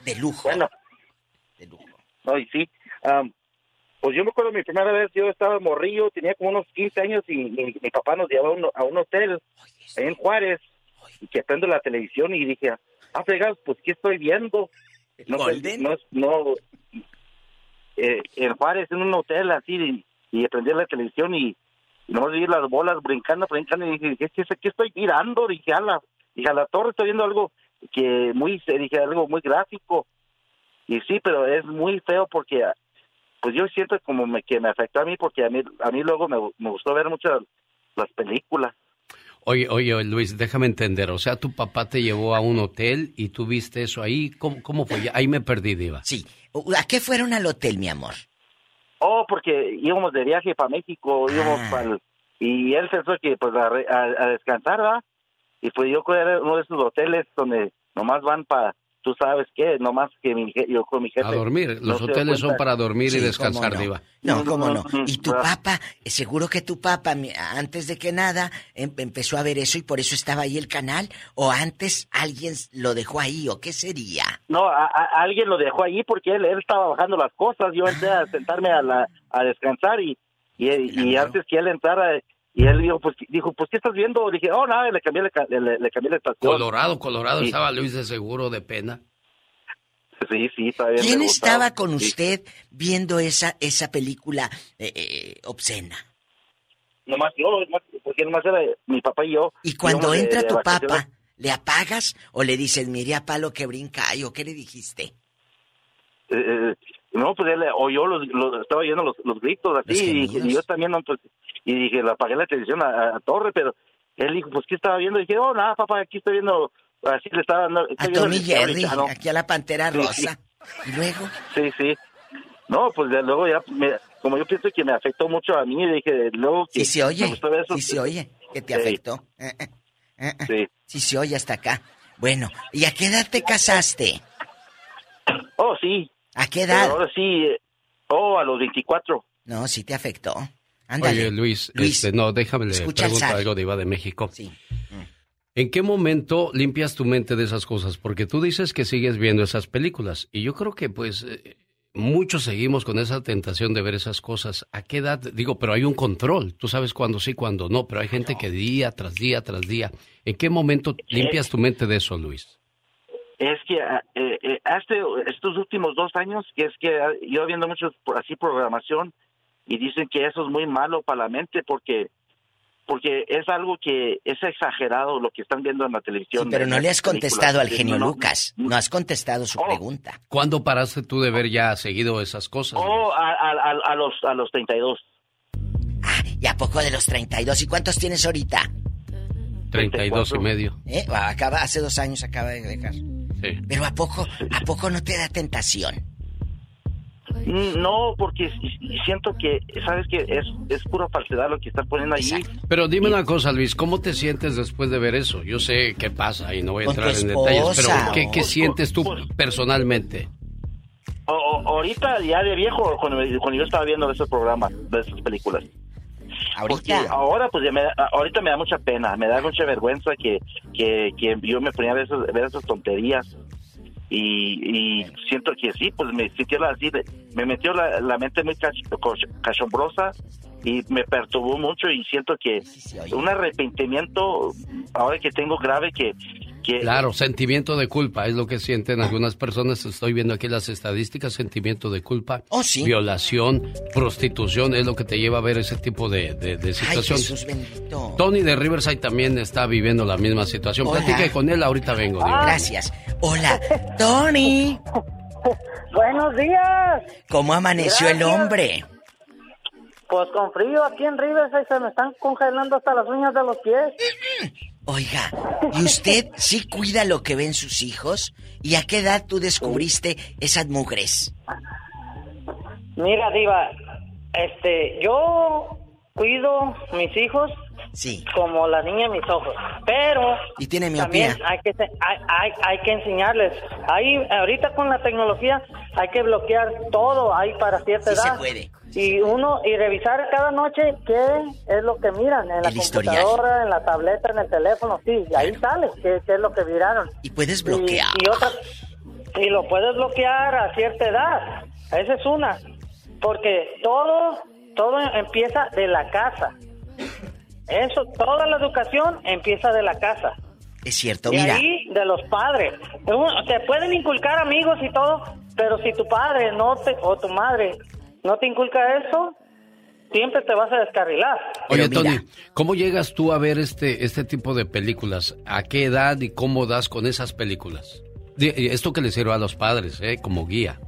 De lujo. Bueno. De lujo. No, y sí. pues yo me acuerdo mi primera vez, yo estaba morrillo, tenía como unos 15 años y, y mi papá nos llevó a un, a un hotel ahí en Juárez y que prendo la televisión y dije, ah, fregados, pues, ¿qué estoy viendo? No, Golden? no, no, eh, en Juárez, en un hotel así, y, y prendí la televisión y, y nomás vi las bolas brincando, brincando, y dije, ¿qué, qué, qué estoy mirando? Dije, a la, dije, a la torre estoy viendo algo que muy, dije, algo muy gráfico. Y sí, pero es muy feo porque, pues yo siento como me, que me afectó a mí porque a mí, a mí luego me, me gustó ver muchas las películas. Oye, oye, Luis, déjame entender. O sea, tu papá te llevó a un hotel y tú viste eso ahí. ¿Cómo, cómo fue? Ahí me perdí, Diva. Sí. ¿A qué fueron al hotel, mi amor? Oh, porque íbamos de viaje para México, íbamos Ah. para y él pensó que pues a, re- a- a descansar, ¿verdad? Y pues yo era uno de esos hoteles donde nomás van para, tú sabes qué, nomás que mi, je- yo con mi jefe. A dormir. no Los dio hoteles son para dormir Sí, y descansar, no. Diva. No, cómo no. Y tu ah. papá, eh, seguro que tu papá, antes de que nada, em- empezó a ver eso y por eso estaba ahí el canal. ¿O antes alguien lo dejó ahí? ¿O qué sería? No, a, a- alguien lo dejó allí porque él, él estaba bajando las cosas. Yo entré a sentarme a, la, a descansar y, y, y antes que él entrara, y él dijo, pues, dijo, pues, ¿qué estás viendo? Dije, oh, nada, le cambié, ca- le, le cambié la estación. Colorado, Colorado, Sí. estaba Luis de seguro de pena. Sí, sí, está bien. ¿Quién estaba con Sí. usted viendo esa, esa película eh, eh, obscena? Nomás yo, porque nomás era mi papá y yo. Y cuando entra de tu papá, ¿le apagas o le dices, mire a palo que brinca ahí? ¿O qué le dijiste? Eh, eh, no, pues él oyó los, los- estaba oyendo los, los gritos así, y, y yo también, no, pues, y dije, le apagué la televisión a, a Torre, pero él dijo, pues, ¿qué estaba viendo? Y dije, oh, nada, papá, aquí estoy viendo, así le estaba dando. A Tommy Jerry, americano". aquí a la Pantera Sí, Rosa. Y luego, Sí, sí. No, pues luego ya, me- como yo pienso que me afectó mucho a mí, dije, luego que... sí se oye, eso. sí se oye, que te Sí. afectó. Eh, eh, eh. Sí. Sí se oye hasta acá. Bueno, ¿y a qué edad te casaste? Oh, sí. ¿A qué edad? Pero ahora sí, oh, a los 24. No, sí te afectó. Ándale. Oye, Luis, Luis, este, no, déjame le pregunto algo de Iba de México. ¿En qué momento limpias tu mente de esas cosas? Porque tú dices que sigues viendo esas películas y yo creo que pues eh, muchos seguimos con esa tentación de ver esas cosas. ¿A qué edad? Digo, pero hay un control. Tú sabes cuándo sí, cuándo no, pero hay gente que día tras día tras día. ¿En qué momento limpias tu mente de eso, Luis? Es que ah, eh, eh, hace estos últimos dos años, que es que ah, yo viendo mucho por- así programación y dicen que eso es muy malo para la mente porque porque es algo que es exagerado lo que están viendo en la televisión. Sí, pero no le has contestado al genio No. Lucas. No has contestado su pregunta. ¿Cuándo paraste tú de ver ya seguido esas cosas? Oh, a, a, a- los a los 32. ¿Y a poco de los 32? ¿Y cuántos tienes ahorita? 32 y medio. ¿Eh? Acaba, hace dos años acaba de dejar. Sí. Pero ¿a poco, a poco no te da tentación? Mm, No, porque siento que, ¿sabes que Es, es pura falsedad lo que están poniendo allí. Pero dime una cosa, Luis, ¿cómo te sientes después de ver eso? Yo sé qué pasa y no voy a entrar en detalles, pero. ¿qué, qué sientes tú personalmente? O- o- ahorita, ya de viejo, cuando, cuando yo estaba viendo esos programas, de esas películas. Porque ahora, pues, ya me, da- ahorita me da mucha pena, me da mucha vergüenza que, que, que yo me ponía a ver, esas- ver esas tonterías. Y, y siento que sí, pues me sintió así, de- me metió la, la mente muy cach- cachombrosa y me perturbó mucho y siento que un arrepentimiento, ahora que tengo grave, que, Claro, sentimiento de culpa es lo que sienten algunas personas. Estoy viendo aquí las estadísticas, sentimiento de culpa, violación, prostitución, es lo que te lleva a ver ese tipo de, de, de Ay, situaciones. Jesús bendito. Tony de Riverside también está viviendo la misma situación. Hola. Platique con él, ahorita vengo. digo. Gracias. Hola, Tony. Buenos días. ¿Cómo amaneció el hombre? Pues con frío aquí en Riverside se me están congelando hasta las uñas de los pies. Oiga, ¿y usted sí cuida lo que ven sus hijos? ¿Y a qué edad tú descubriste esas mugres? Mira, Diva, este, yo cuido mis hijos Sí. como la niña mis ojos, pero Y tiene miopía. hay que se- hay, hay, hay que enseñarles. Ahí ahorita con la tecnología hay que bloquear todo ahí para cierta Sí se edad. puede. Y uno y revisar cada noche qué es lo que miran en la El historial. computadora, en la tableta, en el teléfono, sí, y ahí sale qué, qué es lo que miraron. Y puedes bloquear. Y, y otra y lo puedes bloquear a cierta edad. Esa es una. Porque todo todo empieza de la casa. Eso, toda la educación empieza de la casa. Es cierto, de mira. ahí, de los padres. Te pueden inculcar amigos y todo, pero si tu padre no te, o tu madre no te inculca eso, siempre te vas a descarrilar. Oye, Tony, ¿cómo llegas tú a ver este, este tipo de películas? ¿A qué edad y cómo das con esas películas? Di- Esto que le sirve a los padres, ¿eh? Como guía.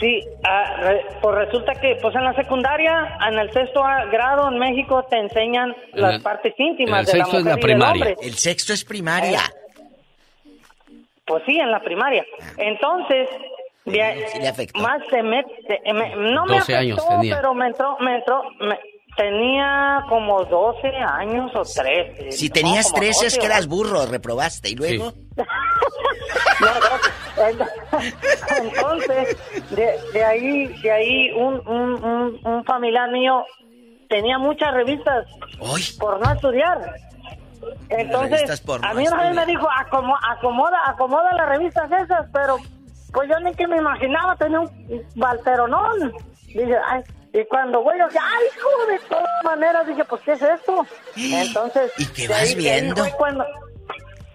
Sí, ah, re- pues resulta que pues en la secundaria, en el sexto ah, grado en México te enseñan En las el- partes íntimas el de la sexto es mujer la y del primaria. hombre. El sexto es primaria. Pues sí, en la primaria. Entonces, de ahí- Sí le afectó. más se mete, eh, me- no me 12 años afectó, tenía. pero me entró, me entró, me- tenía como 12 años o 13. Si no, tenías como 13 es 12 que eras burro, reprobaste. ¿Y luego? *laughs* *laughs* Entonces, de, de ahí, de ahí un, un, un, un familiar mío tenía muchas revistas por no estudiar. Entonces, por a no mí una vez me dijo, "Acomo- acomoda, acomoda las revistas esas, pero pues yo ni que me imaginaba tenía un balteronón. Dije, ay, y cuando voy, yo dije, ay, hijo, de todas maneras, dije, pues, ¿qué es esto? *gasps* Entonces, ¿Y qué vas viendo? cuando-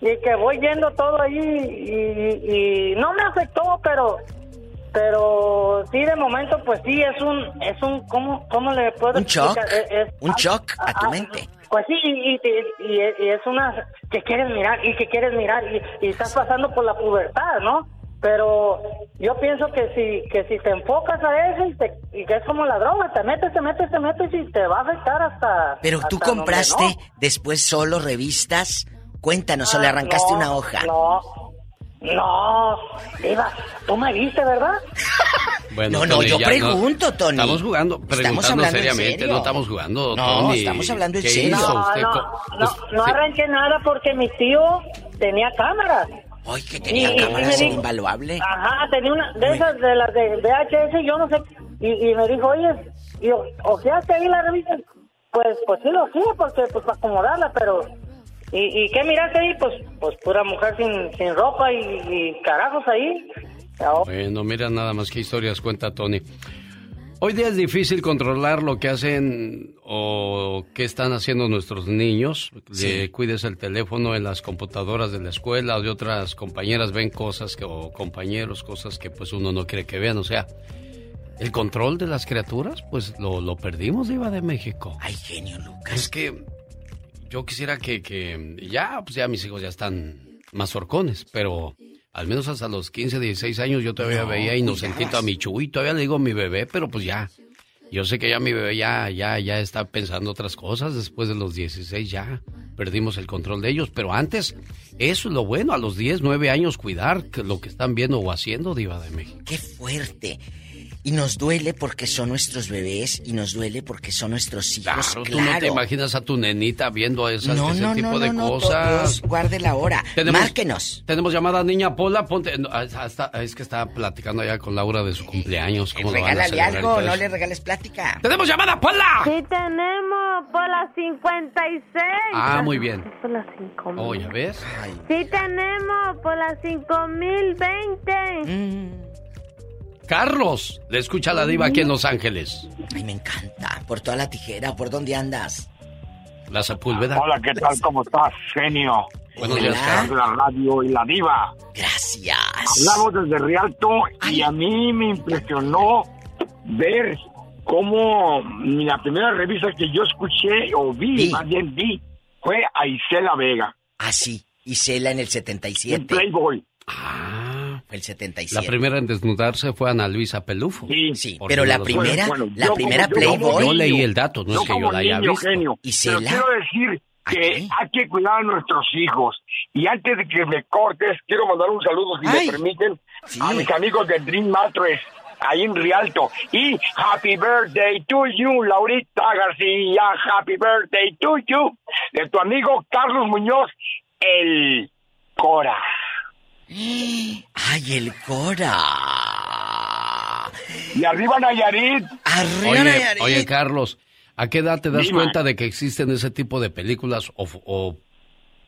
y que voy yendo todo ahí y, y no me afectó, pero pero sí de momento pues sí es un es un cómo cómo le puedo Un shock. explicar? Es- es- Un shock a tu mente. Pues sí, y, y, y- y es una que quieres mirar y que quieres mirar y, y estás pasando por la pubertad, ¿no? Pero yo pienso que si que si te enfocas a eso y, te, y que es como la droga, te metes, te metes, te metes y te va a afectar hasta. Pero tú hasta donde compraste no. después solo revistas. Cuéntanos, o le Ah, arrancaste no, una hoja. No, no, Diva, tú me viste, ¿verdad? *laughs* Bueno, No, no, Tony, yo pregunto, Tony. Estamos jugando, Estamos hablando en seriamente, serio. no estamos jugando, No, Tony. estamos hablando en ¿Qué serio. No, no, no, pues, no sí. arranqué nada porque mi tío tenía cámaras. Ay, que tenía Y- y cámaras dijo- invaluable. Ajá, tenía una de esas de las de VHS, yo no sé. Y, y me dijo, oye, y ¿ojeaste ahí la revista? Pues, pues sí lo hacía, porque, pues, para acomodarla, pero... ¿Y, y qué miraste ahí? Pues, pues pura mujer sin, sin ropa y, y carajos ahí. Bueno, mira nada más qué historias cuenta Tony. Hoy día es difícil controlar lo que hacen o qué están haciendo nuestros niños. Le cuides el teléfono en las computadoras de la escuela o de otras compañeras ven cosas que, o compañeros, cosas que pues uno no quiere que vean. O sea, el control de las criaturas, pues lo, lo perdimos, Iba de México. Ay, genio, Lucas. Es que yo quisiera que, que ya, pues ya mis hijos ya están más horcones, pero al menos hasta los 15, 16 años yo todavía No, veía inocentito a mi Chuy, todavía le digo mi bebé, pero pues ya. Yo sé que ya mi bebé ya, ya, ya está pensando otras cosas, después de los 16 ya perdimos el control de ellos, pero antes, eso es lo bueno, a los 10, 9 años cuidar lo que están viendo o haciendo, Diva de México. Qué fuerte. Y nos duele porque son nuestros bebés y nos duele porque son nuestros hijos. Claro, Claro. tú no te imaginas a tu nenita viendo esas, No, ese no, tipo no, de no, no, cosas. guarde la hora. Tenemos- Márquenos. Tenemos llamada niña Pola, ponte. no, ah, está- es que estaba platicando allá con Laura de su cumpleaños. ¿Cómo lo van a Regálale algo, no le regales plática. ¡Tenemos llamada, Pola! Sí tenemos por las 56. Ah, muy bien. Por las 5000. Oh, ¿ya ves? Sí tenemos por las 5020. Carlos, le escucha la diva aquí en Los Ángeles. Ay, me encanta. Por toda la tijera, ¿por dónde andas? La Sepúlveda. Hola, ¿qué tal? ¿Cómo estás, genio? Buenos días. Carlos. la radio y la diva. Gracias. Hablamos desde Rialto y a mí me impresionó ver cómo la primera revista que yo escuché o vi, más bien vi, fue a Isela Vega. Ah, sí. Isela en el 77. En Playboy. Ah. Fue el 77. La primera en desnudarse fue Ana Luisa Pelufo. Sí, Por pero la primera, la primera Playboy. Yo leí el dato, no yo es que yo la haya niño visto. genio. ¿Y Pero quiero decir que hay que cuidar a nuestros hijos. Y antes de que me cortes, quiero mandar un saludo, si Ay. me permiten, a mis amigos de Dream Mattress, ahí en Rialto. Y Happy Birthday to you, Laurita García. Happy Birthday to you. De tu amigo Carlos Muñoz, el Cora. Ay, el Cora. Y arriba Nayarit. Oye, oye, Carlos, ¿a qué edad te das Dime. cuenta de que existen ese tipo de películas o, o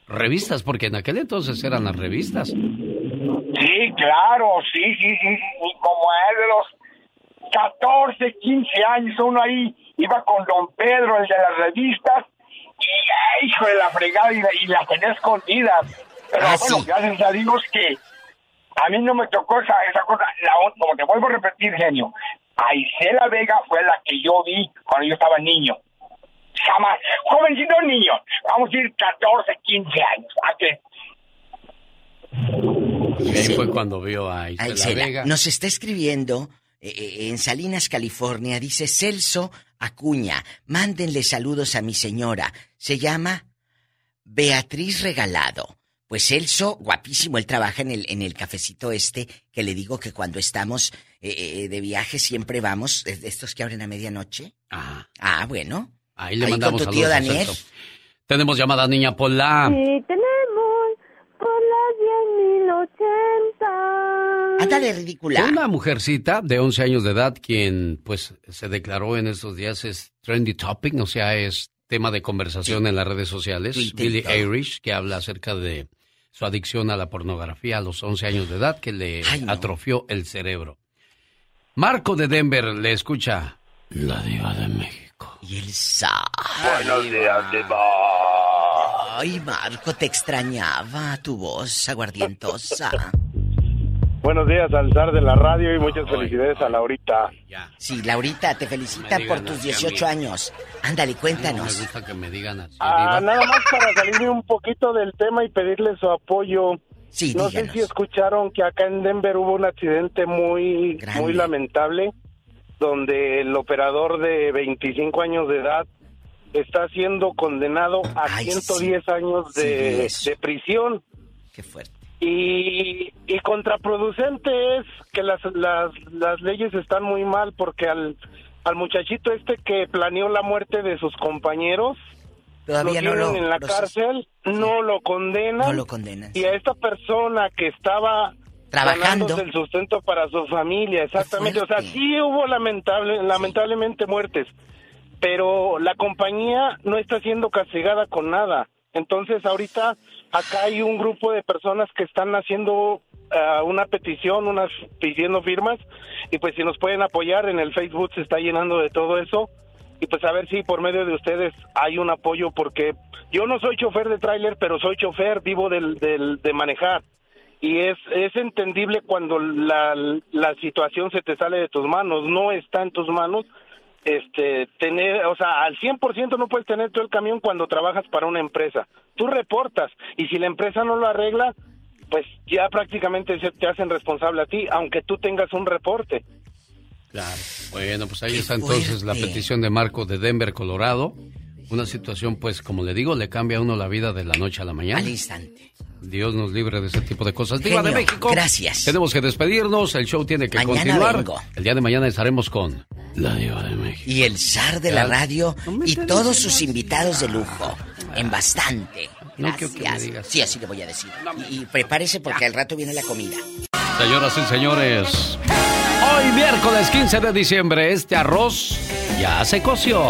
revistas? Porque en aquel entonces eran las revistas. Sí, claro, sí, sí, sí, sí, como es de los 14, 15 años, uno ahí iba con don Pedro, el de las revistas, y hijo de la fregada, y, la- y las tenía escondidas. Pero Ah, bueno, sí. gracias a Dios que a mí no me tocó esa, esa cosa, la, como te vuelvo a repetir, genio, a Isela Vega fue la que yo vi cuando yo estaba niño. Jamás, jovencito niño, vamos a ir 14, 15 años, ¿a qué? Y ahí fue cuando vio a Isela Cela, Vega. Nos está escribiendo eh, eh, en Salinas, California, dice Celso Acuña, mándenle saludos a mi señora. Se llama Beatriz Regalado. Pues Celso, guapísimo, él trabaja en el, en el cafecito este, que le digo que cuando estamos eh, eh, de viaje siempre vamos, estos que abren a medianoche. Ah. Ah, bueno. Ahí le Ahí mandamos con tu tío saludos Daniel. Celso. Tenemos llamada niña Pola. Sí tenemos por las 10.080. Ándale, ridícula. Una mujercita de 11 años de edad quien pues se declaró en estos días es trendy topic, o sea, es tema de conversación en las redes sociales. Twitter y Billie todo. Eilish, que habla acerca de su adicción a la pornografía a los 11 años de edad que le atrofió el cerebro. Marco de Denver le escucha la diva de México. Y el sa. Buenos días, Ay, Marco, te extrañaba tu voz aguardientosa. Buenos días al zar de la radio y muchas felicidades a Laurita. Sí, Laurita, te felicita por tus así a 18 mí. años. Ándale, No me cuéntanos. gusta que me digan así. Ah, nada más para salirme un poquito del tema y pedirle su apoyo. Sí, no sé si escucharon que acá en Denver hubo un accidente muy, muy lamentable, donde el operador de 25 años de edad está siendo condenado a 110 años de, de prisión. Qué fuerte. Y, y contraproducente es que las, las, las leyes están muy mal porque al, al muchachito este que planeó la muerte de sus compañeros, Todavía lo no lo en la cárcel, no lo condenan. No lo condenan, Y a esta persona que estaba Trabajando. el sustento para su familia, exactamente. O sea, sí hubo lamentable, lamentablemente muertes, pero la compañía no está siendo castigada con nada. Entonces, ahorita acá hay un grupo de personas que están haciendo ah, una petición, unas pidiendo firmas, y pues si nos pueden apoyar en el Facebook se está llenando de todo eso y pues a ver si por medio de ustedes hay un apoyo porque yo no soy chofer de tráiler, pero soy chofer, vivo del, del, de manejar y es, es entendible cuando la, la situación se te sale de tus manos, no está en tus manos este tener, o sea, al 100% no puedes tener todo el camión cuando trabajas para una empresa. Tú reportas y si la empresa no lo arregla, pues ya prácticamente se te hacen responsable a ti, aunque tú tengas un reporte. Claro. Bueno, pues ahí está entonces la petición de Marco de Denver, Colorado. Una situación, pues, como le digo, le cambia a uno la vida de la noche a la mañana. Al instante. Dios nos libre de ese tipo de cosas. ¡Viva de Genio, México! gracias. Tenemos que despedirnos, el show tiene que Mañana continuar. vengo. El día de mañana estaremos con la Diva de México. Y el zar de la radio y todos sus invitados de lujo. En bastante. No quiero que me Gracias. digas. Sí, así le voy a decir. Y, y prepárese porque al rato viene la comida. Señoras y señores, hoy miércoles 15 de diciembre, este arroz ya se coció.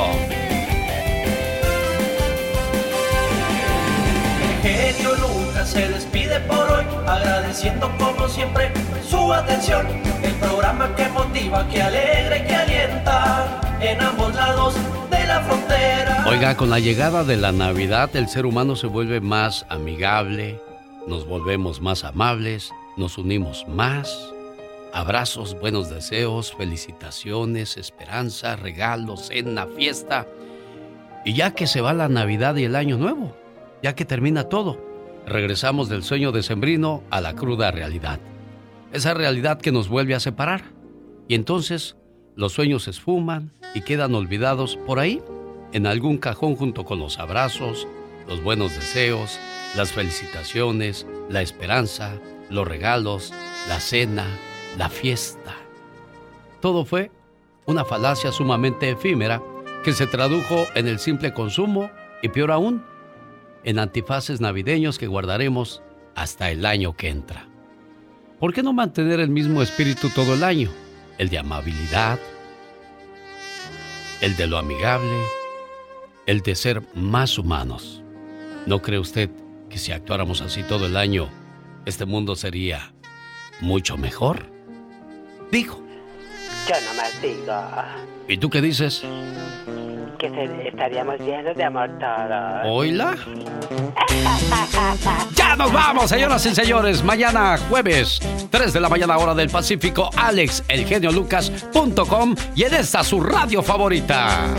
Agradeciendo como siempre su atención. El programa que motiva, que alegra y que alienta en ambos lados de la frontera. Oiga, con la llegada de la Navidad, el ser humano se vuelve más amigable, nos volvemos más amables, nos unimos más. Abrazos, buenos deseos, felicitaciones, esperanza, regalos, cena, fiesta. Y ya que se va la Navidad y el Año Nuevo, ya que termina todo, regresamos del sueño decembrino a la cruda realidad. Esa realidad que nos vuelve a separar. Y entonces los sueños se esfuman y quedan olvidados por ahí, en algún cajón junto con los abrazos, los buenos deseos, las felicitaciones, la esperanza, los regalos, la cena, la fiesta. Todo fue una falacia sumamente efímera que se tradujo en el simple consumo y peor aún, en antifaces navideños que guardaremos hasta el año que entra. ¿Por qué no mantener el mismo espíritu todo el año? El de amabilidad, el de lo amigable, el de ser más humanos. ¿No cree usted que si actuáramos así todo el año, este mundo sería mucho mejor? Dijo. Yo nomás digo ¿Y tú qué dices? que se- estaríamos llenos de amor todos. ¿Oíla? *laughs* Ya nos vamos, señoras y señores. Mañana jueves, 3 de la mañana hora del Pacífico, Alex, elgeniolucas.com y en esta su radio favorita.